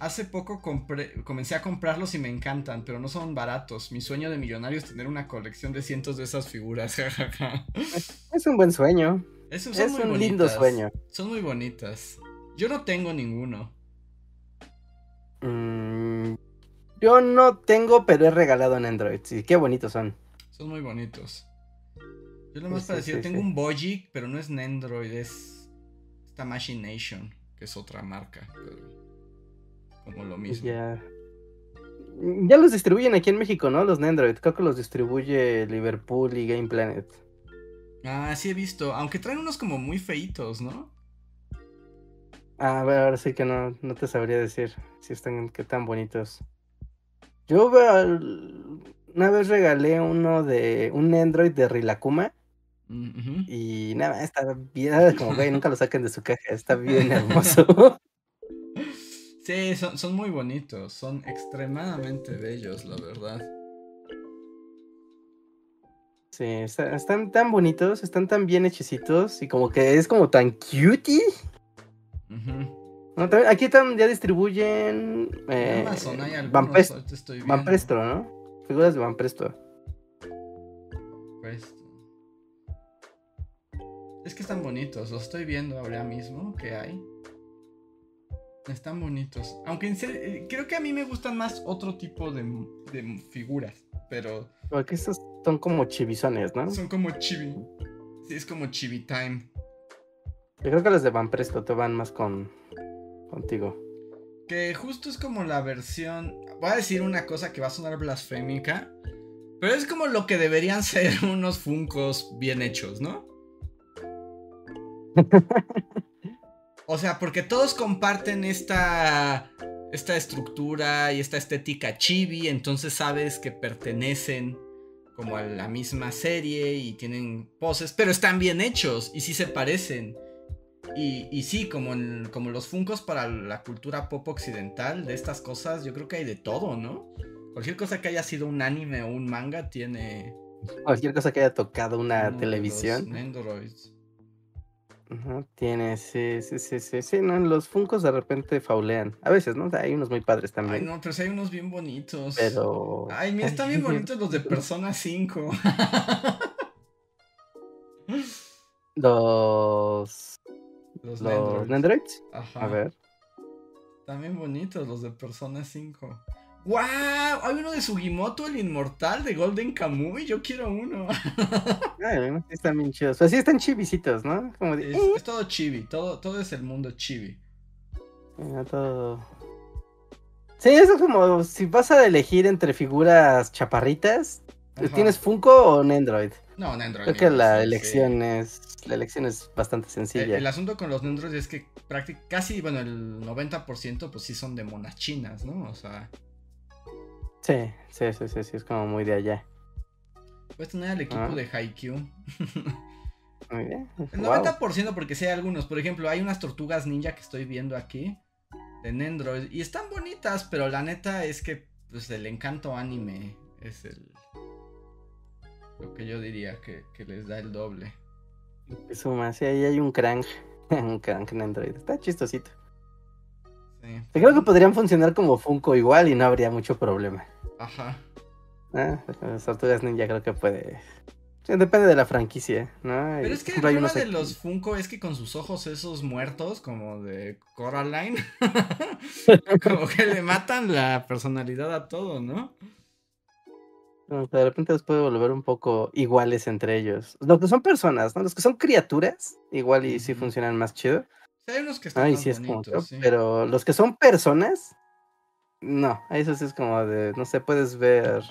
Hace poco compré- comencé a comprarlos y me encantan, pero no son baratos. Mi sueño de millonario es tener una colección de cientos de esas figuras. Es un buen sueño. Es muy un lindo sueño. Son muy bonitas. Yo no tengo ninguno. Mm, yo no tengo, pero he regalado en Android. Sí, qué bonitos son. Son muy bonitos. Yo lo más Sí, sí, parecido, sí, tengo sí. un Bojic, pero no es Nendroid, es esta Machination, que es otra marca, pero como lo mismo. Ya. Ya los distribuyen aquí en México, ¿no? Los Nendroid. Creo que los distribuye Liverpool y Game Planet. Ah, sí he visto, aunque traen unos como muy feitos, ¿no? Ah, bueno, ahora sí que no, no te sabría decir si están qué tan bonitos. Yo una vez regalé uno de un Android de Rilakuma Mm, y nada, está bien, como güey, nunca lo saquen de su caja, está bien hermoso. Sí, son, son muy bonitos, son extremadamente bellos, la verdad. Sí, está- están tan bonitos, están tan bien hechicitos y como que es como tan cutie. No, también- aquí tam- ya distribuyen En eh, Amazon hay algunos, Van, estoy Van. Presto, ¿no? Figuras de Van Presto. Presto. Es que están bonitos, los estoy viendo ahora mismo que hay. Están bonitos. Aunque en serio, eh, creo que a mí me gustan más otro tipo de, de figuras. Pero. Porque estos son como chivizones, ¿no? Son como chibi. Sí, es como chibi time. Yo creo que los de Van Presto te van más con. contigo. Que justo es como la versión. Voy a decir una cosa que va a sonar blasfémica. Pero es como lo que deberían ser unos funcos bien hechos, ¿no? O sea, porque todos comparten esta. Esta estructura y esta estética chibi. Entonces sabes que pertenecen como a la misma serie y tienen poses, pero están bien hechos y sí se parecen. Y, y sí, como, como los funcos para la cultura pop occidental de estas cosas, yo creo que hay de todo, ¿no? Cualquier cosa que haya sido un anime o un manga tiene... Cualquier cosa que haya tocado una televisión. Androids. tiene, sí, sí, sí, sí, sí, no, los funcos de repente faulean. A veces, ¿no? hay unos muy padres también. Ay, no, pero sí hay unos bien bonitos. Pero... Ay, mira, están bien bonitos los de Persona 5. los... Los, los Nendroids. Ajá. A ver. También bonitos los de Persona 5. ¡Wow! Hay uno de Sugimoto, el inmortal de Golden Kamuy. Yo quiero uno. Ay, están bien chidos. Pues sí, están chivisitos, ¿no? Como es, es, todo chibi. Todo, todo es el mundo chibi. todo. Sí, eso es como si vas a elegir entre figuras chaparritas. Ajá. ¿Tienes Funko o Nendroid? No, Nendroid. Creo que la elección es la elección es bastante sencilla. El, el asunto con los Nendroid es que casi, bueno, el 90% pues sí son de monas chinas, ¿no? O sea... Sí, sí, sí, sí, sí, es como muy de allá. Puedes tener al equipo ah. de Haikyuu. Muy bien. El 90% porque hay algunos. Por ejemplo, hay unas tortugas ninja que estoy viendo aquí. De Nendroid. Y están bonitas, pero la neta es que pues el encanto anime es el... Lo que yo diría que, que les da el doble. Suma, sí, ahí hay un crank. un crank en Android. Está chistosito. Sí. Creo que podrían funcionar como Funko igual y no habría mucho problema. Ajá. Ah, las tortugas ninja creo que puede. Depende de la franquicia, ¿no? Pero es que el problema de los Funko es que con sus ojos esos muertos, como de Coraline, como que le matan la personalidad a todo, ¿no? de repente los puede volver un poco iguales entre ellos. Los que son personas, ¿no? Los que son criaturas, igual y sí funcionan más chido. Sí, hay unos que están Ay, más sí es como, sí. pero los que son personas, no, eso sí es como de, no sé, puedes ver,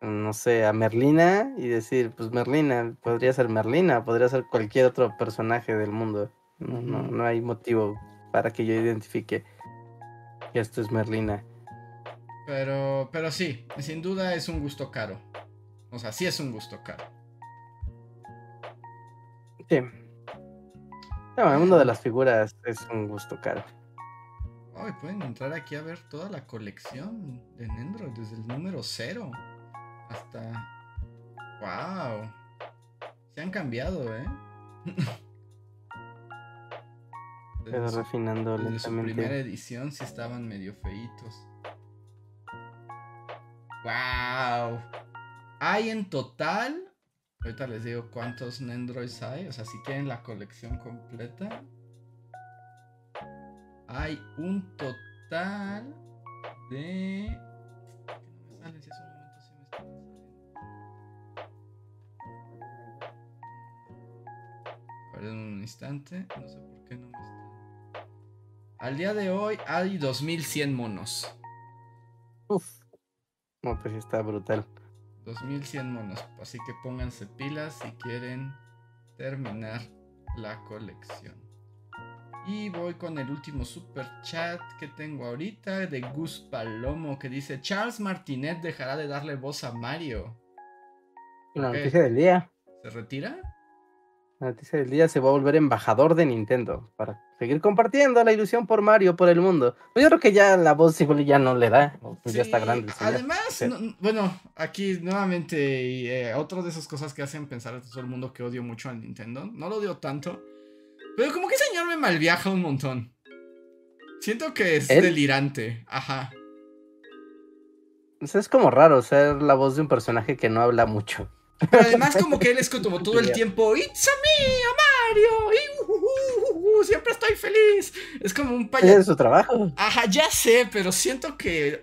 no sé, a Merlina y decir, pues Merlina, podría ser Merlina, podría ser cualquier otro personaje del mundo. No, no, no hay motivo para que yo identifique que esto es Merlina. Pero, pero sí, sin duda es un gusto caro. O sea, sí es un gusto caro. Sí. No, el mundo de las figuras es un gusto caro. Pueden entrar aquí a ver toda la colección de Nendro, desde el número cero hasta. ¡Wow! Se han cambiado, ¿eh? Pero Desde su, refinando desde su primera edición sí estaban medio feitos. ¡Wow! Hay en total. Ahorita les digo cuántos Nendroids hay. O sea, si quieren la colección completa. Hay un total de. ¿Por qué no me salen? Si hace un momento sí me estaban saliendo. A ver, un instante. No sé por qué no me están. Al día de hoy hay 2100 monos. Uf. No, pues está brutal. 2100 monos. Así que pónganse pilas si quieren terminar la colección. Y voy con el último super chat que tengo ahorita de Gus Palomo que dice Charles Martinet dejará de darle voz a Mario. La noticia del día. ¿Se retira? La noticia del día se va a volver embajador de Nintendo para seguir compartiendo la ilusión por Mario por el mundo. Pues yo creo que ya la voz ya no le da. Pues ya está grande. Además, Sí. no- bueno, aquí nuevamente, eh, otra de esas cosas que hacen pensar a todo el mundo que odio mucho al Nintendo. No lo odio tanto. Pero como que ese señor me malviaja un montón. Siento que es ¿Él? delirante. Ajá. Es como raro ser la voz de un personaje que no habla mucho. Pero además como que él es como todo el tiempo, It's a me, a Mario. y uh, uh, uh, ¡uh! Siempre estoy feliz. Es como un payaso. Es su trabajo. Ajá, ya sé, pero siento que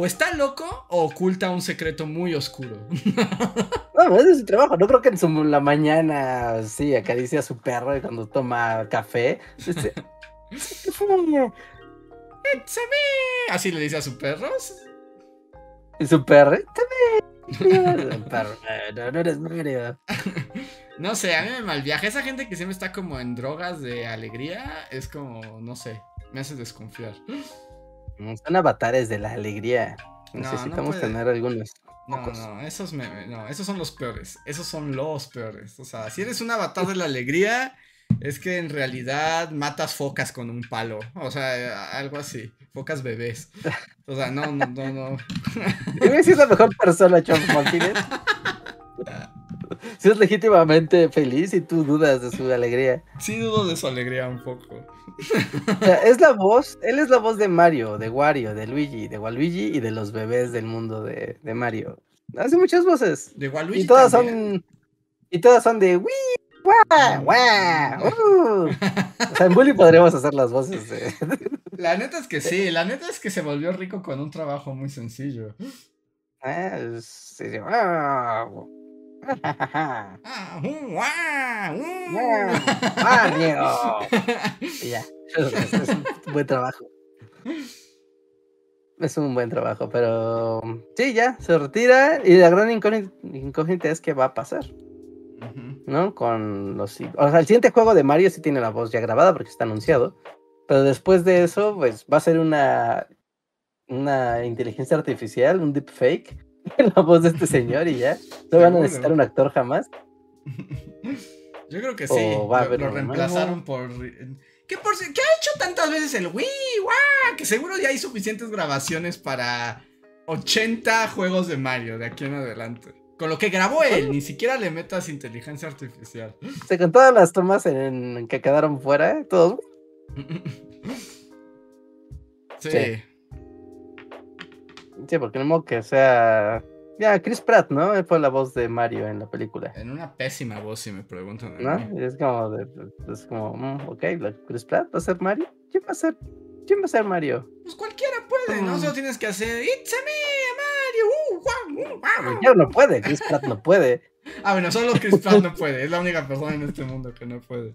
o está loco o oculta un secreto muy oscuro. No, ese es su trabajo. No creo que en su, la mañana, sí, acaricia a su perro y cuando toma café. ¿Qué fue? It's me. Así le dice a sus perros. Y su perro. Perro, "Eh, No, no eres Mario. No sé, a mí me malviaja. Esa gente que siempre está como en drogas de alegría es como, no sé, me hace desconfiar. Son avatares de la alegría. No, no Necesitamos tener algunos. No, no, esos me, no, esos son los peores. Esos son los peores. O sea, si eres un avatar de la alegría, es que en realidad matas focas con un palo. O sea, algo así. Focas bebés. O sea, no, no, no, no. Dime si es la mejor persona, Charles Martínez. Si es legítimamente feliz y tú dudas de su alegría. Sí dudo de su alegría un poco. O sea, es la voz, él es la voz de Mario, de Wario, de Luigi, de Waluigi y de los bebés del mundo de, de Mario. Hace muchas voces. De Waluigi Y todas también. son. Y todas son de ¡Wii! ¡Guau! ¡Guau! ¡Uh! O sea, en Bully podríamos hacer las voces de. La neta es que sí, la neta es que se volvió rico con un trabajo muy sencillo. Ah, sí. Ah, uh, uh. ¡Mario! Ya. Es, es un buen trabajo. Es un buen trabajo, pero sí, ya, se retira y la gran incógnita, es qué va a pasar. ¿no? Con los... O sea, el siguiente juego de Mario sí tiene la voz ya grabada porque está anunciado, pero después de eso, pues va a ser una, una inteligencia artificial, un deepfake, la voz de este señor y ya. No van a necesitar un actor jamás. Yo creo que sí. O va a lo, haber lo uno reemplazaron por. ¿Qué, por. ¿Qué ha hecho tantas veces el Wii? ¡Guau! Que seguro ya hay suficientes grabaciones para 80 juegos de Mario de aquí en adelante. Con lo que grabó él, ni siquiera le metas inteligencia artificial. O sea, con todas las tomas en, en que quedaron fuera, todos... Sí. Sí. Sí, porque no que sea... Ya, Chris Pratt, ¿no? Él fue la voz de Mario en la película. En una pésima voz, si me preguntan. ¿No? es como, de, es como, mm, ok, Chris Pratt va a ser Mario. ¿Quién va a ser? ¿Quién va a ser Mario? Pues cualquiera puede, ¿no? Mm. Solo tienes que hacer. ¡It's a me, Mario! ¡Uh, guau, uh, guau". Cualquiera no puede, Chris Pratt no puede. Ah, bueno, solo Chris Pratt no puede. Es la única persona en este mundo que no puede.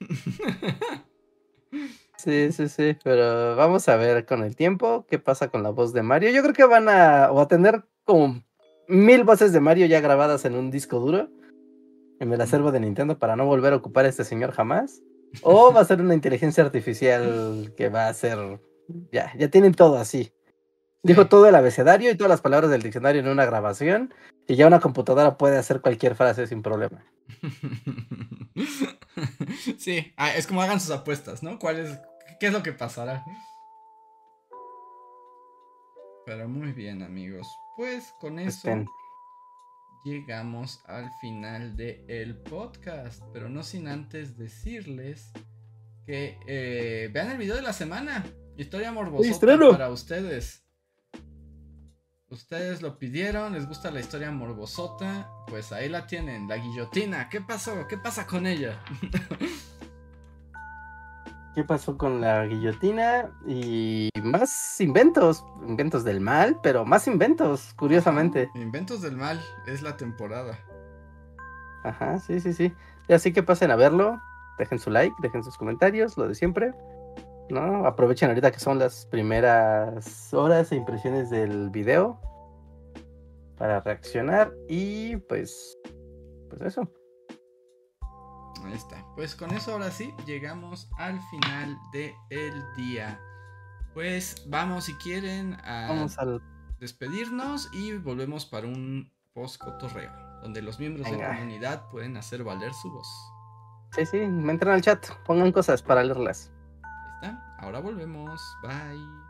Sí, sí, sí, pero vamos a ver con el tiempo qué pasa con la voz de Mario. Yo creo que van a, o a tener como mil voces de Mario ya grabadas en un disco duro en el acervo de Nintendo para no volver a ocupar a este señor jamás. O va a ser una inteligencia artificial que va a ser, ya, ya tienen todo así. Dijo Sí. todo el abecedario y todas las palabras del diccionario en una grabación y ya una computadora puede hacer cualquier frase sin problema. Sí, ah, es como hagan sus apuestas, ¿no? ¿Cuál es, ¿Qué es lo que pasará? Pero muy bien, amigos. Pues con eso Estén. llegamos al final del podcast. Pero no sin antes decirles que eh, vean el video de la semana. Historia morbosota estreno! para ustedes. Ustedes lo pidieron, les gusta la historia morbosota. Pues ahí la tienen, la guillotina. ¿Qué pasó? ¿Qué pasa con ella? ¿Qué pasó con la guillotina? Y más inventos, inventos del mal, pero más inventos, curiosamente. Inventos del mal es la temporada. Ajá, sí, sí, sí. Y así que pasen a verlo, dejen su like, dejen sus comentarios, lo de siempre. ¿No? Aprovechen ahorita que son las primeras horas e impresiones del video para reaccionar y pues pues eso. Ahí está. Pues con eso ahora sí llegamos al final del día. Pues vamos si quieren a Vamos al despedirnos y volvemos para un post cotorreo donde los miembros de la comunidad pueden hacer valer su voz. Sí, sí, me entran al chat, pongan cosas para leerlas. Ahí está. Ahora volvemos. Bye.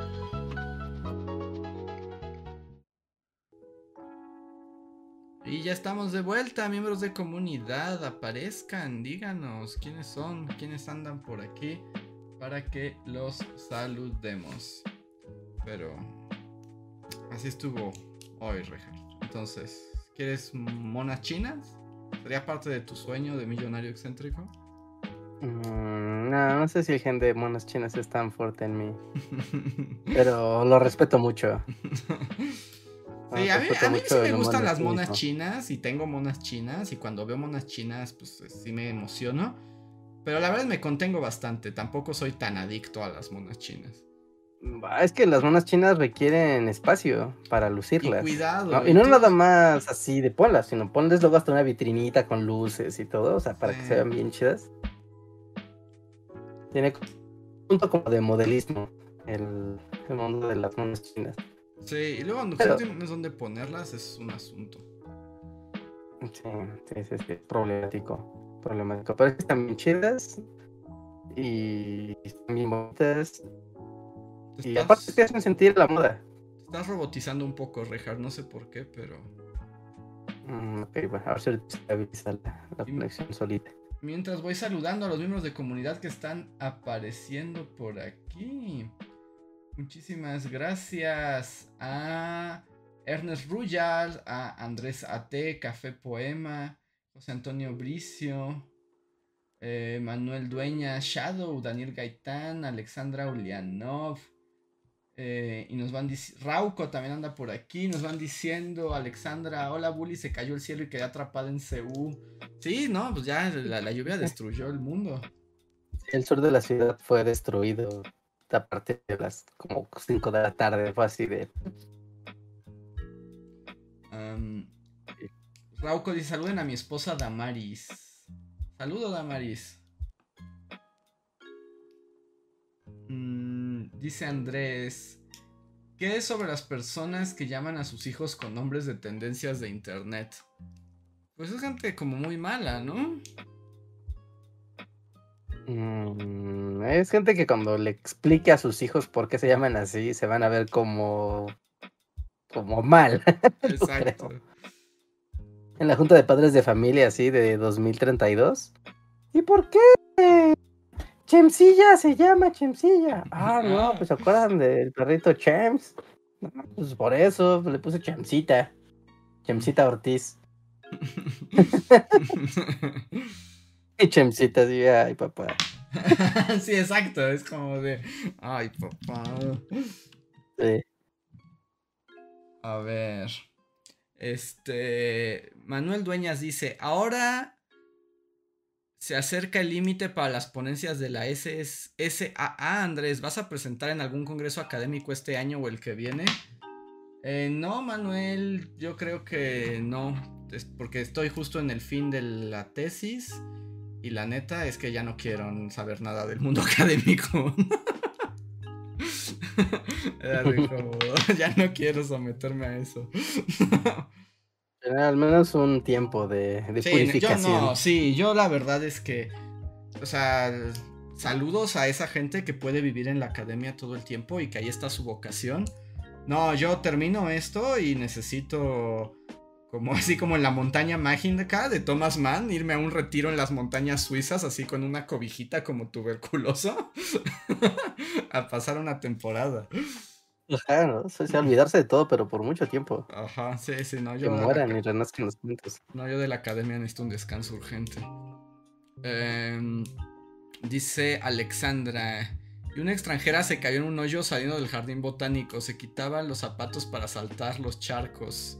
Y ya estamos de vuelta, miembros de comunidad, aparezcan, díganos quiénes son, quiénes andan por aquí para que los saludemos. Pero así estuvo hoy, Rejar. Entonces, ¿quieres monas chinas? ¿Sería parte de tu sueño de millonario excéntrico? Mm, no, no sé si el gen de monas chinas es tan fuerte en mí. pero lo respeto mucho. Sí, a mí, sí me gustan las monas chinas y tengo monas chinas y cuando veo monas chinas pues sí me emociono. Pero la verdad me contengo bastante, tampoco soy tan adicto a las monas chinas. Es que las monas chinas requieren espacio para lucirlas. Y cuidado. Y no nada más así de ponlas, sino ponles luego hasta una vitrinita con luces y todo, o sea, para que se vean bien chidas. Tiene un punto como de modelismo el, el mundo de las monas chinas. Sí, y luego no tienes dónde ponerlas es un asunto. Sí, sí, sí, es problemático. Problemático. Pero es que están bien chidas y están bien bonitas. Y aparte te hacen sentir la moda. Te estás robotizando un poco, Rejar, no sé por qué, pero. Mm, ok, bueno, a ver si estabiliza la, la conexión solita. Mientras voy saludando a los miembros de comunidad que están apareciendo por aquí. Muchísimas gracias a Ernest Ruyal, a Andrés A.T., Café Poema, José Antonio Bricio, eh, Manuel Dueña, Shadow, Daniel Gaitán, Alexandra Ulianov. Eh, y nos van diciendo, Rauco también anda por aquí, nos van diciendo, Alexandra, hola Bully, se cayó el cielo y quedó atrapada en Ceú. Sí, no, pues ya la lluvia destruyó el mundo. El sur de la ciudad fue destruido a partir de las como 5 de la tarde, fue así de... Rauco dice, saluden a mi esposa Damaris. Saludo Damaris. Mm, dice Andrés, ¿qué es sobre las personas que llaman a sus hijos con nombres de tendencias de internet? Pues es gente como muy mala, ¿no? Mm, es gente que cuando le explique a sus hijos por qué se llaman así, se van a ver como. como mal. Exacto. en la Junta de Padres de Familia, así, de 2032. ¿Y por qué? Chemsilla se llama Chemsilla. Ah, no, pues se acuerdan del perrito Chems. pues por eso le puse Chemsita. Chemsita Ortiz. Y Chemsita así, ay papá. sí, exacto, es como de, ay papá. Sí. A ver. Este. Manuel Dueñas dice: Ahora se acerca el límite para las ponencias de la SAA. Andrés, ¿vas a presentar en algún congreso académico este año o el que viene? Eh, no, Manuel, yo creo que no. porque estoy justo en el fin de la tesis. Y la neta es que ya no quiero saber nada del mundo académico. ya no quiero someterme a eso. al menos un tiempo de, de purificación. Yo no, sí, yo la verdad es que, o sea, saludos a esa gente que puede vivir en la academia todo el tiempo y que ahí está su vocación. No, yo termino esto y necesito como así como en la montaña mágica de Thomas Mann, irme a un retiro en las montañas suizas, así con una cobijita como tuberculoso, a pasar una temporada. Ajá, ¿no? O sea, olvidarse de todo, pero por mucho tiempo. Ajá, sí, sí, no. Yo que mueran y renazcan los puntos. No, yo de la academia necesito un descanso urgente. Em, dice Alexandra. Y una extranjera se cayó en un hoyo saliendo del jardín botánico. Se quitaba los zapatos para saltar los charcos.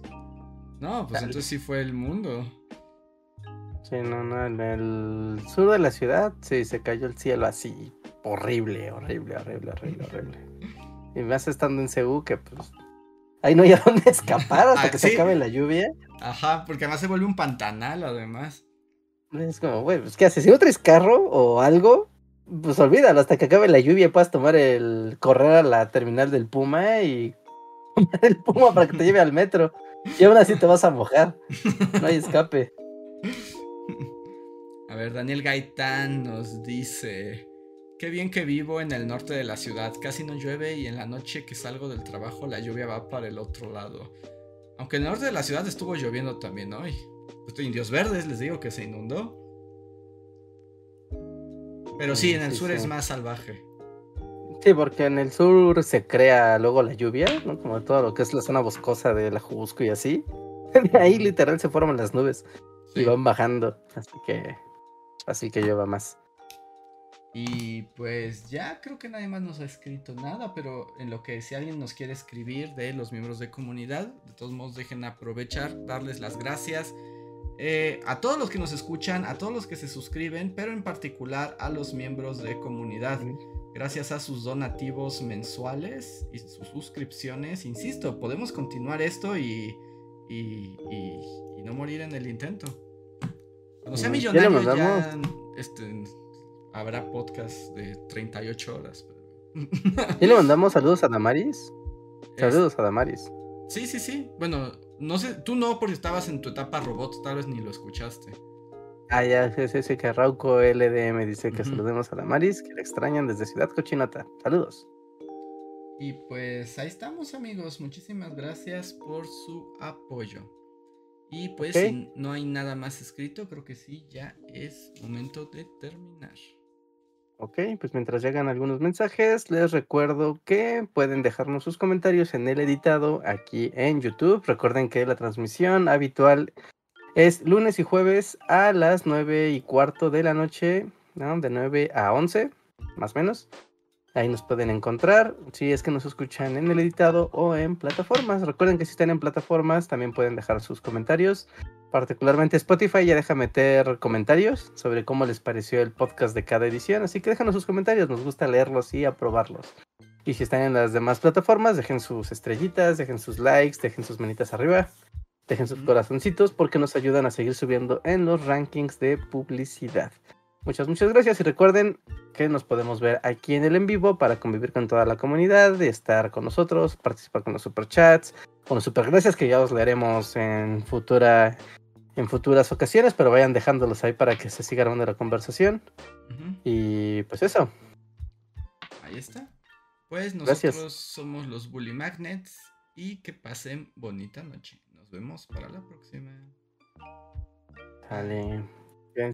No, pues entonces sí fue el mundo. Sí, no, no, en el sur de la ciudad sí se cayó el cielo así. Horrible, horrible, horrible, horrible, horrible. Y más estando en Ceú que pues ahí no hay a dónde escapar hasta ah, que se acabe la lluvia. Ajá, porque además se vuelve un pantanal además. Es como, güey, pues ¿qué haces? Si no traes carro o algo, pues olvídalo hasta que acabe la lluvia puedas tomar el correr a la terminal del Puma y tomar el Puma para que te lleve al metro. Y aún así te vas a mojar. No hay escape. A ver, Daniel Gaitán nos dice. Qué bien que vivo en el norte de la ciudad. Casi no llueve y en la noche que salgo del trabajo la lluvia va para el otro lado. Aunque en el norte de la ciudad estuvo lloviendo también hoy. Estoy indios verdes, les digo que se inundó. Pero sí, en el sur es más salvaje. Sí, porque en el sur se crea luego la lluvia, ¿no? Como todo lo que es la zona boscosa de la Jubusco y así. ahí literal se forman las nubes y van bajando. Así que. Así que llueva más. Y pues ya creo que nadie más nos ha escrito nada, pero en lo que si alguien nos quiere escribir de los miembros de comunidad, de todos modos dejen aprovechar, darles las gracias eh, a todos los que nos escuchan, a todos los que se suscriben, pero en particular a los miembros de comunidad. Gracias a sus donativos mensuales y sus suscripciones, insisto, podemos continuar esto y, y, no morir en el intento. Cuando sea millonario ya, este, habrá podcast de 38 horas. ¿Y le mandamos saludos a Damaris? Saludos a Damaris. Sí, sí, sí. Bueno, no sé, tú no, porque estabas en tu etapa robot, tal vez ni lo escuchaste. Ah, ya, sí, sí, que Rauco LDM dice que saludemos a Damaris, que la extrañan desde Ciudad Cochinota. Saludos. Y pues ahí estamos, amigos. Muchísimas gracias por su apoyo. Y pues si no hay nada más escrito, creo que sí, ya es momento de terminar. Ok, pues mientras llegan algunos mensajes, les recuerdo que pueden dejarnos sus comentarios en el editado aquí en YouTube. Recuerden que la transmisión habitual es lunes y jueves a las 9 y cuarto de la noche, ¿no? de 9 a 11, más o menos. Ahí nos pueden encontrar si es que nos escuchan en el editado o en plataformas. Recuerden que si están en plataformas también pueden dejar sus comentarios particularmente Spotify ya deja meter comentarios sobre cómo les pareció el podcast de cada edición, así que déjanos sus comentarios, nos gusta leerlos y aprobarlos. Y si están en las demás plataformas, dejen sus estrellitas, dejen sus likes, dejen sus manitas arriba, dejen sus corazoncitos porque nos ayudan a seguir subiendo en los rankings de publicidad. Muchas, muchas gracias y recuerden que nos podemos ver aquí en el en vivo para convivir con toda la comunidad, estar con nosotros, participar con los superchats, con los super gracias que ya os leeremos en futura en futuras ocasiones, pero vayan dejándolos ahí para que se siga armando la conversación. Y pues eso. Ahí está. Pues nosotros somos los Bully Magnets y que pasen bonita noche. Vemos para la próxima.